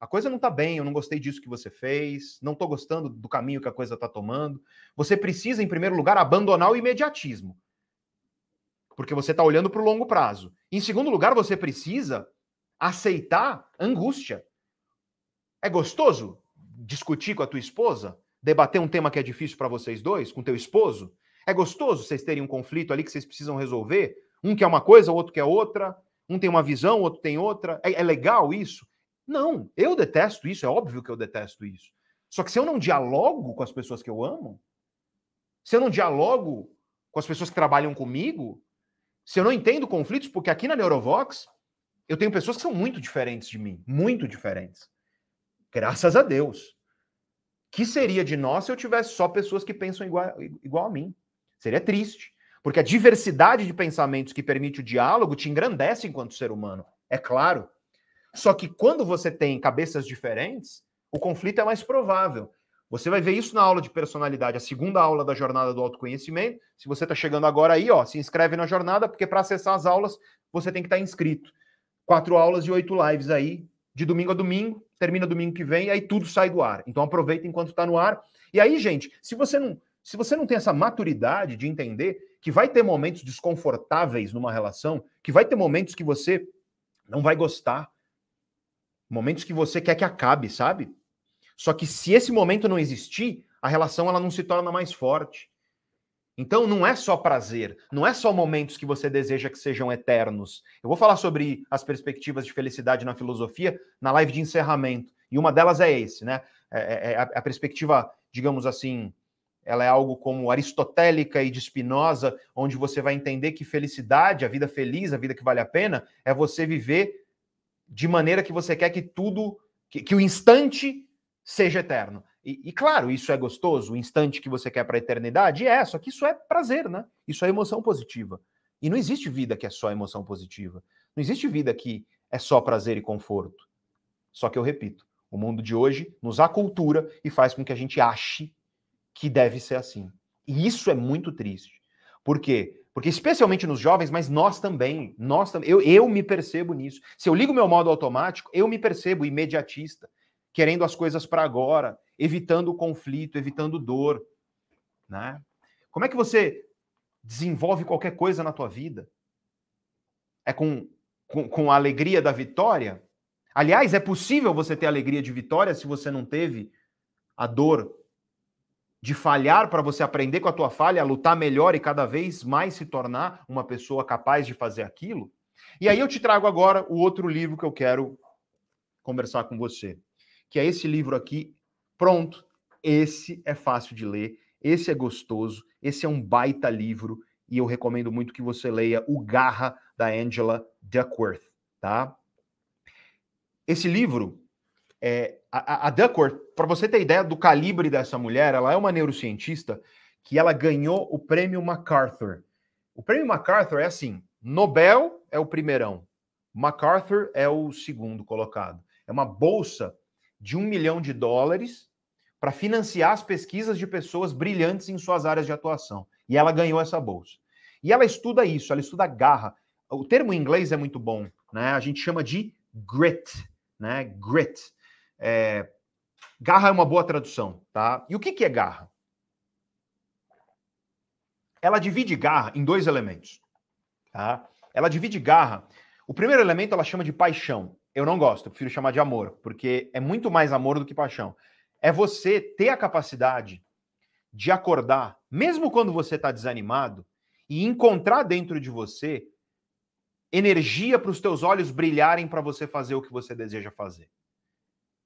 a coisa não está bem, eu não gostei disso que você fez, não estou gostando do caminho que a coisa está tomando. Você precisa, em primeiro lugar, abandonar o imediatismo. Porque você está olhando para o longo prazo. Em segundo lugar, você precisa aceitar angústia. É gostoso discutir com a tua esposa? Debater um tema que é difícil para vocês dois, com teu esposo? É gostoso vocês terem um conflito ali que vocês precisam resolver? Um quer uma coisa, o outro quer outra. Um tem uma visão, o outro tem outra. É, é legal isso? Não, eu detesto isso. É óbvio que eu detesto isso. Só que se eu não dialogo com as pessoas que eu amo, se eu não dialogo com as pessoas que trabalham comigo, se eu não entendo conflitos, porque aqui na Neurovox eu tenho pessoas que são muito diferentes de mim, muito diferentes. Graças a Deus. Que seria de nós se eu tivesse só pessoas que pensam igual, igual a mim? Seria triste. Porque a diversidade de pensamentos que permite o diálogo te engrandece enquanto ser humano. É claro. Só que quando você tem cabeças diferentes, o conflito é mais provável. Você vai ver isso na aula de personalidade, a segunda aula da jornada do autoconhecimento. Se você está chegando agora aí, ó, se inscreve na jornada, porque para acessar as aulas você tem que estar tá inscrito. Quatro aulas e oito lives aí, de domingo a domingo, termina domingo que vem, aí tudo sai do ar. Então aproveita enquanto está no ar. E aí, gente, se você não, se você não tem essa maturidade de entender que vai ter momentos desconfortáveis numa relação, que vai ter momentos que você não vai gostar, momentos que você quer que acabe, sabe? Só que se esse momento não existir, a relação ela não se torna mais forte. Então não é só prazer, não é só momentos que você deseja que sejam eternos. Eu vou falar sobre as perspectivas de felicidade na filosofia na live de encerramento. E uma delas é esse, né? É, é, é a, a perspectiva, digamos assim, ela é algo como aristotélica e de Spinoza, onde você vai entender que felicidade, a vida feliz, a vida que vale a pena, é você viver de maneira que você quer que tudo, que, que o instante seja eterno. E, e, claro, isso é gostoso, o instante que você quer para a eternidade, é, só que isso é prazer, né? Isso é emoção positiva. E não existe vida que é só emoção positiva. Não existe vida que é só prazer e conforto. Só que eu repito, o mundo de hoje nos acultura e faz com que a gente ache que deve ser assim. E isso é muito triste. Por quê? Porque especialmente nos jovens, mas nós também, nós também, eu, eu me percebo nisso. Se eu ligo meu modo automático, eu me percebo imediatista querendo as coisas para agora, evitando o conflito, evitando dor, né? Como é que você desenvolve qualquer coisa na tua vida? É com, com, com a alegria da vitória? Aliás, é possível você ter alegria de vitória se você não teve a dor de falhar para você aprender com a tua falha, lutar melhor e cada vez mais se tornar uma pessoa capaz de fazer aquilo? E aí eu te trago agora o outro livro que eu quero conversar com você que é esse livro aqui. Pronto, esse é fácil de ler, esse é gostoso, esse é um baita livro e eu recomendo muito que você leia O Garra da Angela Duckworth, tá? Esse livro, é, a, a Duckworth, para você ter ideia do calibre dessa mulher, ela é uma neurocientista que ela ganhou o prêmio MacArthur. O prêmio MacArthur é assim: Nobel é o primeirão, MacArthur é o segundo colocado. É uma bolsa de um milhão de dólares para financiar as pesquisas de pessoas brilhantes em suas áreas de atuação. E ela ganhou essa bolsa. E ela estuda isso, ela estuda garra. O termo em inglês é muito bom, né? A gente chama de grit, né? Grit. É... Garra é uma boa tradução, tá? E o que, que é garra? Ela divide garra em dois elementos, tá? Ela divide garra. O primeiro elemento ela chama de paixão. Eu não gosto, eu prefiro chamar de amor, porque é muito mais amor do que paixão. É você ter a capacidade de acordar, mesmo quando você está desanimado, e encontrar dentro de você energia para os teus olhos brilharem para você fazer o que você deseja fazer.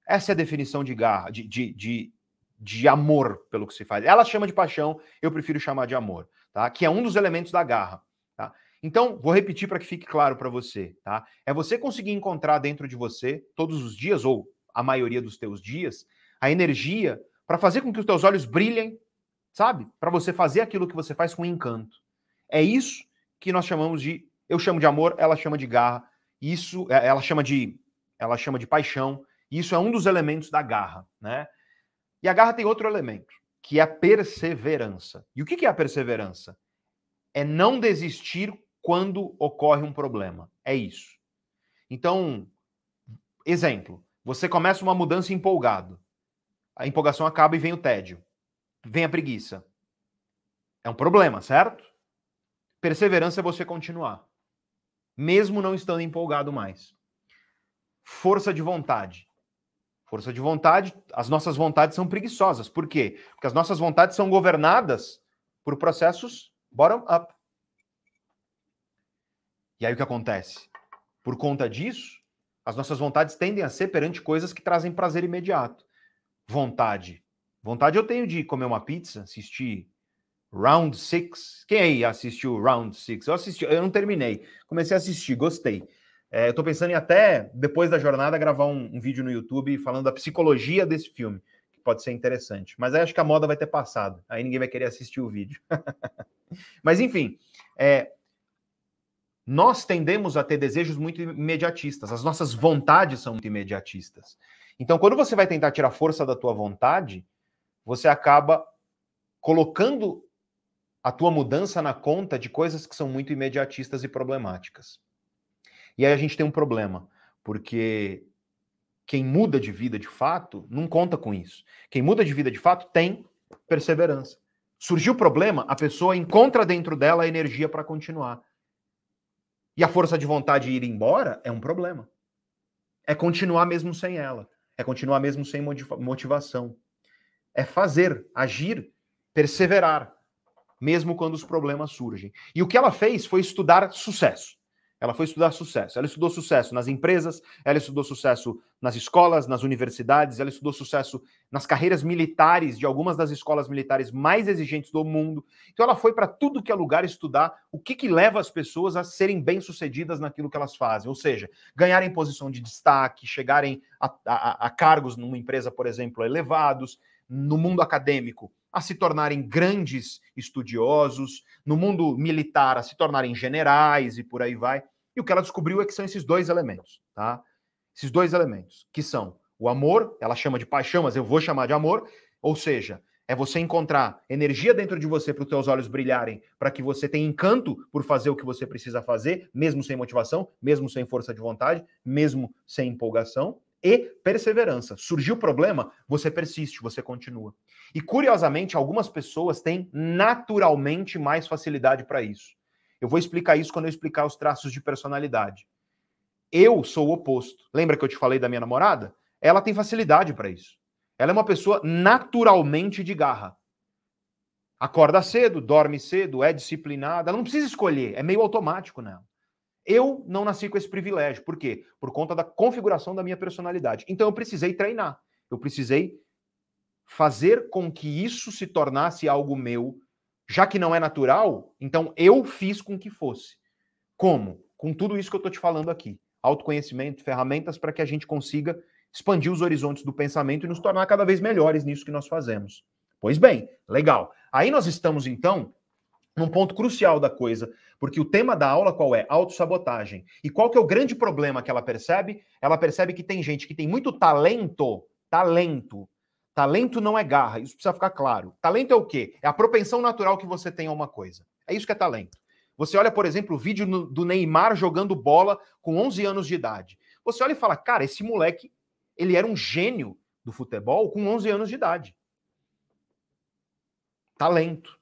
Essa é a definição de garra, de, de, de, de amor pelo que se faz. Ela chama de paixão, eu prefiro chamar de amor, tá? Que é um dos elementos da garra. Tá? Então, vou repetir para que fique claro para você, tá? É você conseguir encontrar dentro de você, todos os dias, ou a maioria dos teus dias, a energia para fazer com que os teus olhos brilhem, sabe? Para você fazer aquilo que você faz com encanto. É isso que nós chamamos de, eu chamo de amor, ela chama de garra, isso, é, ela chama de, ela chama de paixão, isso é um dos elementos da garra, né? E a garra tem outro elemento, que é a perseverança. E o que é a perseverança? É não desistir quando ocorre um problema. É isso. Então, exemplo, você começa uma mudança empolgado. A empolgação acaba e vem o tédio. Vem a preguiça. É um problema, certo? Perseverança é você continuar, mesmo não estando empolgado mais. Força de vontade. Força de vontade, as nossas vontades são preguiçosas. Por quê? Porque as nossas vontades são governadas por processos bottom-up. E aí o que acontece? Por conta disso, as nossas vontades tendem a ser perante coisas que trazem prazer imediato. Vontade. Vontade eu tenho de comer uma pizza, assistir Round Six. Quem aí assistiu Round Six? Eu assisti, eu não terminei. Comecei a assistir, gostei. É, eu tô pensando em até, depois da jornada, gravar um, um, vídeo no YouTube falando da psicologia desse filme, que pode ser interessante. Mas aí acho que a moda vai ter passado. Aí ninguém vai querer assistir o vídeo. [laughs] Mas enfim, é, nós tendemos a ter desejos muito imediatistas, as nossas vontades são muito imediatistas. Então, quando você vai tentar tirar força da tua vontade, você acaba colocando a tua mudança na conta de coisas que são muito imediatistas e problemáticas. E aí a gente tem um problema, porque quem muda de vida de fato não conta com isso. Quem muda de vida de fato tem perseverança. Surgiu o problema, a pessoa encontra dentro dela a energia para continuar. E a força de vontade de ir embora é um problema. É continuar mesmo sem ela. É continuar mesmo sem motivação. É fazer, agir, perseverar, mesmo quando os problemas surgem. E o que ela fez foi estudar sucesso. Ela foi estudar sucesso. Ela estudou sucesso nas empresas, ela estudou sucesso nas escolas, nas universidades, ela estudou sucesso nas carreiras militares de algumas das escolas militares mais exigentes do mundo. Então ela foi para tudo que é lugar estudar o que, que leva as pessoas a serem bem-sucedidas naquilo que elas fazem, ou seja, ganharem posição de destaque, chegarem a, a, a cargos numa empresa, por exemplo, elevados, no mundo acadêmico, a se tornarem grandes estudiosos, no mundo militar, a se tornarem generais e por aí vai. E o que ela descobriu é que são esses dois elementos, tá? Esses dois elementos, que são o amor, ela chama de paixão, mas eu vou chamar de amor, ou seja, é você encontrar energia dentro de você para os teus olhos brilharem, para que você tenha encanto por fazer o que você precisa fazer, mesmo sem motivação, mesmo sem força de vontade, mesmo sem empolgação e perseverança. Surgiu o problema, você persiste, você continua. E curiosamente, algumas pessoas têm naturalmente mais facilidade para isso. Eu vou explicar isso quando eu explicar os traços de personalidade. Eu sou o oposto. Lembra que eu te falei da minha namorada? Ela tem facilidade para isso. Ela é uma pessoa naturalmente de garra. Acorda cedo, dorme cedo, é disciplinada, ela não precisa escolher, é meio automático nela. Eu não nasci com esse privilégio. Por quê? Por conta da configuração da minha personalidade. Então eu precisei treinar. Eu precisei fazer com que isso se tornasse algo meu, já que não é natural, então eu fiz com que fosse. Como? Com tudo isso que eu estou te falando aqui. Autoconhecimento, ferramentas para que a gente consiga expandir os horizontes do pensamento e nos tornar cada vez melhores nisso que nós fazemos. Pois bem, legal. Aí nós estamos, então, num ponto crucial da coisa, porque o tema da aula qual é? Autossabotagem. E qual que é o grande problema que ela percebe? Ela percebe que tem gente que tem muito talento, talento. Talento não é garra, isso precisa ficar claro. Talento é o quê? É a propensão natural que você tem a uma coisa. É isso que é talento. Você olha, por exemplo, o vídeo do Neymar jogando bola com 11 anos de idade. Você olha e fala, cara, esse moleque, ele era um gênio do futebol com 11 anos de idade. Talento.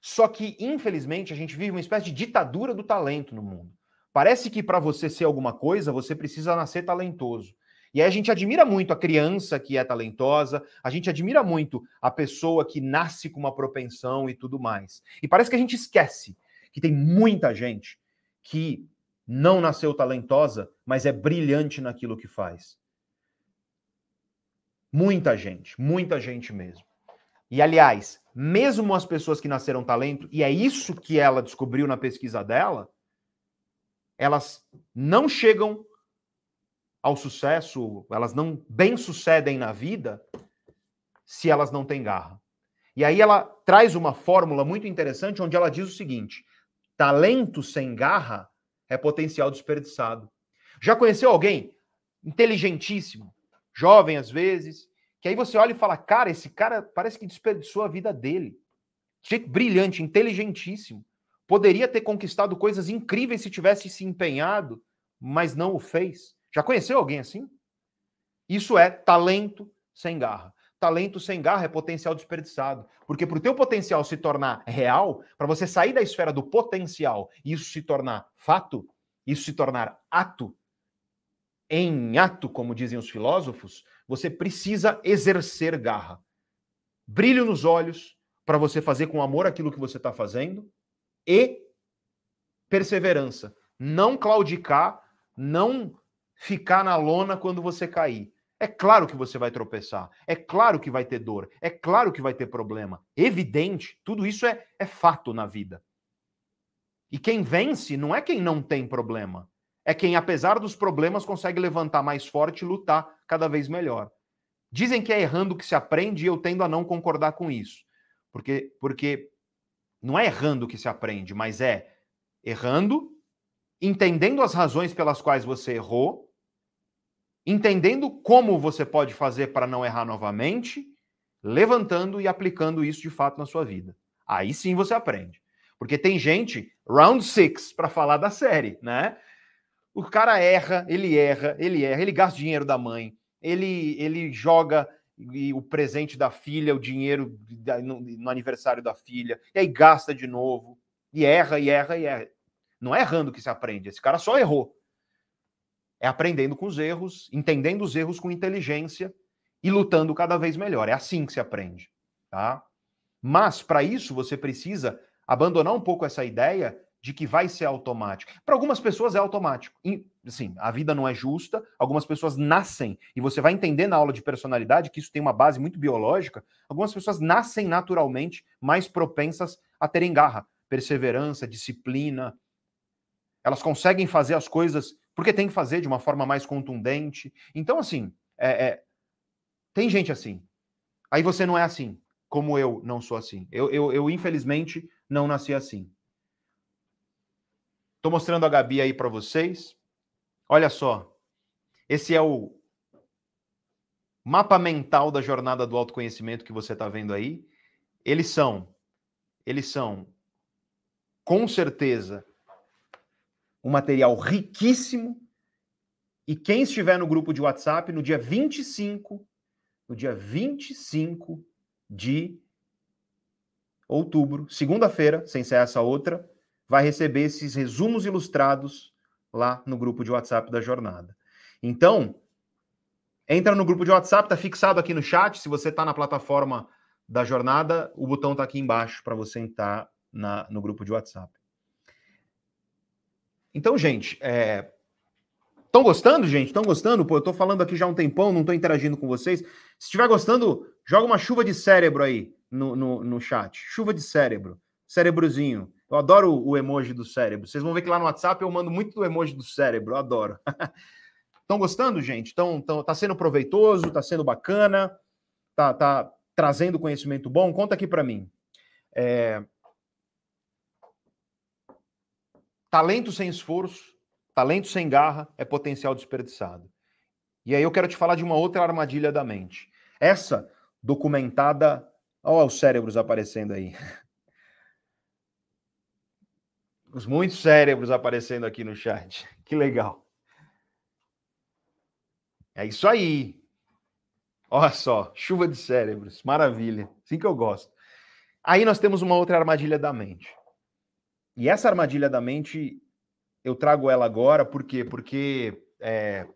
Só que, infelizmente, a gente vive uma espécie de ditadura do talento no mundo. Parece que para você ser alguma coisa, você precisa nascer talentoso. E aí a gente admira muito a criança que é talentosa, a gente admira muito a pessoa que nasce com uma propensão e tudo mais. E parece que a gente esquece que tem muita gente que não nasceu talentosa, mas é brilhante naquilo que faz. Muita gente, muita gente mesmo. E aliás, mesmo as pessoas que nasceram talento, e é isso que ela descobriu na pesquisa dela, elas não chegam ao sucesso, elas não bem sucedem na vida se elas não têm garra. E aí ela traz uma fórmula muito interessante onde ela diz o seguinte: talento sem garra é potencial desperdiçado. Já conheceu alguém inteligentíssimo, jovem às vezes, que aí você olha e fala, cara, esse cara parece que desperdiçou a vida dele. Jeito brilhante, inteligentíssimo. Poderia ter conquistado coisas incríveis se tivesse se empenhado, mas não o fez. Já conheceu alguém assim? Isso é talento sem garra. Talento sem garra é potencial desperdiçado. Porque para o teu potencial se tornar real, para você sair da esfera do potencial e isso se tornar fato, isso se tornar ato, em ato, como dizem os filósofos, você precisa exercer garra. Brilho nos olhos para você fazer com amor aquilo que você está fazendo e perseverança. Não claudicar, não ficar na lona quando você cair. É claro que você vai tropeçar, é claro que vai ter dor, é claro que vai ter problema. Evidente, tudo isso é, é fato na vida. E quem vence não é quem não tem problema, é quem, apesar dos problemas, consegue levantar mais forte e lutar cada vez melhor. Dizem que é errando que se aprende e eu tendo a não concordar com isso. Porque, porque não é errando que se aprende, mas é errando entendendo as razões pelas quais você errou, entendendo como você pode fazer para não errar novamente, levantando e aplicando isso de fato na sua vida. Aí sim você aprende. Porque tem gente, round six, para falar da série, né? O cara erra, ele erra, ele erra, ele gasta dinheiro da mãe, ele, ele joga o presente da filha, o dinheiro no, aniversário da filha, e aí gasta de novo, e erra, e erra, e erra. Não é errando que se aprende, esse cara só errou. É aprendendo com os erros, entendendo os erros com inteligência e lutando cada vez melhor. É assim que se aprende, tá? Mas para isso você precisa abandonar um pouco essa ideia de que vai ser automático. Para algumas pessoas é automático. sim, a vida não é justa, algumas pessoas nascem, e você vai entender na aula de personalidade que isso tem uma base muito biológica. Algumas pessoas nascem naturalmente mais propensas a terem garra, perseverança, disciplina. Elas conseguem fazer as coisas porque tem que fazer de uma forma mais contundente. Então, assim, é, é, tem gente assim. Aí você não é assim, como eu não sou assim. Eu, eu, eu infelizmente, não nasci assim. Estou mostrando a Gabi aí para vocês. Olha só. Esse é o mapa mental da jornada do autoconhecimento que você está vendo aí. Eles são, eles são, com certeza, um material riquíssimo. E quem estiver no grupo de WhatsApp, no dia 25, no dia 25 de outubro, segunda-feira, sem ser essa outra, vai receber esses resumos ilustrados lá no grupo de WhatsApp da jornada. Então, entra no grupo de WhatsApp, tá fixado aqui no chat. Se você está na plataforma da jornada, o botão está aqui embaixo para você entrar na, no grupo de WhatsApp. Então, gente, estão é... gostando, gente? Estão gostando? Pô, eu estou falando aqui já há um tempão, não estou interagindo com vocês. Se estiver gostando, joga uma chuva de cérebro aí no, no, no chat. Chuva de cérebro. Cérebrozinho. Eu adoro o emoji do cérebro. Vocês vão ver que lá no WhatsApp eu mando muito do emoji do cérebro. Eu adoro. [laughs] Estão gostando, gente? Estão, tão, tá sendo proveitoso, tá sendo bacana, tá, tá trazendo conhecimento bom? Conta aqui para mim. É... Talento sem esforço, talento sem garra é potencial desperdiçado. E aí eu quero te falar de uma outra armadilha da mente. Essa documentada. Olha os cérebros aparecendo aí. [laughs] Os muitos cérebros aparecendo aqui no chat. [laughs] Que legal. É isso aí. Olha só, chuva de cérebros. Maravilha. Assim que eu gosto. Aí nós temos uma outra armadilha da mente. E essa armadilha da mente, eu trago ela agora, por quê? Porque é,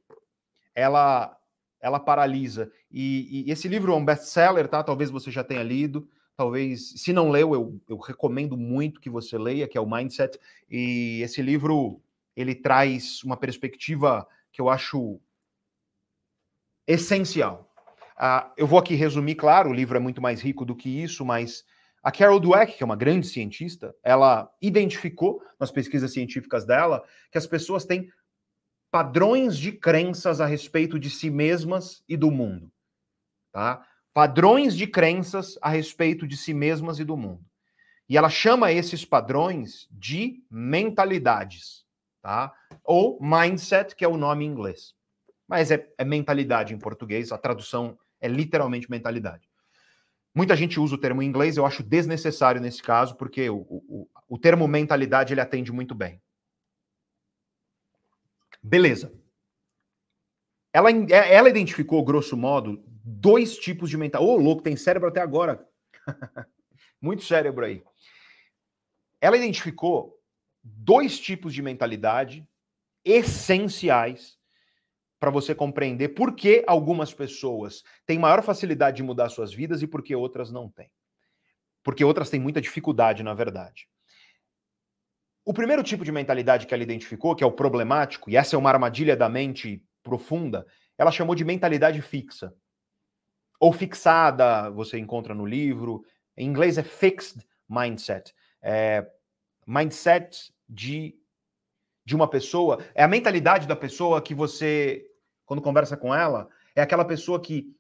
ela, ela paralisa. E, e esse livro é um best-seller, tá? Talvez você já tenha lido talvez, se não leu, eu, eu recomendo muito que você leia, que é o Mindset. E esse livro ele traz uma perspectiva que eu acho essencial. Uh, eu vou aqui resumir, claro, o livro é muito mais rico do que isso, mas a Carol Dweck, que é uma grande cientista, ela identificou nas pesquisas científicas dela que as pessoas têm padrões de crenças a respeito de si mesmas e do mundo. Tá? Padrões de crenças a respeito de si mesmas e do mundo. E ela chama esses padrões de mentalidades, tá? Ou mindset, que é o nome em inglês. Mas é, é mentalidade em português, a tradução é literalmente mentalidade. Muita gente usa o termo em inglês, eu acho desnecessário nesse caso, porque o, o, o termo mentalidade ele atende muito bem. Beleza. Ela, ela identificou, grosso modo, dois tipos de mental. Ô, oh, louco, tem cérebro até agora. [laughs] Muito cérebro aí. Ela identificou dois tipos de mentalidade essenciais para você compreender por que algumas pessoas têm maior facilidade de mudar suas vidas e por que outras não têm. Porque outras têm muita dificuldade, na verdade. O primeiro tipo de mentalidade que ela identificou, que é o problemático, e essa é uma armadilha da mente profunda, ela chamou de mentalidade fixa ou fixada, você encontra no livro. Em inglês é fixed mindset. É mindset de, de uma pessoa. É a mentalidade da pessoa que você, quando conversa com ela, é aquela pessoa que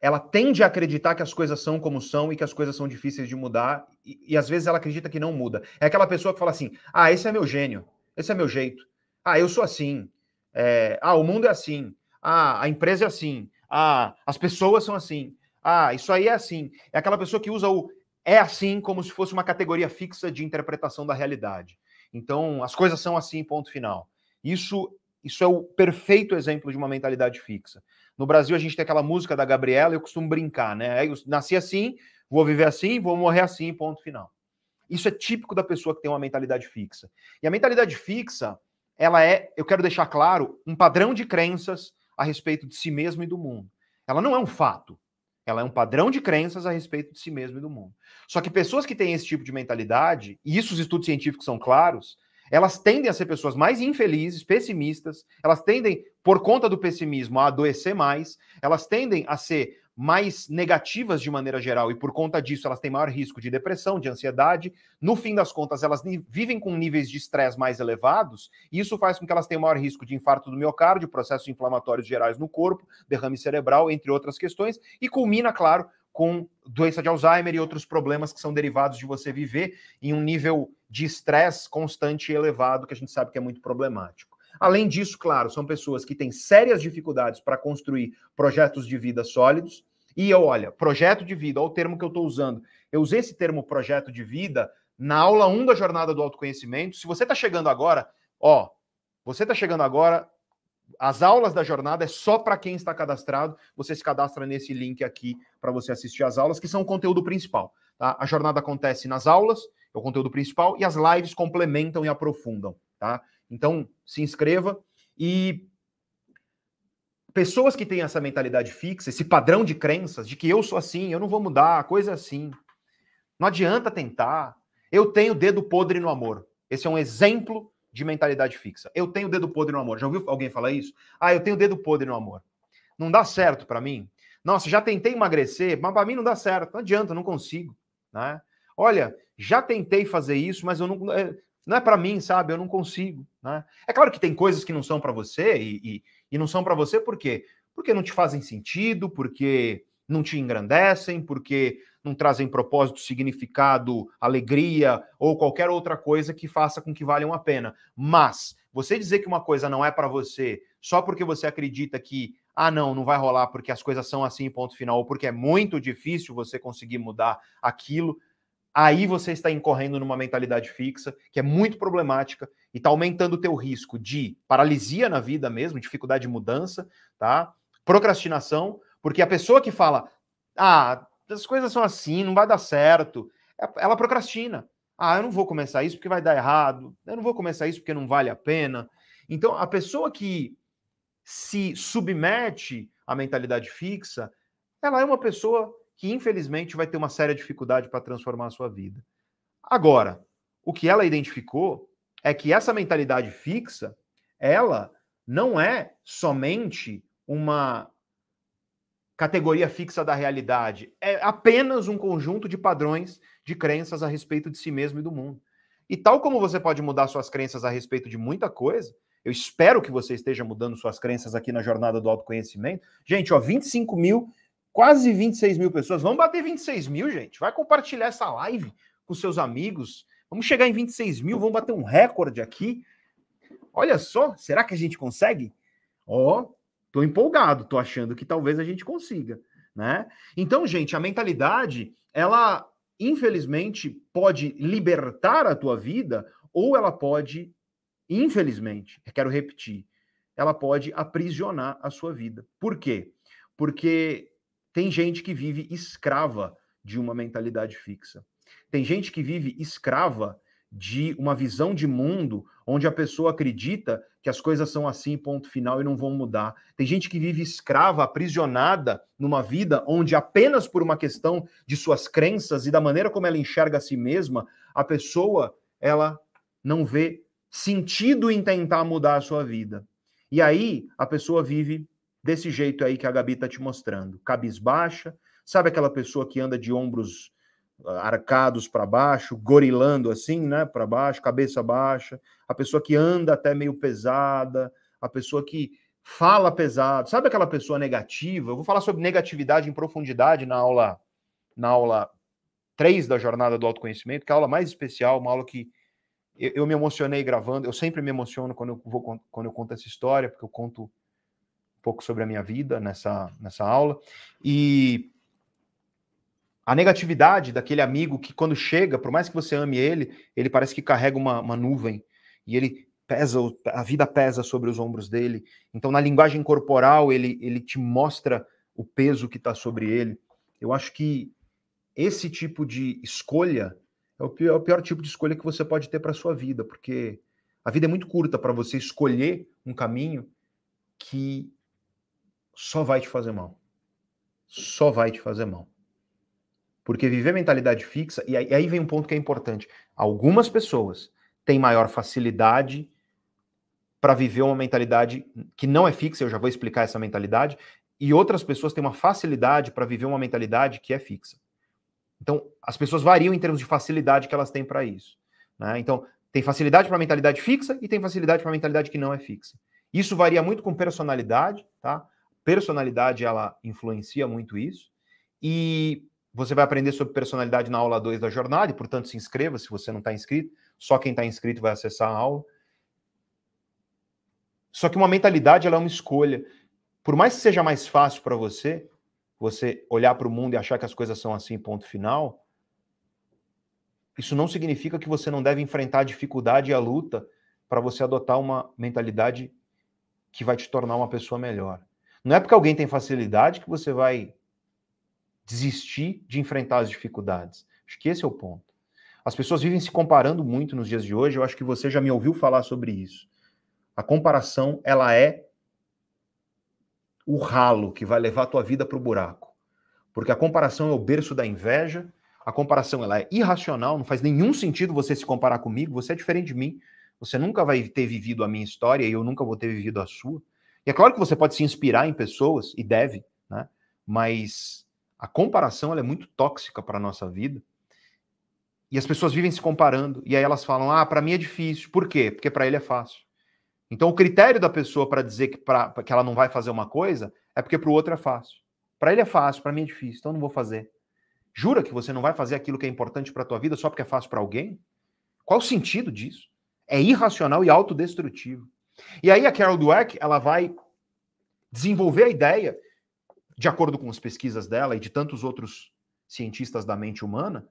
ela tende a acreditar que as coisas são como são e que as coisas são difíceis de mudar, e, e, às vezes ela acredita que não muda. É aquela pessoa que fala assim: ah, esse é meu gênio, Esse é meu jeito. Ah, eu sou assim. É, ah, o mundo é assim. Ah, a empresa é assim. Ah, as pessoas são assim. Ah, isso aí é assim. É aquela pessoa que usa o é assim como se fosse uma categoria fixa de interpretação da realidade. Então, as coisas são assim, ponto final. Isso, isso é o perfeito exemplo de uma mentalidade fixa. No Brasil, a gente tem aquela música da Gabriela, eu costumo brincar, né? Eu nasci assim, vou viver assim, vou morrer assim, ponto final. Isso é típico da pessoa que tem uma mentalidade fixa. E a mentalidade fixa, ela é, eu quero deixar claro, um padrão de crenças a respeito de si mesmo e do mundo. Ela não é um fato. Ela é um padrão de crenças a respeito de si mesmo e do mundo. Só que pessoas que têm esse tipo de mentalidade, e isso os estudos científicos são claros, elas tendem a ser pessoas mais infelizes, pessimistas, elas tendem, por conta do pessimismo, a adoecer mais, elas tendem a ser mais negativas de maneira geral e por conta disso elas têm maior risco de depressão, de ansiedade. No fim das contas, elas vivem com níveis de estresse mais elevados e isso faz com que elas tenham maior risco de infarto do miocárdio, processos inflamatórios gerais no corpo, derrame cerebral, entre outras questões, e culmina, claro, com doença de Alzheimer e outros problemas que são derivados de você viver em um nível de estresse constante e elevado, que a gente sabe que é muito problemático. Além disso, claro, são pessoas que têm sérias dificuldades para construir projetos de vida sólidos. E olha, projeto de vida, olha o termo que eu estou usando. Eu usei esse termo projeto de vida na aula 1 da jornada do autoconhecimento. Se você está chegando agora, ó, você está chegando agora, as aulas da jornada é só para quem está cadastrado. Você se cadastra nesse link aqui para você assistir as aulas, que são o conteúdo principal. Tá? A jornada acontece nas aulas, é o conteúdo principal, e as lives complementam e aprofundam. Tá? Então, se inscreva e pessoas que têm essa mentalidade fixa, esse padrão de crenças de que eu sou assim, eu não vou mudar, a coisa é assim. Não adianta tentar. Eu tenho dedo podre no amor. Esse é um exemplo de mentalidade fixa. Eu tenho dedo podre no amor. Já ouviu alguém falar isso? Ah, eu tenho dedo podre no amor. Não dá certo para mim. Nossa, já tentei emagrecer, mas para mim não dá certo. Não adianta, não consigo, né? Olha, já tentei fazer isso, mas eu não é, não é para mim, sabe? Eu não consigo. Né? É claro que tem coisas que não são para você e, e, e, não são para você por quê? Porque não te fazem sentido, porque não te engrandecem, porque não trazem propósito, significado, alegria ou qualquer outra coisa que faça com que valham a pena. Mas você dizer que uma coisa não é para você só porque você acredita que ah, não, não vai rolar porque as coisas são assim, ponto final, ou porque é muito difícil você conseguir mudar aquilo, aí você está incorrendo numa mentalidade fixa, que é muito problemática e está aumentando o teu risco de paralisia na vida mesmo, dificuldade de mudança, tá? Procrastinação, porque a pessoa que fala, ah, as coisas são assim, não vai dar certo, é, ela procrastina. Ah, eu não vou começar isso porque vai dar errado, eu não vou começar isso porque não vale a pena. Então, a pessoa que se submete à mentalidade fixa, ela é uma pessoa que infelizmente vai ter uma séria dificuldade para transformar a sua vida. Agora, o que ela identificou é que essa mentalidade fixa, ela não é somente uma categoria fixa da realidade, é apenas um conjunto de padrões de crenças a respeito de si mesmo e do mundo. E tal como você pode mudar suas crenças a respeito de muita coisa, eu espero que você esteja mudando suas crenças aqui na jornada do autoconhecimento. Gente, ó, 25 mil quase 26 mil pessoas. Vamos bater 26 mil, gente. Vai compartilhar essa live com seus amigos. Vamos chegar em 26 mil, vamos bater um recorde aqui. Olha só, será que a gente consegue? Ó, oh, tô empolgado, tô achando que talvez a gente consiga, né? Então, gente, a mentalidade, ela infelizmente pode libertar a tua vida ou ela pode, infelizmente, quero repetir, ela pode aprisionar a sua vida. Por quê? Porque tem gente que vive escrava de uma mentalidade fixa. Tem gente que vive escrava de uma visão de mundo onde a pessoa acredita que as coisas são assim, ponto final, e não vão mudar. Tem gente que vive escrava, aprisionada numa vida onde apenas por uma questão de suas crenças e da maneira como ela enxerga a si mesma, a pessoa ela não vê sentido em tentar mudar a sua vida. E aí a pessoa vive desse jeito aí que a Gabi tá te mostrando, cabisbaixa, sabe aquela pessoa que anda de ombros ah, arcados para baixo, gorilando assim, né, para baixo, cabeça baixa, a pessoa que anda até meio pesada, a pessoa que fala pesado, sabe aquela pessoa negativa? Eu vou falar sobre negatividade em profundidade na aula na aula 3 da jornada do autoconhecimento, que é a aula mais especial, uma aula que eu, eu, me emocionei gravando, eu sempre me emociono quando eu, vou, quando eu conto essa história, porque eu conto pouco sobre a minha vida nessa, nessa aula. E a negatividade daquele amigo que, quando chega, por mais que você ame ele, ele parece que carrega uma, uma nuvem e ele pesa, a vida pesa sobre os ombros dele. Então, na linguagem corporal, ele, ele te mostra o peso que está sobre ele. Eu acho que esse tipo de escolha é o pior, é o pior tipo de escolha que você pode ter para sua vida, porque a vida é muito curta para você escolher um caminho que só vai te fazer mal. Só vai te fazer mal. Porque viver mentalidade fixa, e aí vem um ponto que é importante. Algumas pessoas têm maior facilidade para viver uma mentalidade que não é fixa, eu já vou explicar essa mentalidade, e outras pessoas têm uma facilidade para viver uma mentalidade que é fixa. Então, as pessoas variam em termos de facilidade que elas têm para isso. Né? Então, tem facilidade para mentalidade fixa e tem facilidade para mentalidade que não é fixa. Isso varia muito com personalidade, tá? Personalidade, ela influencia muito isso. E você vai aprender sobre personalidade na aula 2 da jornada, e, portanto, se inscreva se você não está inscrito. Só quem está inscrito vai acessar a aula. Só que uma mentalidade ela é uma escolha. Por mais que seja mais fácil para você, você olhar para o mundo e achar que as coisas são assim, ponto final, isso não significa que você não deve enfrentar a dificuldade e a luta para você adotar uma mentalidade que vai te tornar uma pessoa melhor. Não é porque alguém tem facilidade que você vai desistir de enfrentar as dificuldades. Acho que esse é o ponto. As pessoas vivem se comparando muito nos dias de hoje. Eu acho que você já me ouviu falar sobre isso. A comparação, ela é o ralo que vai levar a tua vida para o buraco. Porque a comparação é o berço da inveja, a comparação ela é irracional, não faz nenhum sentido você se comparar comigo, você é diferente de mim, você nunca vai ter vivido a minha história e eu nunca vou ter vivido a sua. E é claro que você pode se inspirar em pessoas, e deve, né? mas a comparação é muito tóxica para a nossa vida. E as pessoas vivem se comparando, e aí elas falam: ah, para mim é difícil. Por quê? Porque para ele é fácil. Então, o critério da pessoa para dizer que, pra, que ela não vai fazer uma coisa é porque para o outro é fácil. Para ele é fácil, para mim é difícil, então não vou fazer. Jura que você não vai fazer aquilo que é importante para a tua vida só porque é fácil para alguém? Qual o sentido disso? É irracional e autodestrutivo. E aí a Carol Dweck, ela vai desenvolver a ideia, de acordo com as pesquisas dela e de tantos outros cientistas da mente humana,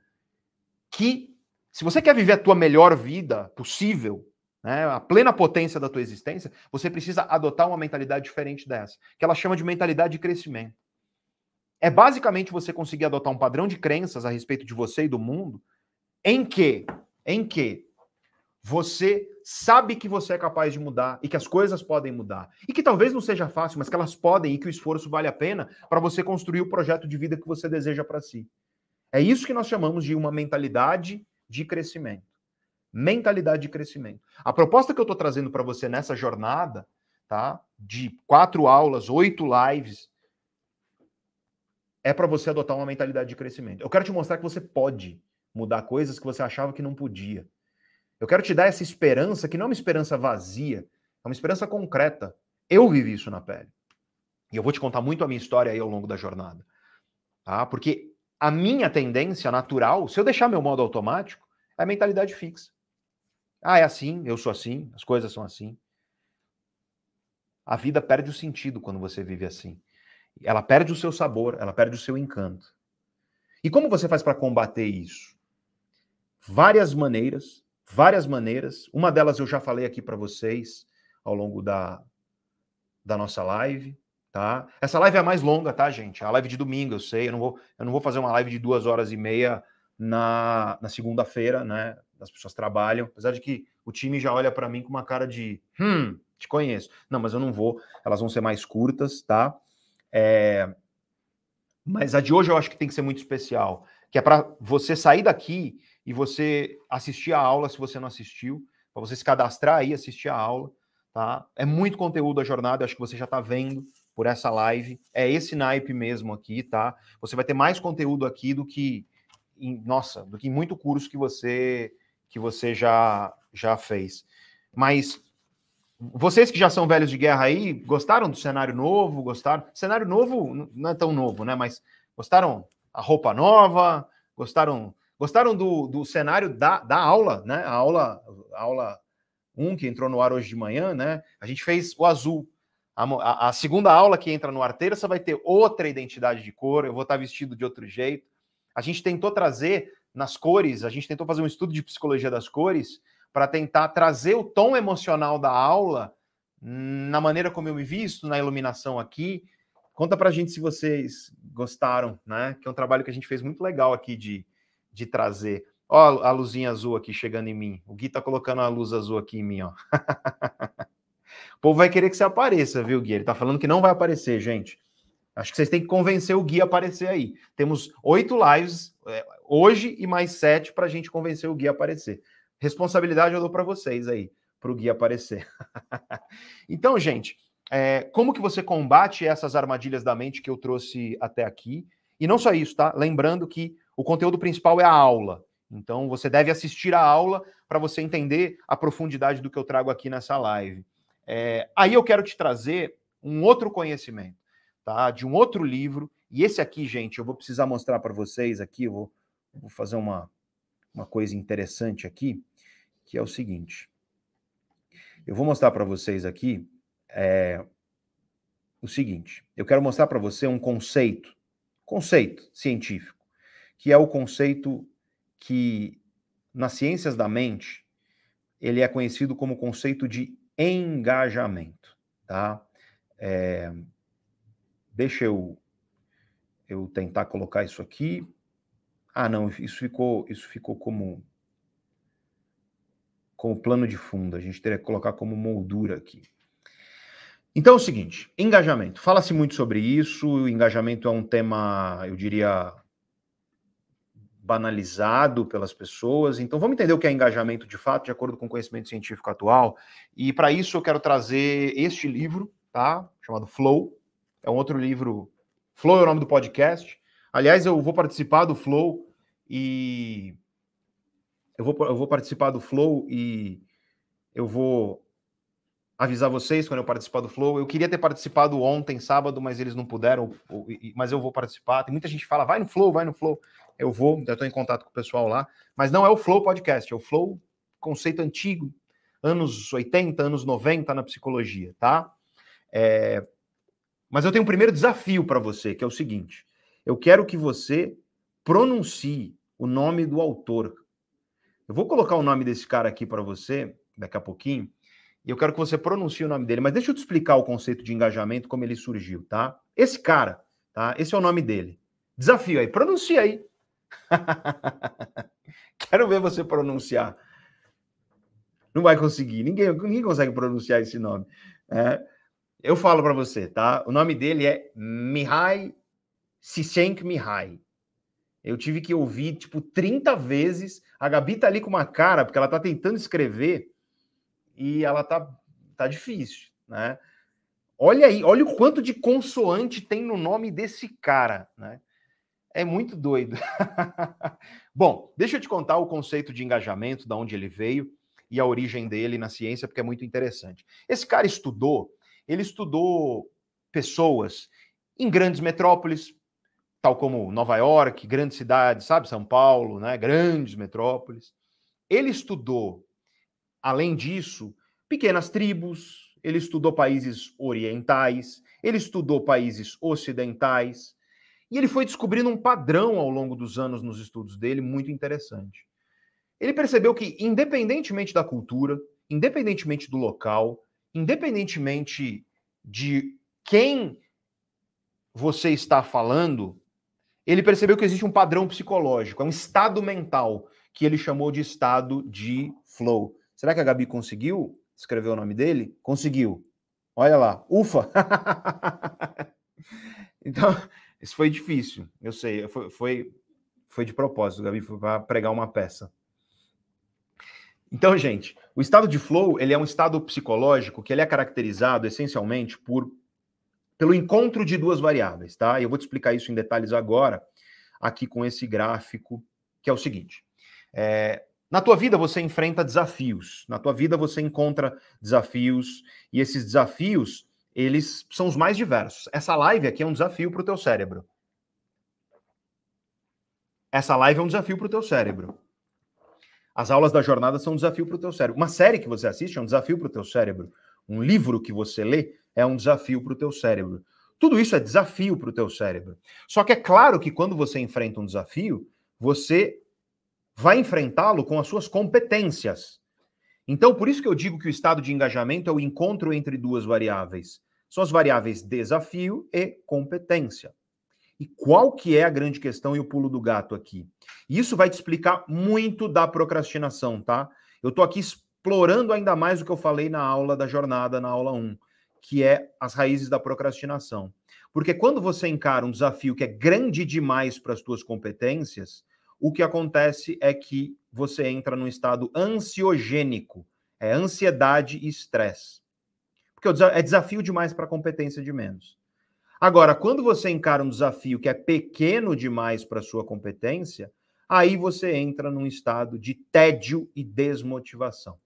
que se você quer viver a tua melhor vida possível, né, a plena potência da tua existência, você precisa adotar uma mentalidade diferente dessa, que ela chama de mentalidade de crescimento. É basicamente você conseguir adotar um padrão de crenças a respeito de você e do mundo, em que, em que você sabe que você é capaz de mudar e que as coisas podem mudar. E que talvez não seja fácil, mas que elas podem e que o esforço vale a pena para você construir o projeto de vida que você deseja para si. É isso que nós chamamos de uma mentalidade de crescimento mentalidade de crescimento. A proposta que eu estou trazendo para você nessa jornada, tá? De quatro aulas, oito lives, é para você adotar uma mentalidade de crescimento. Eu quero te mostrar que você pode mudar coisas que você achava que não podia. Eu quero te dar essa esperança, que não é uma esperança vazia, é uma esperança concreta. Eu vivi isso na pele. E eu vou te contar muito a minha história aí ao longo da jornada. Tá? Porque a minha tendência natural, se eu deixar meu modo automático, é a mentalidade fixa. Ah, é assim, eu sou assim, as coisas são assim. A vida perde o sentido quando você vive assim. Ela perde o seu sabor, ela perde o seu encanto. E como você faz para combater isso? Várias maneiras, várias maneiras. Uma delas eu já falei aqui para vocês ao longo da, da nossa live, tá? Essa live é a mais longa, tá, gente? A live de domingo, eu sei. Eu não vou, eu não vou fazer uma live de duas horas e meia na, na segunda-feira, né? as pessoas trabalham, apesar de que o time já olha para mim com uma cara de hum, te conheço. Não, mas eu não vou, elas vão ser mais curtas, tá? É... Mas a de hoje eu acho que tem que ser muito especial, que é para você sair daqui e você assistir a aula se você não assistiu, para você se cadastrar aí, assistir a aula, tá? É muito conteúdo a jornada, acho que você já está vendo por essa live. É esse naipe mesmo aqui, tá? Você vai ter mais conteúdo aqui do que em, nossa, do que em muito curso que você que você já, já fez. Mas vocês que já são velhos de guerra aí, gostaram do cenário novo? Gostaram? Cenário novo não é tão novo, né? Mas gostaram a roupa nova? Gostaram Gostaram do, do cenário da, da aula, né? A aula, a aula 1 que entrou no ar hoje de manhã, né? A gente fez o azul. A, a, segunda aula que entra no arteiro, você vai ter outra identidade de cor, eu vou estar vestido de outro jeito. A gente tentou trazer nas cores, a gente tentou fazer um estudo de psicologia das cores para tentar trazer o tom emocional da aula na maneira como eu me visto, na iluminação aqui. Conta para a gente se vocês gostaram, né? Que é um trabalho que a gente fez muito legal aqui de, de trazer. Ó, a luzinha azul aqui chegando em mim. O Gui tá colocando a luz azul aqui em mim, ó. [laughs] o povo vai querer que você apareça, viu, Gui? Ele tá falando que não vai aparecer, gente. Acho que vocês têm que convencer o Gui a aparecer aí. Temos oito lives é, hoje e mais sete para a gente convencer o Gui a aparecer. Responsabilidade eu dou para vocês aí, para o Gui aparecer. [laughs] então, gente, é, como que você combate essas armadilhas da mente que eu trouxe até aqui? E não só isso, tá? Lembrando que o conteúdo principal é a aula. Então, você deve assistir a aula para você entender a profundidade do que eu trago aqui nessa live. É, aí eu quero te trazer um outro conhecimento tá? De um outro livro. E esse aqui, gente, eu vou precisar mostrar para vocês aqui, eu vou, vou fazer uma, uma coisa interessante aqui, que é o seguinte. Eu vou mostrar para vocês aqui é, o seguinte. Eu quero mostrar para você um conceito, conceito científico, que é o conceito que nas ciências da mente ele é conhecido como conceito de engajamento, tá? É, Deixa eu, eu tentar colocar isso aqui. Ah, não, isso ficou, isso ficou como, como plano de fundo. A gente teria que colocar como moldura aqui. Então é o seguinte, engajamento. Fala-se muito sobre isso. O engajamento é um tema, eu diria, banalizado pelas pessoas. Então vamos entender o que é engajamento de fato, de acordo com o conhecimento científico atual. E para isso eu quero trazer este livro, tá? Chamado Flow, é um outro livro. Flow é o nome do podcast. Aliás, eu vou participar do Flow e eu vou, eu vou participar do Flow e eu vou avisar vocês quando eu participar do Flow. Eu queria ter participado ontem, sábado, mas eles não puderam, mas eu vou participar. Tem muita gente que fala, vai no Flow, vai no Flow. Eu vou, já estou em contato com o pessoal lá, mas não é o Flow Podcast, é o Flow conceito antigo, anos 80, anos 90 na psicologia, tá? É, mas eu tenho um primeiro desafio para você, que é o seguinte: eu quero que você pronuncie o nome do autor. Eu vou colocar o nome desse cara aqui para você daqui a pouquinho, e eu quero que você pronuncie o nome dele. Mas deixa eu te explicar o conceito de engajamento, como ele surgiu, tá? Esse cara, tá? Esse é o nome dele. Desafio aí, pronuncia aí. [laughs] quero ver você pronunciar. Não vai conseguir, ninguém, ninguém consegue pronunciar esse nome. É, eu falo para você, tá? O nome dele é Mihai Mihai. Eu tive que ouvir, tipo, 30 vezes. A Gabi tá ali com uma cara, porque ela tá tentando escrever e ela tá, tá difícil, né? Olha aí, olha o quanto de consoante tem no nome desse cara, né? É muito doido. [laughs] Bom, deixa eu te contar o conceito de engajamento, da onde ele veio e a origem dele na ciência, porque é muito interessante. Esse cara estudou ele estudou pessoas em grandes metrópoles, tal como Nova York, grandes cidades, sabe, São Paulo, né, grandes metrópoles. Ele estudou, além disso, pequenas tribos, ele estudou países orientais, ele estudou países ocidentais, e ele foi descobrindo um padrão ao longo dos anos nos estudos dele muito interessante. Ele percebeu que, independentemente da cultura, independentemente do local, independentemente de quem você está falando, ele percebeu que existe um padrão psicológico, é um estado mental, que ele chamou de estado de flow. Será que a Gabi conseguiu escrever o nome dele? Conseguiu. Olha lá, ufa! [laughs] então, isso foi difícil, eu sei, foi, foi, foi de propósito, Gabi, foi para pregar uma peça. Então, gente, o estado de flow, ele é um estado psicológico que ele é caracterizado essencialmente por pelo encontro de duas variáveis, tá? E eu vou te explicar isso em detalhes agora, aqui com esse gráfico, que é o seguinte. É, na tua vida você enfrenta desafios, na tua vida você encontra desafios, e esses desafios, eles são os mais diversos. Essa live aqui é um desafio para o teu cérebro. essa live é um desafio para o teu cérebro. As aulas da jornada são um desafio para o teu cérebro. Uma série que você assiste é um desafio para o teu cérebro. Um livro que você lê é um desafio para o teu cérebro. Tudo isso é desafio para o teu cérebro. Só que é claro que quando você enfrenta um desafio, você vai enfrentá-lo com as suas competências. Então, por isso que eu digo que o estado de engajamento é o encontro entre duas variáveis. São as variáveis desafio e competência. E qual que é a grande questão e o pulo do gato aqui? Isso vai te explicar muito da procrastinação, tá? Eu estou aqui explorando ainda mais o que eu falei na aula da jornada, na aula 1, que é as raízes da procrastinação. Porque quando você encara um desafio que é grande demais para as suas competências, o que acontece é que você entra num estado ansiogênico, é ansiedade e estresse. Porque é desafio demais para competência de menos. Agora, quando você encara um desafio que é pequeno demais para sua competência, aí você entra num estado de tédio e desmotivação.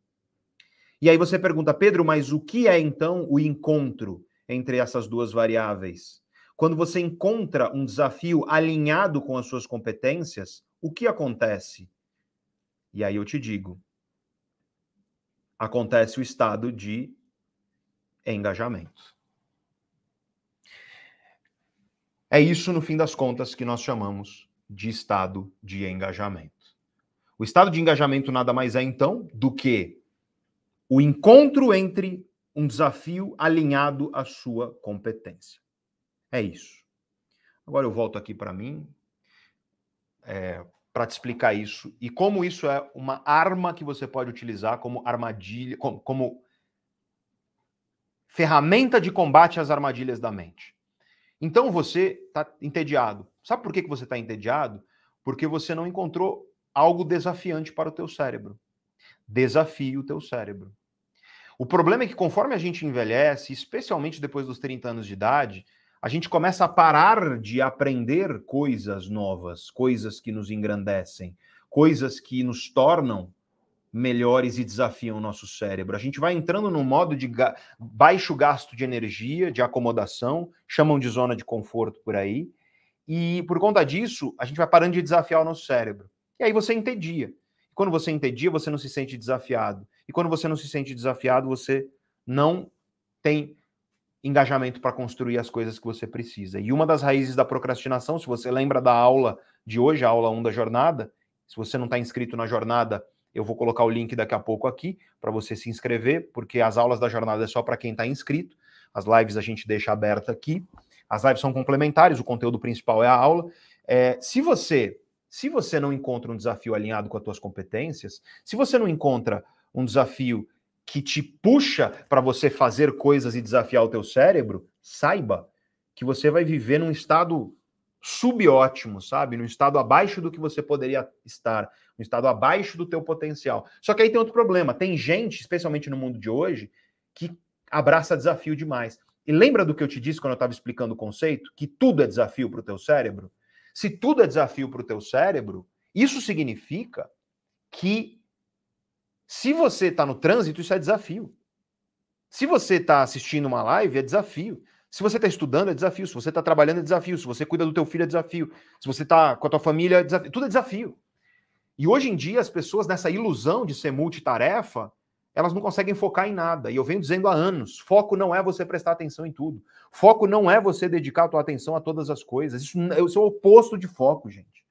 E aí você pergunta, Pedro, mas o que é então o encontro entre essas duas variáveis? Quando você encontra um desafio alinhado com as suas competências, o que acontece? E aí eu te digo: acontece o estado de engajamento. É isso, no fim das contas, que nós chamamos de estado de engajamento. O estado de engajamento nada mais é, então, do que o encontro entre um desafio alinhado à sua competência. É isso. Agora eu volto aqui para mim, é, para te explicar isso e como isso é uma arma que você pode utilizar como armadilha, como, como ferramenta de combate às armadilhas da mente. Então você está entediado. Sabe por que, que você está entediado? Porque você não encontrou algo desafiante para o teu cérebro. Desafie o teu cérebro. O problema é que conforme a gente envelhece, especialmente depois dos 30 anos de idade, a gente começa a parar de aprender coisas novas, coisas que nos engrandecem, coisas que nos tornam melhores e desafiam o nosso cérebro. A gente vai entrando num modo de ga baixo gasto de energia, de acomodação, chamam de zona de conforto por aí, e por conta disso, a gente vai parando de desafiar o nosso cérebro. E aí você entedia. Quando você entedia, você não se sente desafiado. E quando você não se sente desafiado, você não tem engajamento para construir as coisas que você precisa. E uma das raízes da procrastinação, se você lembra da aula de hoje, a aula 1 da jornada, se você não está inscrito na jornada, eu vou colocar o link daqui a pouco aqui para você se inscrever, porque as aulas da jornada é só para quem está inscrito. As lives a gente deixa aberta aqui. As lives são complementares, o conteúdo principal é a aula. É, se você se você não encontra um desafio alinhado com as suas competências, se você não encontra um desafio que te puxa para você fazer coisas e desafiar o teu cérebro, saiba que você vai viver num estado subótimo, sabe? Num estado abaixo do que você poderia estar, num estado abaixo do teu potencial. Só que aí tem outro problema, tem gente, especialmente no mundo de hoje, que abraça desafio demais. E lembra do que eu te disse quando eu estava explicando o conceito, que tudo é desafio para o teu cérebro? Se tudo é desafio para o teu cérebro, isso significa que se você está no trânsito, isso é desafio. Se você está assistindo uma live, é desafio. Se você está estudando, é desafio. Se você está trabalhando, é desafio. Se você cuida do teu filho, é desafio. Se você está com a tua família, é desafio. Tudo é desafio. E hoje em dia, as pessoas, nessa ilusão de ser multitarefa, elas não conseguem focar em nada. E eu venho dizendo há anos: foco não é você prestar atenção em tudo. Foco não é você dedicar a tua atenção a todas as coisas. Isso, é o oposto de foco, gente.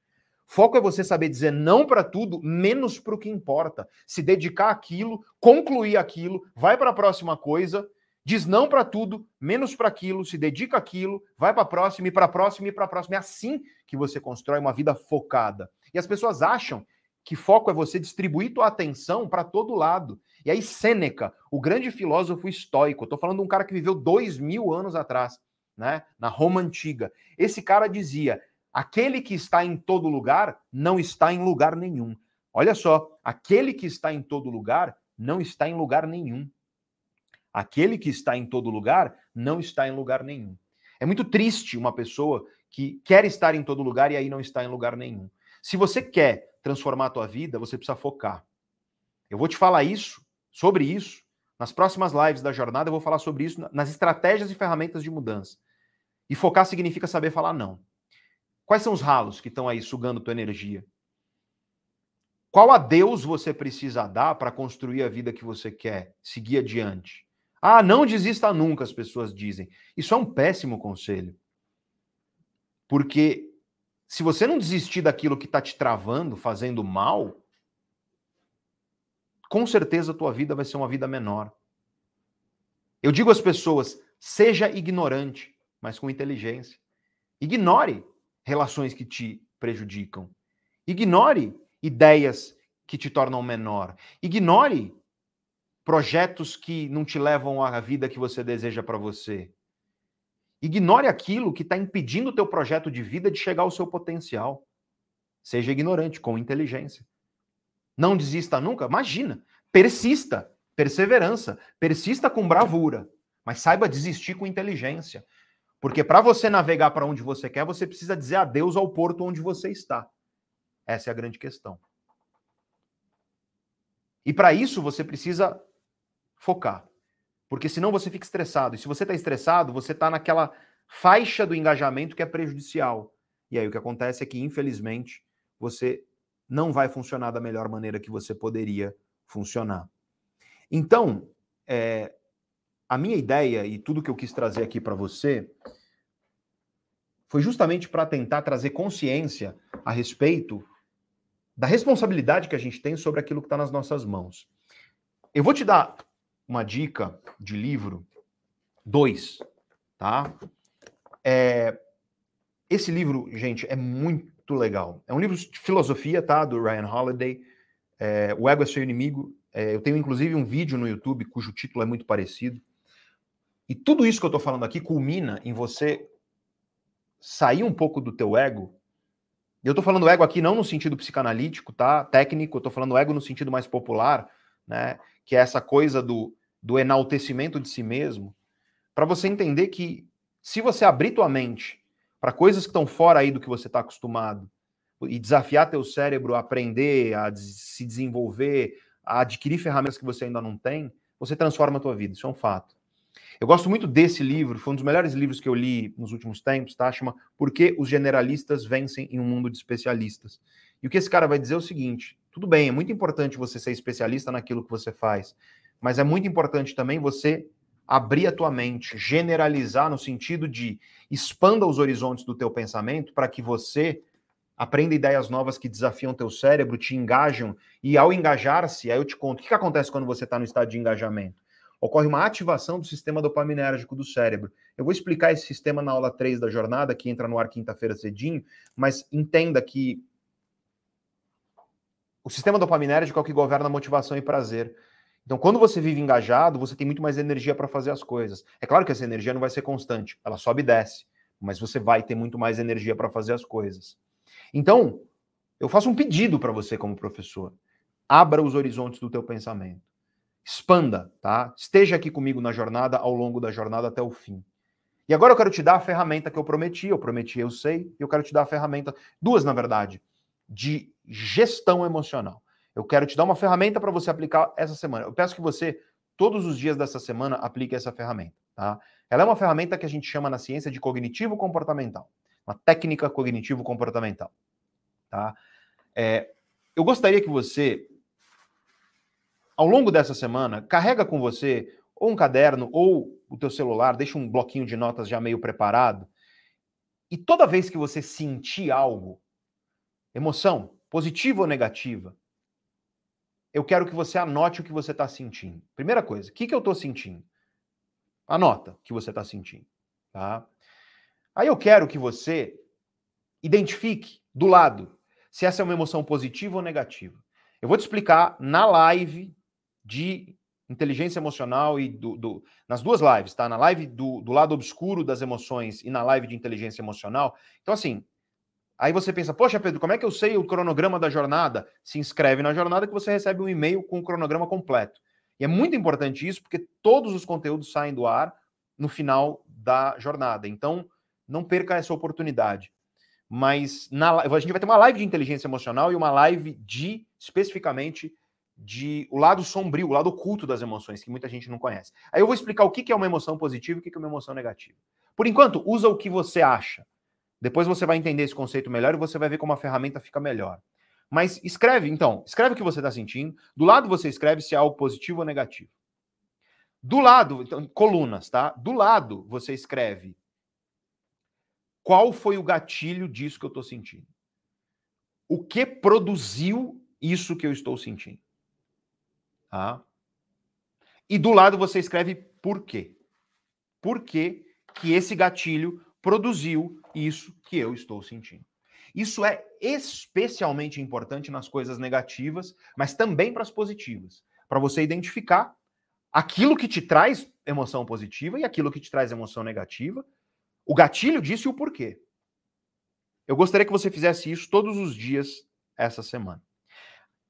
Foco é você saber dizer não para tudo, menos para o que importa. Se dedicar àquilo, concluir aquilo, vai para a próxima coisa, diz não para tudo, menos para aquilo, se dedica àquilo, vai para a próxima e para a próxima e para a próxima. É assim que você constrói uma vida focada. E as pessoas acham que foco é você distribuir tua atenção para todo lado. E aí Sêneca, o grande filósofo estoico, estou falando de um cara que viveu dois mil anos atrás, né, na Roma antiga. Esse cara dizia: Aquele que está em todo lugar não está em lugar nenhum. Olha só, aquele que está em todo lugar não está em lugar nenhum. Aquele que está em todo lugar não está em lugar nenhum. É muito triste uma pessoa que quer estar em todo lugar e aí não está em lugar nenhum. Se você quer transformar a tua vida, você precisa focar. Eu vou te falar isso, sobre isso, nas próximas lives da jornada, eu vou falar sobre isso nas estratégias e ferramentas de mudança. E focar significa saber falar não. Quais são os ralos que estão aí sugando tua energia? Qual adeus você precisa dar para construir a vida que você quer, seguir adiante? Ah, não desista nunca, as pessoas dizem. Isso é um péssimo conselho. Porque se você não desistir daquilo que está te travando, fazendo mal, com certeza a tua vida vai ser uma vida menor. Eu digo às pessoas: seja ignorante, mas com inteligência. Ignore relações que te prejudicam. Ignore ideias que te tornam menor. Ignore projetos que não te levam à vida que você deseja para você. Ignore aquilo que está impedindo o teu projeto de vida de chegar ao seu potencial. Seja ignorante, com inteligência. Não desista nunca? Imagina. Persista. Perseverança. Persista com bravura. Mas saiba desistir com inteligência. Porque para você navegar para onde você quer, você precisa dizer adeus ao porto onde você está. Essa é a grande questão. E para isso você precisa focar. Porque senão você fica estressado. E se você está estressado, você está naquela faixa do engajamento que é prejudicial. E aí o que acontece é que, infelizmente, você não vai funcionar da melhor maneira que você poderia funcionar. Então, é, a minha ideia e tudo que eu quis trazer aqui para você foi justamente para tentar trazer consciência a respeito da responsabilidade que a gente tem sobre aquilo que está nas nossas mãos. Eu vou te dar uma dica de livro, dois, tá? É, esse livro, gente, é muito legal. É um livro de filosofia, tá? Do Ryan Holiday. É, o Ego é Seu Inimigo. É, eu tenho, inclusive, um vídeo no YouTube cujo título é muito parecido. E tudo isso que eu estou falando aqui culmina em você sair um pouco do teu ego. Eu estou falando ego aqui não no sentido psicanalítico, tá? Técnico, eu estou falando ego no sentido mais popular, né? Que é essa coisa do, do enaltecimento de si mesmo, para você entender que se você abrir tua mente para coisas que estão fora aí do que você está acostumado e desafiar teu cérebro a aprender, a se desenvolver, a adquirir ferramentas que você ainda não tem, você transforma a tua vida. Isso é um fato. Eu gosto muito desse livro, foi um dos melhores livros que eu li nos últimos tempos, tá? Chama Por que os generalistas vencem em um mundo de especialistas. E o que esse cara vai dizer é o seguinte: tudo bem, é muito importante você ser especialista naquilo que você faz, mas é muito importante também você abrir a tua mente, generalizar no sentido de expanda os horizontes do teu pensamento para que você aprenda ideias novas que desafiam teu cérebro, te engajam, e ao engajar-se, aí eu te conto, o que, que acontece quando você está no estado de engajamento? Ocorre uma ativação do sistema dopaminérgico do cérebro. Eu vou explicar esse sistema na aula 3 da jornada, que entra no ar quinta-feira cedinho, mas entenda que o sistema dopaminérgico é o que governa motivação e prazer. Então, quando você vive engajado, você tem muito mais energia para fazer as coisas. É claro que essa energia não vai ser constante, ela sobe e desce, mas você vai ter muito mais energia para fazer as coisas. Então, eu faço um pedido para você como professor. Abra os horizontes do teu pensamento expanda, tá? Esteja aqui comigo na jornada, ao longo da jornada até o fim. E agora eu quero te dar a ferramenta que eu prometi, eu prometi, eu sei, eu quero te dar a ferramenta, duas na verdade, de gestão emocional. Eu quero te dar uma ferramenta para você aplicar essa semana. Eu peço que você, todos os dias dessa semana, aplique essa ferramenta, tá? Ela é uma ferramenta que a gente chama na ciência de cognitivo comportamental, uma técnica cognitivo comportamental, tá? É, eu gostaria que você ao longo dessa semana, carrega com você ou um caderno ou o teu celular, deixa um bloquinho de notas já meio preparado. E toda vez que você sentir algo, emoção, positiva ou negativa, eu quero que você anote o que você está sentindo. Primeira coisa, o que, que eu estou sentindo? Anota o que você está sentindo. Tá? Aí eu quero que você identifique do lado se essa é uma emoção positiva ou negativa. Eu vou te explicar na live de inteligência emocional e do, do, nas duas lives, tá? Na live do, do lado obscuro das emoções e na live de inteligência emocional. Então, assim, aí você pensa, poxa, Pedro, como é que eu sei o cronograma da jornada? Se inscreve na jornada que você recebe um e-mail com o cronograma completo. E é muito importante isso, porque todos os conteúdos saem do ar no final da jornada. Então, não perca essa oportunidade. Mas na, a gente vai ter uma live de inteligência emocional e uma live de, especificamente, de o lado sombrio, o lado oculto das emoções, que muita gente não conhece. Aí eu vou explicar o que é uma emoção positiva e o que é uma emoção negativa. Por enquanto, usa o que você acha. Depois você vai entender esse conceito melhor e você vai ver como a ferramenta fica melhor. Mas escreve, então, escreve o que você está sentindo. Do lado você escreve se é algo positivo ou negativo. Do lado, então, colunas, tá? Do lado você escreve qual foi o gatilho disso que eu estou sentindo. O que produziu isso que eu estou sentindo. Tá? E do lado você escreve por quê. Por que que esse gatilho produziu isso que eu estou sentindo. Isso é especialmente importante nas coisas negativas, mas também para as positivas, para você identificar aquilo que te traz emoção positiva e aquilo que te traz emoção negativa, o gatilho disso e o porquê. Eu gostaria que você fizesse isso todos os dias essa semana.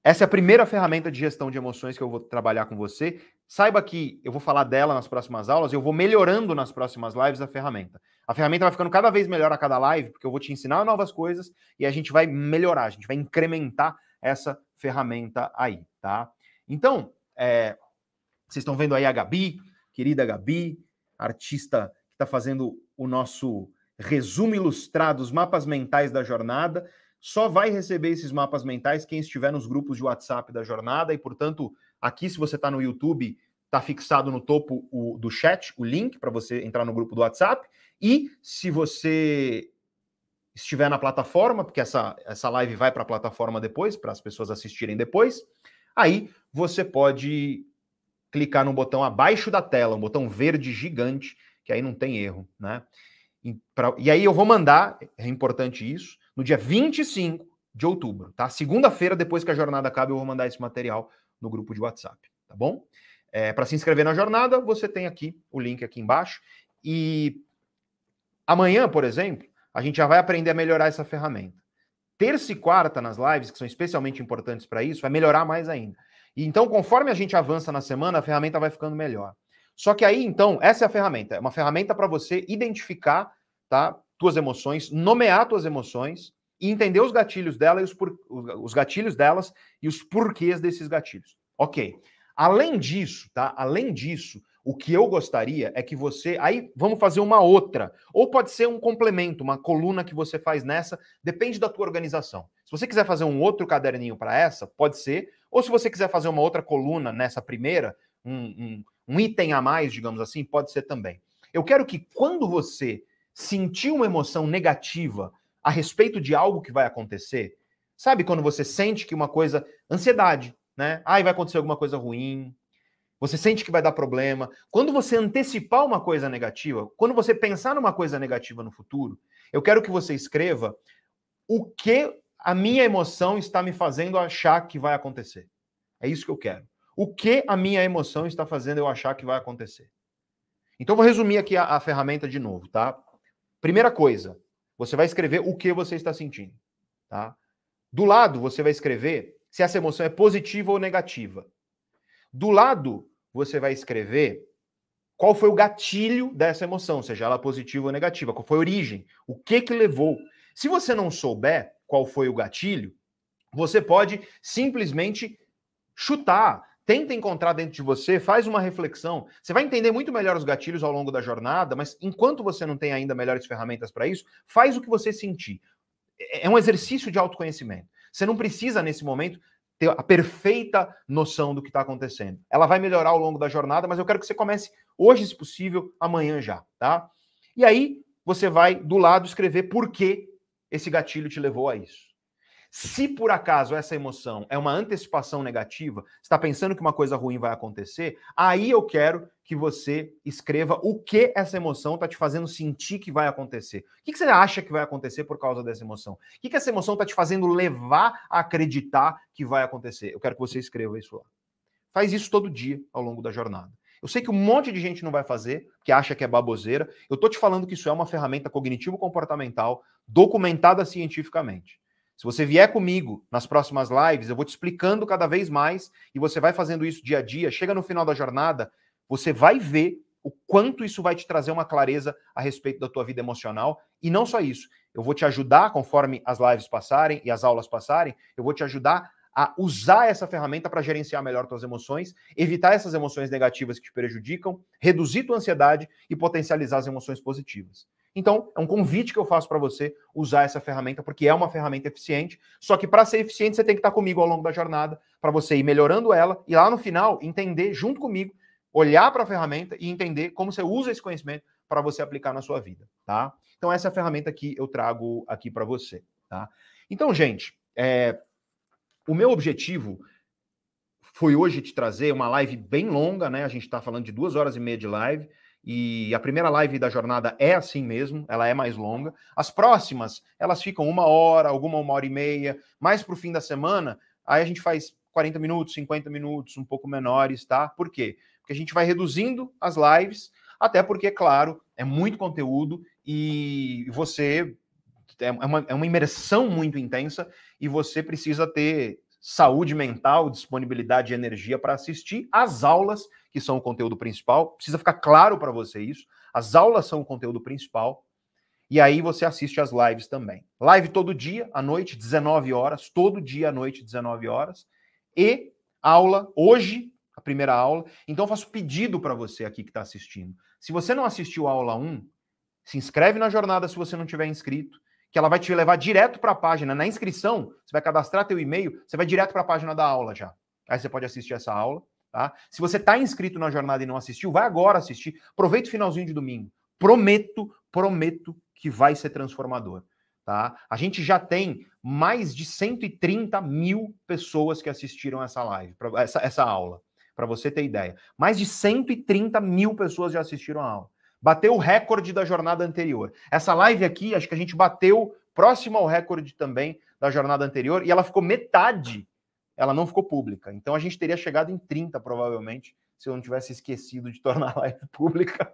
Essa é a primeira ferramenta de gestão de emoções que eu vou trabalhar com você. Saiba que eu vou falar dela nas próximas aulas, eu vou melhorando nas próximas lives a ferramenta. A ferramenta vai ficando cada vez melhor a cada live, porque eu vou te ensinar novas coisas e a gente vai melhorar, a gente vai incrementar essa ferramenta aí, tá? Então, é, vocês estão vendo aí a Gabi, querida Gabi, artista que está fazendo o nosso resumo ilustrado, os mapas mentais da jornada. Só vai receber esses mapas mentais quem estiver nos grupos de WhatsApp da jornada e, portanto, aqui, se você está no YouTube, está fixado no topo o, do chat o link para você entrar no grupo do WhatsApp. E se você estiver na plataforma, porque essa, essa live vai para a plataforma depois, para as pessoas assistirem depois, aí você pode clicar no botão abaixo da tela, um botão verde gigante, que aí não tem erro, né? E, pra, e aí eu vou mandar, é importante isso, no dia 25 de outubro, tá? Segunda-feira, depois que a jornada acabe, eu vou mandar esse material no grupo de WhatsApp, tá bom? É, Para se inscrever na jornada, você tem aqui o link aqui embaixo. E amanhã, por exemplo, a gente já vai aprender a melhorar essa ferramenta. Terça e quarta nas lives, que são especialmente importantes para isso, vai melhorar mais ainda. E então, conforme a gente avança na semana, a ferramenta vai ficando melhor. Só que aí, então, essa é a ferramenta. É uma ferramenta para você identificar, tá? Tuas emoções, nomear tuas emoções e entender os gatilhos dela e os, por, os gatilhos delas e os porquês desses gatilhos. Ok. Além disso, tá? Além disso, o que eu gostaria é que você. Aí vamos fazer uma outra. Ou pode ser um complemento, uma coluna que você faz nessa, depende da tua organização. Se você quiser fazer um outro caderninho para essa, pode ser. Ou se você quiser fazer uma outra coluna nessa primeira, um, um, um item a mais, digamos assim, pode ser também. Eu quero que quando você sentir uma emoção negativa a respeito de algo que vai acontecer, sabe quando você sente que uma coisa, ansiedade, né? Ai, vai acontecer alguma coisa ruim. Você sente que vai dar problema. Quando você antecipar uma coisa negativa, quando você pensar numa coisa negativa no futuro, eu quero que você escreva o que a minha emoção está me fazendo achar que vai acontecer. É isso que eu quero. O que a minha emoção está fazendo eu achar que vai acontecer. Então, vou resumir aqui a, a ferramenta de novo, tá? Primeira coisa, você vai escrever o que você está sentindo, tá? Do lado, você vai escrever se essa emoção é positiva ou negativa. Do lado, você vai escrever qual foi o gatilho dessa emoção, seja ela positiva ou negativa, qual foi a origem, o que que levou. Se você não souber qual foi o gatilho, você pode simplesmente chutar, Tenta encontrar dentro de você, faz uma reflexão. Você vai entender muito melhor os gatilhos ao longo da jornada, mas enquanto você não tem ainda melhores ferramentas para isso, faz o que você sentir. É, é um exercício de autoconhecimento. Você não precisa, nesse momento, ter a perfeita noção do que está acontecendo. Ela vai melhorar ao longo da jornada, mas eu quero que você comece hoje, se possível, amanhã já, tá? E aí, você vai do lado escrever por que esse gatilho te levou a isso. Se por acaso essa emoção é uma antecipação negativa, está pensando que uma coisa ruim vai acontecer, aí eu quero que você escreva o que essa emoção está te fazendo sentir que vai acontecer. O que, você acha que vai acontecer por causa dessa emoção? O que, que essa emoção está te fazendo levar a acreditar que vai acontecer? Eu quero que você escreva isso lá. Faz isso todo dia ao longo da jornada. Eu sei que um monte de gente não vai fazer, que acha que é baboseira. Eu estou te falando que isso é uma ferramenta cognitivo-comportamental documentada cientificamente. Se você vier comigo nas próximas lives, eu vou te explicando cada vez mais e você vai fazendo isso dia a dia. Chega no final da jornada, você vai ver o quanto isso vai te trazer uma clareza a respeito da tua vida emocional. E não só isso, eu vou te ajudar, conforme as lives passarem e as aulas passarem, eu vou te ajudar a usar essa ferramenta para gerenciar melhor tuas emoções, evitar essas emoções negativas que te prejudicam, reduzir tua ansiedade e potencializar as emoções positivas. Então, é um convite que eu faço para você usar essa ferramenta, porque é uma ferramenta eficiente. Só que para ser eficiente, você tem que estar comigo ao longo da jornada, para você ir melhorando ela e lá no final entender junto comigo, olhar para a ferramenta e entender como você usa esse conhecimento para você aplicar na sua vida, tá? Então, essa é a ferramenta que eu trago aqui para você, tá? Então, gente, é, o meu objetivo foi hoje te trazer uma live bem longa, né? A gente está falando de duas horas e meia de live. E a primeira live da jornada é assim mesmo, ela é mais longa. As próximas, elas ficam uma hora, alguma uma hora e meia. Mais para o fim da semana, aí a gente faz 40 minutos, 50 minutos, um pouco menores, tá? Por quê? Porque a gente vai reduzindo as lives, até porque, claro, é muito conteúdo e você é uma, é uma imersão muito intensa e você precisa ter saúde mental, disponibilidade de energia para assistir às aulas, que são o conteúdo principal. Precisa ficar claro para você isso. As aulas são o conteúdo principal. E aí você assiste às lives também. Live todo dia, à noite, 19 horas, todo dia à noite, 19 horas. E aula hoje, a primeira aula. Então eu faço pedido para você aqui que está assistindo. Se você não assistiu a aula 1, se inscreve na jornada se você não tiver inscrito que ela vai te levar direto para a página. Na inscrição, você vai cadastrar teu e-mail, você vai direto para a página da aula já. Aí você pode assistir essa aula. Tá? Se você está inscrito na jornada e não assistiu, vai agora assistir. Aproveita o finalzinho de domingo. Prometo, prometo que vai ser transformador. Tá? A gente já tem mais de 130 mil pessoas que assistiram essa live, essa, essa aula, para você ter ideia. Mais de 130 mil pessoas já assistiram a aula bateu o recorde da jornada anterior. Essa live aqui, acho que a gente bateu próximo ao recorde também da jornada anterior e ela ficou metade, ela não ficou pública. Então a gente teria chegado em 30 provavelmente se eu não tivesse esquecido de tornar a live [laughs] pública.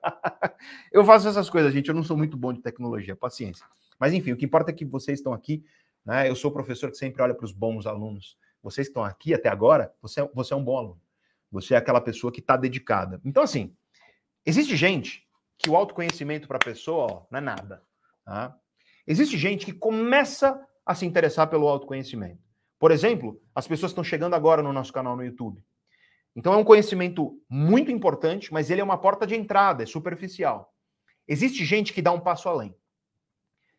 eu faço essas coisas, gente, eu não sou muito bom de tecnologia, paciência. Mas enfim, o que importa é que vocês estão aqui, né? Eu sou professor que sempre olha para os bons alunos. Vocês estão aqui até agora, você, é, você é um bom aluno. Você é aquela pessoa que está dedicada. Então, assim, existe gente que o autoconhecimento para a pessoa ó, não é nada. Tá? Existe gente que começa a se interessar pelo autoconhecimento. Por exemplo, as pessoas estão chegando agora no nosso canal no YouTube. Então é um conhecimento muito importante, mas ele é uma porta de entrada, é superficial. Existe gente que dá um passo além.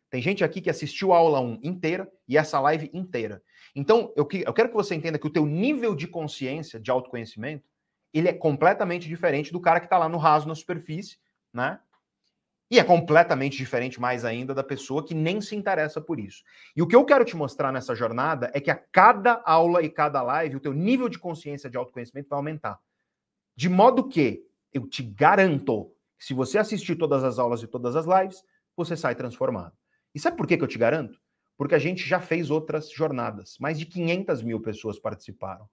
Tem gente aqui que assistiu a aula 1 inteira e essa live inteira. Então, eu, eu quero que você entenda que o teu nível de consciência, de autoconhecimento, ele é completamente diferente do cara que está lá no raso, na superfície, né? E é completamente diferente, mais ainda, da pessoa que nem se interessa por isso. E o que eu quero te mostrar nessa jornada é que a cada aula e cada live, o teu nível de consciência de autoconhecimento vai aumentar. De modo que eu te garanto se você assistir todas as aulas e todas as lives, você sai transformado. E sabe por que, que eu te garanto? Porque a gente já fez outras jornadas. Mais de 500 mil pessoas participaram.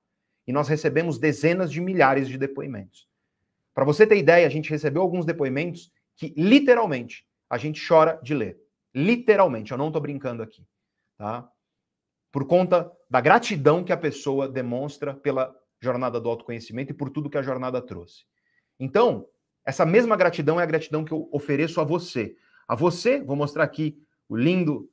E nós recebemos dezenas de milhares de depoimentos. Para você ter ideia, a gente recebeu alguns depoimentos que literalmente a gente chora de ler. Literalmente, eu não estou brincando aqui, tá? Por conta da gratidão que a pessoa demonstra pela jornada do autoconhecimento e por tudo que a jornada trouxe. Então, essa mesma gratidão é a gratidão que eu ofereço a você. A você, vou mostrar aqui o lindo,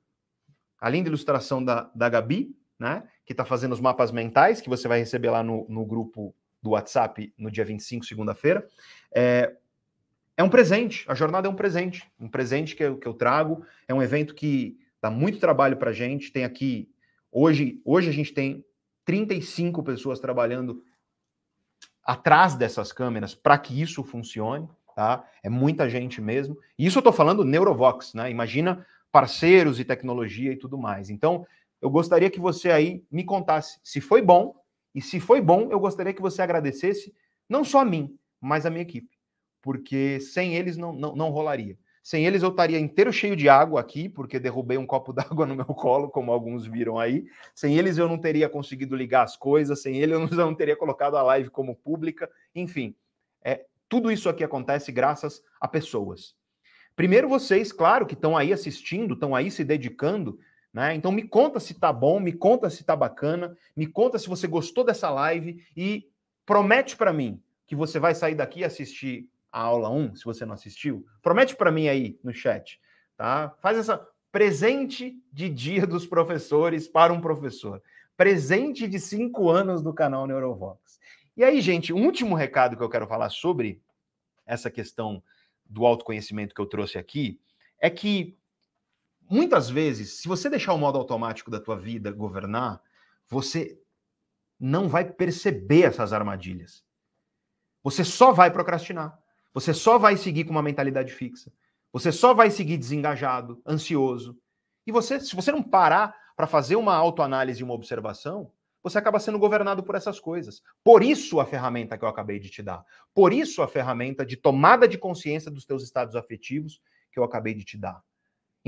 a linda ilustração da, da Gabi, né? Que está fazendo os mapas mentais, que você vai receber lá no, no grupo do WhatsApp no dia 25, segunda-feira. É, é um presente, a jornada é um presente, um presente que eu, que eu trago. É um evento que dá muito trabalho para a gente. Tem aqui, hoje, hoje a gente tem 35 pessoas trabalhando atrás dessas câmeras para que isso funcione, tá? É muita gente mesmo. E isso eu estou falando Neurovox, né? Imagina parceiros e tecnologia e tudo mais. Então, eu gostaria que você aí me contasse se foi bom, e se foi bom, eu gostaria que você agradecesse não só a mim, mas a minha equipe. Porque sem eles não, não, não rolaria. Sem eles eu estaria inteiro cheio de água aqui, porque derrubei um copo [laughs] d'água no meu colo, como alguns viram aí. Sem eles eu não teria conseguido ligar as coisas, sem eles [laughs] eu não teria colocado a live como pública. Enfim, é, tudo isso aqui acontece graças a pessoas. Primeiro vocês, claro, que estão aí assistindo, estão aí se dedicando, né? Então me conta se tá bom, me conta se tá bacana, me conta se você gostou dessa live e promete para mim que você vai sair daqui e assistir a aula 1, se você não assistiu. Promete para mim aí no chat, tá? Faz essa presente de dia dos professores para um professor. Presente de cinco anos do canal Neurovox. E aí, gente, um último recado que eu quero falar sobre essa questão do autoconhecimento que eu trouxe aqui é que muitas vezes, se você deixar o modo automático da tua vida governar, você não vai perceber essas armadilhas. Você só vai procrastinar. Você só vai seguir com uma mentalidade fixa. Você só vai seguir desengajado, ansioso. E você, se você não parar para fazer uma autoanálise e uma observação, você acaba sendo governado por essas coisas. Por isso a ferramenta que eu acabei de te dar. Por isso a ferramenta de tomada de consciência dos teus estados afetivos que eu acabei de te dar.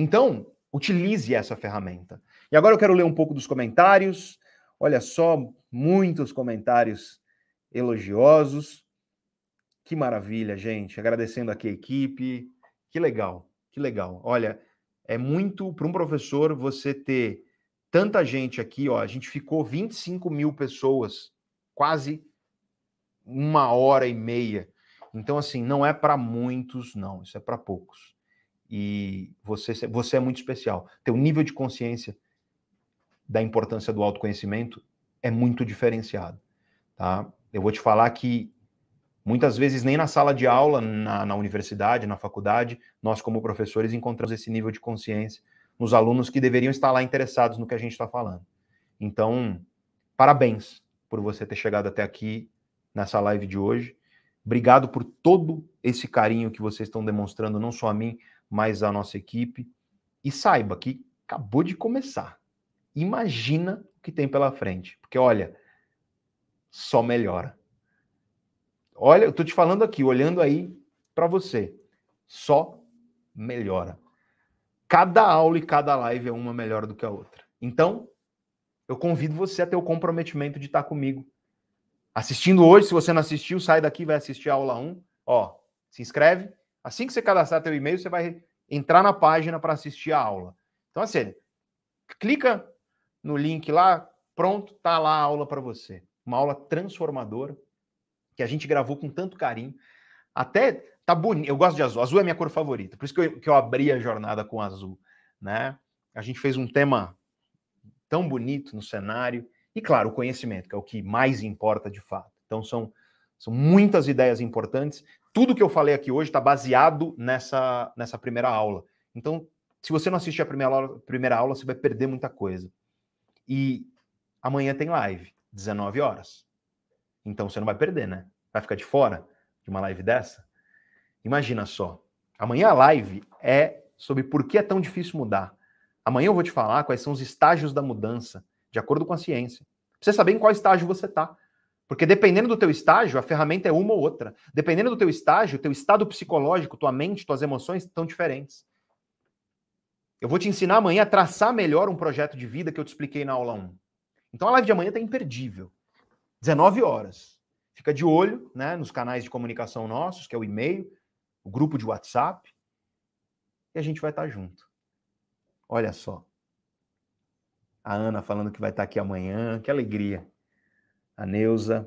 Então, utilize essa ferramenta. E agora eu quero ler um pouco dos comentários. Olha só, muitos comentários elogiosos. Que maravilha, gente. Agradecendo aqui a equipe. Que legal, que legal. Olha, é muito para um professor você ter tanta gente aqui, ó. A gente ficou 25 mil pessoas, quase uma hora e meia. Então, assim, não é para muitos, não. Isso é para poucos. E você, você é muito especial. Teu nível de consciência da importância do autoconhecimento é muito diferenciado, tá? Eu vou te falar que muitas vezes nem na sala de aula, na, na universidade, na faculdade, nós como professores encontramos esse nível de consciência nos alunos que deveriam estar lá interessados no que a gente está falando. Então, parabéns por você ter chegado até aqui nessa live de hoje. Obrigado por todo esse carinho que vocês estão demonstrando, não só a mim, mas a nossa equipe. E saiba que acabou de começar. Imagina o que tem pela frente. Porque, olha, só melhora. Olha, eu tô te falando aqui, olhando aí para você. Só melhora. Cada aula e cada live é uma melhor do que a outra. Então, eu convido você a ter o comprometimento de estar comigo. Assistindo hoje, se você não assistiu, sai daqui, vai assistir a aula 1. Ó, se inscreve. Assim que você cadastrar teu e-mail, você vai entrar na página para assistir a aula. Então, assim, clica no link lá, pronto, tá lá a aula para você. Uma aula transformadora que a gente gravou com tanto carinho. Até Tá bonito. Eu gosto de azul. Azul é minha cor favorita. Por isso que eu, que eu abri a jornada com azul, né? A gente fez um tema tão bonito no cenário e claro, o conhecimento, que é o que mais importa de fato. Então são são muitas ideias importantes. Tudo que eu falei aqui hoje está baseado nessa nessa primeira aula. Então, se você não assistir a primeira aula, primeira aula, você vai perder muita coisa. E amanhã tem live, 19 horas. Então você não vai perder, né? Vai ficar de fora de uma live dessa? Imagina só. Amanhã a live é sobre por que é tão difícil mudar. Amanhã eu vou te falar quais são os estágios da mudança, de acordo com a ciência. Pra você saber em qual estágio você está. Porque dependendo do teu estágio, a ferramenta é uma ou outra. Dependendo do teu estágio, teu estado psicológico, tua mente, tuas emoções estão diferentes. Eu vou te ensinar amanhã a traçar melhor um projeto de vida que eu te expliquei na aula 1. Então a live de amanhã está imperdível. 19 horas. Fica de olho né, nos canais de comunicação nossos, que é o e-mail, o grupo de WhatsApp, e a gente vai estar junto. Olha só. A Ana falando que vai estar aqui amanhã, que alegria. A Neuza,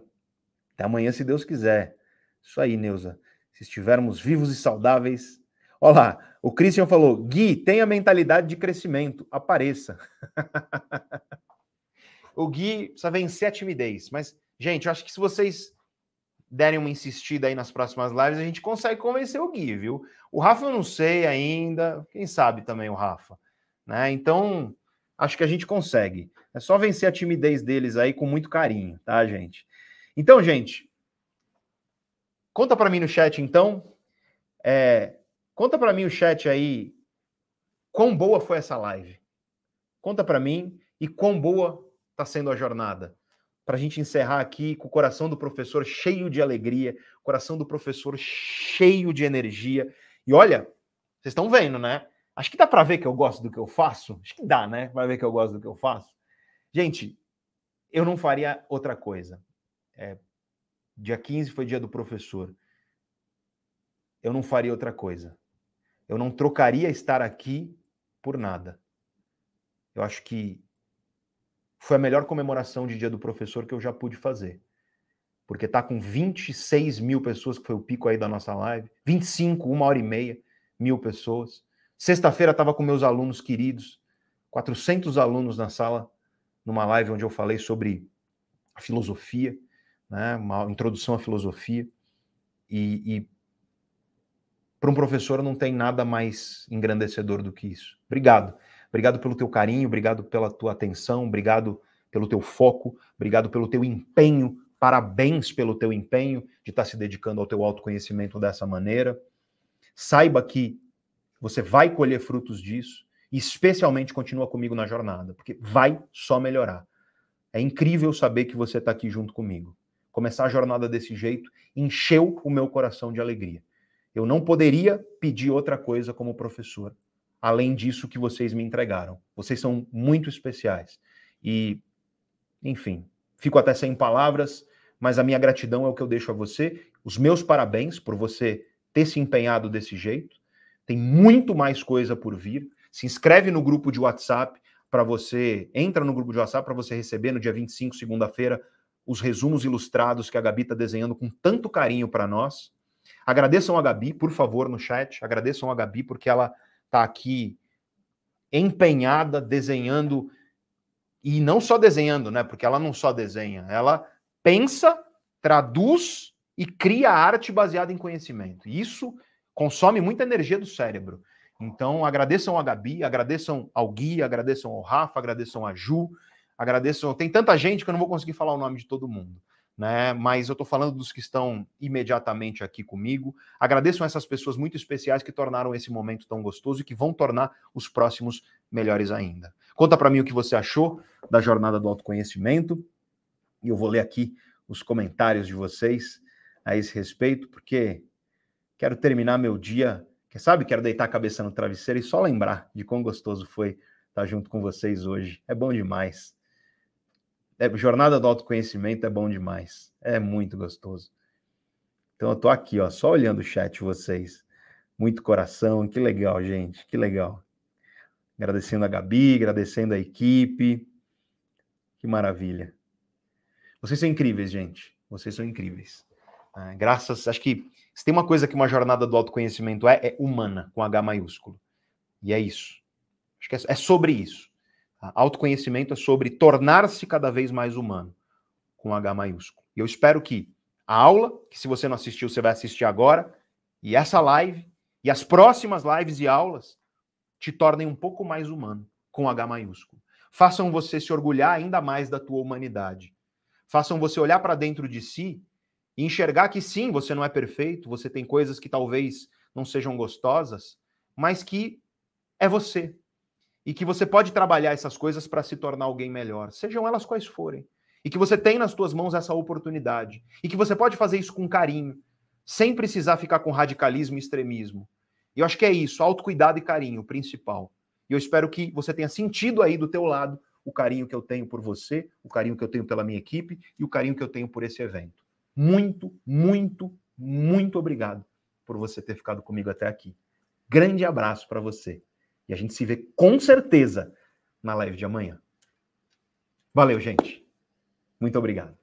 até amanhã, se Deus quiser. Isso aí, Neuza. Se estivermos vivos e saudáveis. Olha lá, o Christian falou: Gui, tenha mentalidade de crescimento, apareça. [laughs] o Gui precisa vencer a timidez. Mas, gente, eu acho que se vocês derem uma insistida aí nas próximas lives, a gente consegue convencer o Gui, viu? O Rafa eu não sei ainda, quem sabe também o Rafa, né? Então, acho que a gente consegue. É só vencer a timidez deles aí com muito carinho, tá, gente? Então, gente, conta para mim no chat então, é, conta para mim o chat aí, quão boa foi essa live? Conta para mim e quão boa está sendo a jornada para a gente encerrar aqui com o coração do professor cheio de alegria, coração do professor cheio de energia. E olha, vocês estão vendo, né? Acho que dá para ver que eu gosto do que eu faço. Acho que dá, né? Para ver que eu gosto do que eu faço. Gente, eu não faria outra coisa. É, dia 15 foi dia do professor. Eu não faria outra coisa. Eu não trocaria estar aqui por nada. Eu acho que foi a melhor comemoração de Dia do Professor que eu já pude fazer. Porque tá com 26 mil pessoas, que foi o pico aí da nossa live. 25, uma hora e meia, mil pessoas. Sexta-feira estava com meus alunos queridos, 400 alunos na sala, numa live onde eu falei sobre a filosofia, né, uma introdução à filosofia. E, e para um professor não tem nada mais engrandecedor do que isso. Obrigado. Obrigado pelo teu carinho, obrigado pela tua atenção, obrigado pelo teu foco, obrigado pelo teu empenho. Parabéns pelo teu empenho de estar se dedicando ao teu autoconhecimento dessa maneira. Saiba que você vai colher frutos disso e especialmente continua comigo na jornada, porque vai só melhorar. É incrível saber que você está aqui junto comigo. Começar a jornada desse jeito encheu o meu coração de alegria. Eu não poderia pedir outra coisa como professor, além disso que vocês me entregaram. Vocês são muito especiais. E, enfim, fico até sem palavras, mas a minha gratidão é o que eu deixo a você. Os meus parabéns por você ter se empenhado desse jeito. Tem muito mais coisa por vir. Se inscreve no grupo de WhatsApp para você, entra no grupo de WhatsApp para você receber no dia 25, segunda-feira, os resumos ilustrados que a Gabi está desenhando com tanto carinho para nós. Agradeçam a Gabi, por favor, no chat. Agradeçam a Gabi, porque ela está aqui empenhada, desenhando, e não só desenhando, né? Porque ela não só desenha, ela pensa, traduz e cria arte baseada em conhecimento. Isso consome muita energia do cérebro. Então, agradeçam a Gabi, agradeçam ao Gui, agradeçam ao Rafa, agradeçam a Ju, agradeçam. Tem tanta gente que eu não vou conseguir falar o nome de todo mundo né? Mas eu estou falando dos que estão imediatamente aqui comigo. Agradeço a essas pessoas muito especiais que tornaram esse momento tão gostoso e que vão tornar os próximos melhores ainda. Conta para mim o que você achou da jornada do autoconhecimento e eu vou ler aqui os comentários de vocês a esse respeito, porque quero terminar meu dia, que sabe, quero deitar a cabeça no travesseiro e só lembrar de quão gostoso foi estar junto com vocês hoje. É bom demais. É, jornada do autoconhecimento é bom demais. É muito gostoso. Então eu tô aqui, ó, só olhando o chat vocês. Muito coração, que legal, gente, que legal. Agradecendo a Gabi, agradecendo a equipe. Que maravilha. Vocês são incríveis, gente. Vocês são incríveis. É, graças, acho que se tem uma coisa que uma jornada do autoconhecimento é, é humana, com H maiúsculo. E é isso. Acho que é, é sobre isso. Autoconhecimento é sobre tornar-se cada vez mais humano, com H maiúsculo. E eu espero que a aula, que se você não assistiu, você vai assistir agora, e essa live, e as próximas lives e aulas, te tornem um pouco mais humano, com H maiúsculo. Façam você se orgulhar ainda mais da tua humanidade. Façam você olhar para dentro de si e enxergar que sim, você não é perfeito, você tem coisas que talvez não sejam gostosas, mas que é você e que você pode trabalhar essas coisas para se tornar alguém melhor, sejam elas quais forem. E que você tem nas suas mãos essa oportunidade. E que você pode fazer isso com carinho, sem precisar ficar com radicalismo e extremismo. E eu acho que é isso, autocuidado e carinho, o principal. E eu espero que você tenha sentido aí do teu lado o carinho que eu tenho por você, o carinho que eu tenho pela minha equipe e o carinho que eu tenho por esse evento. Muito, muito, muito obrigado por você ter ficado comigo até aqui. Grande abraço para você. E a gente se vê com certeza na live de amanhã. Valeu, gente. Muito obrigado.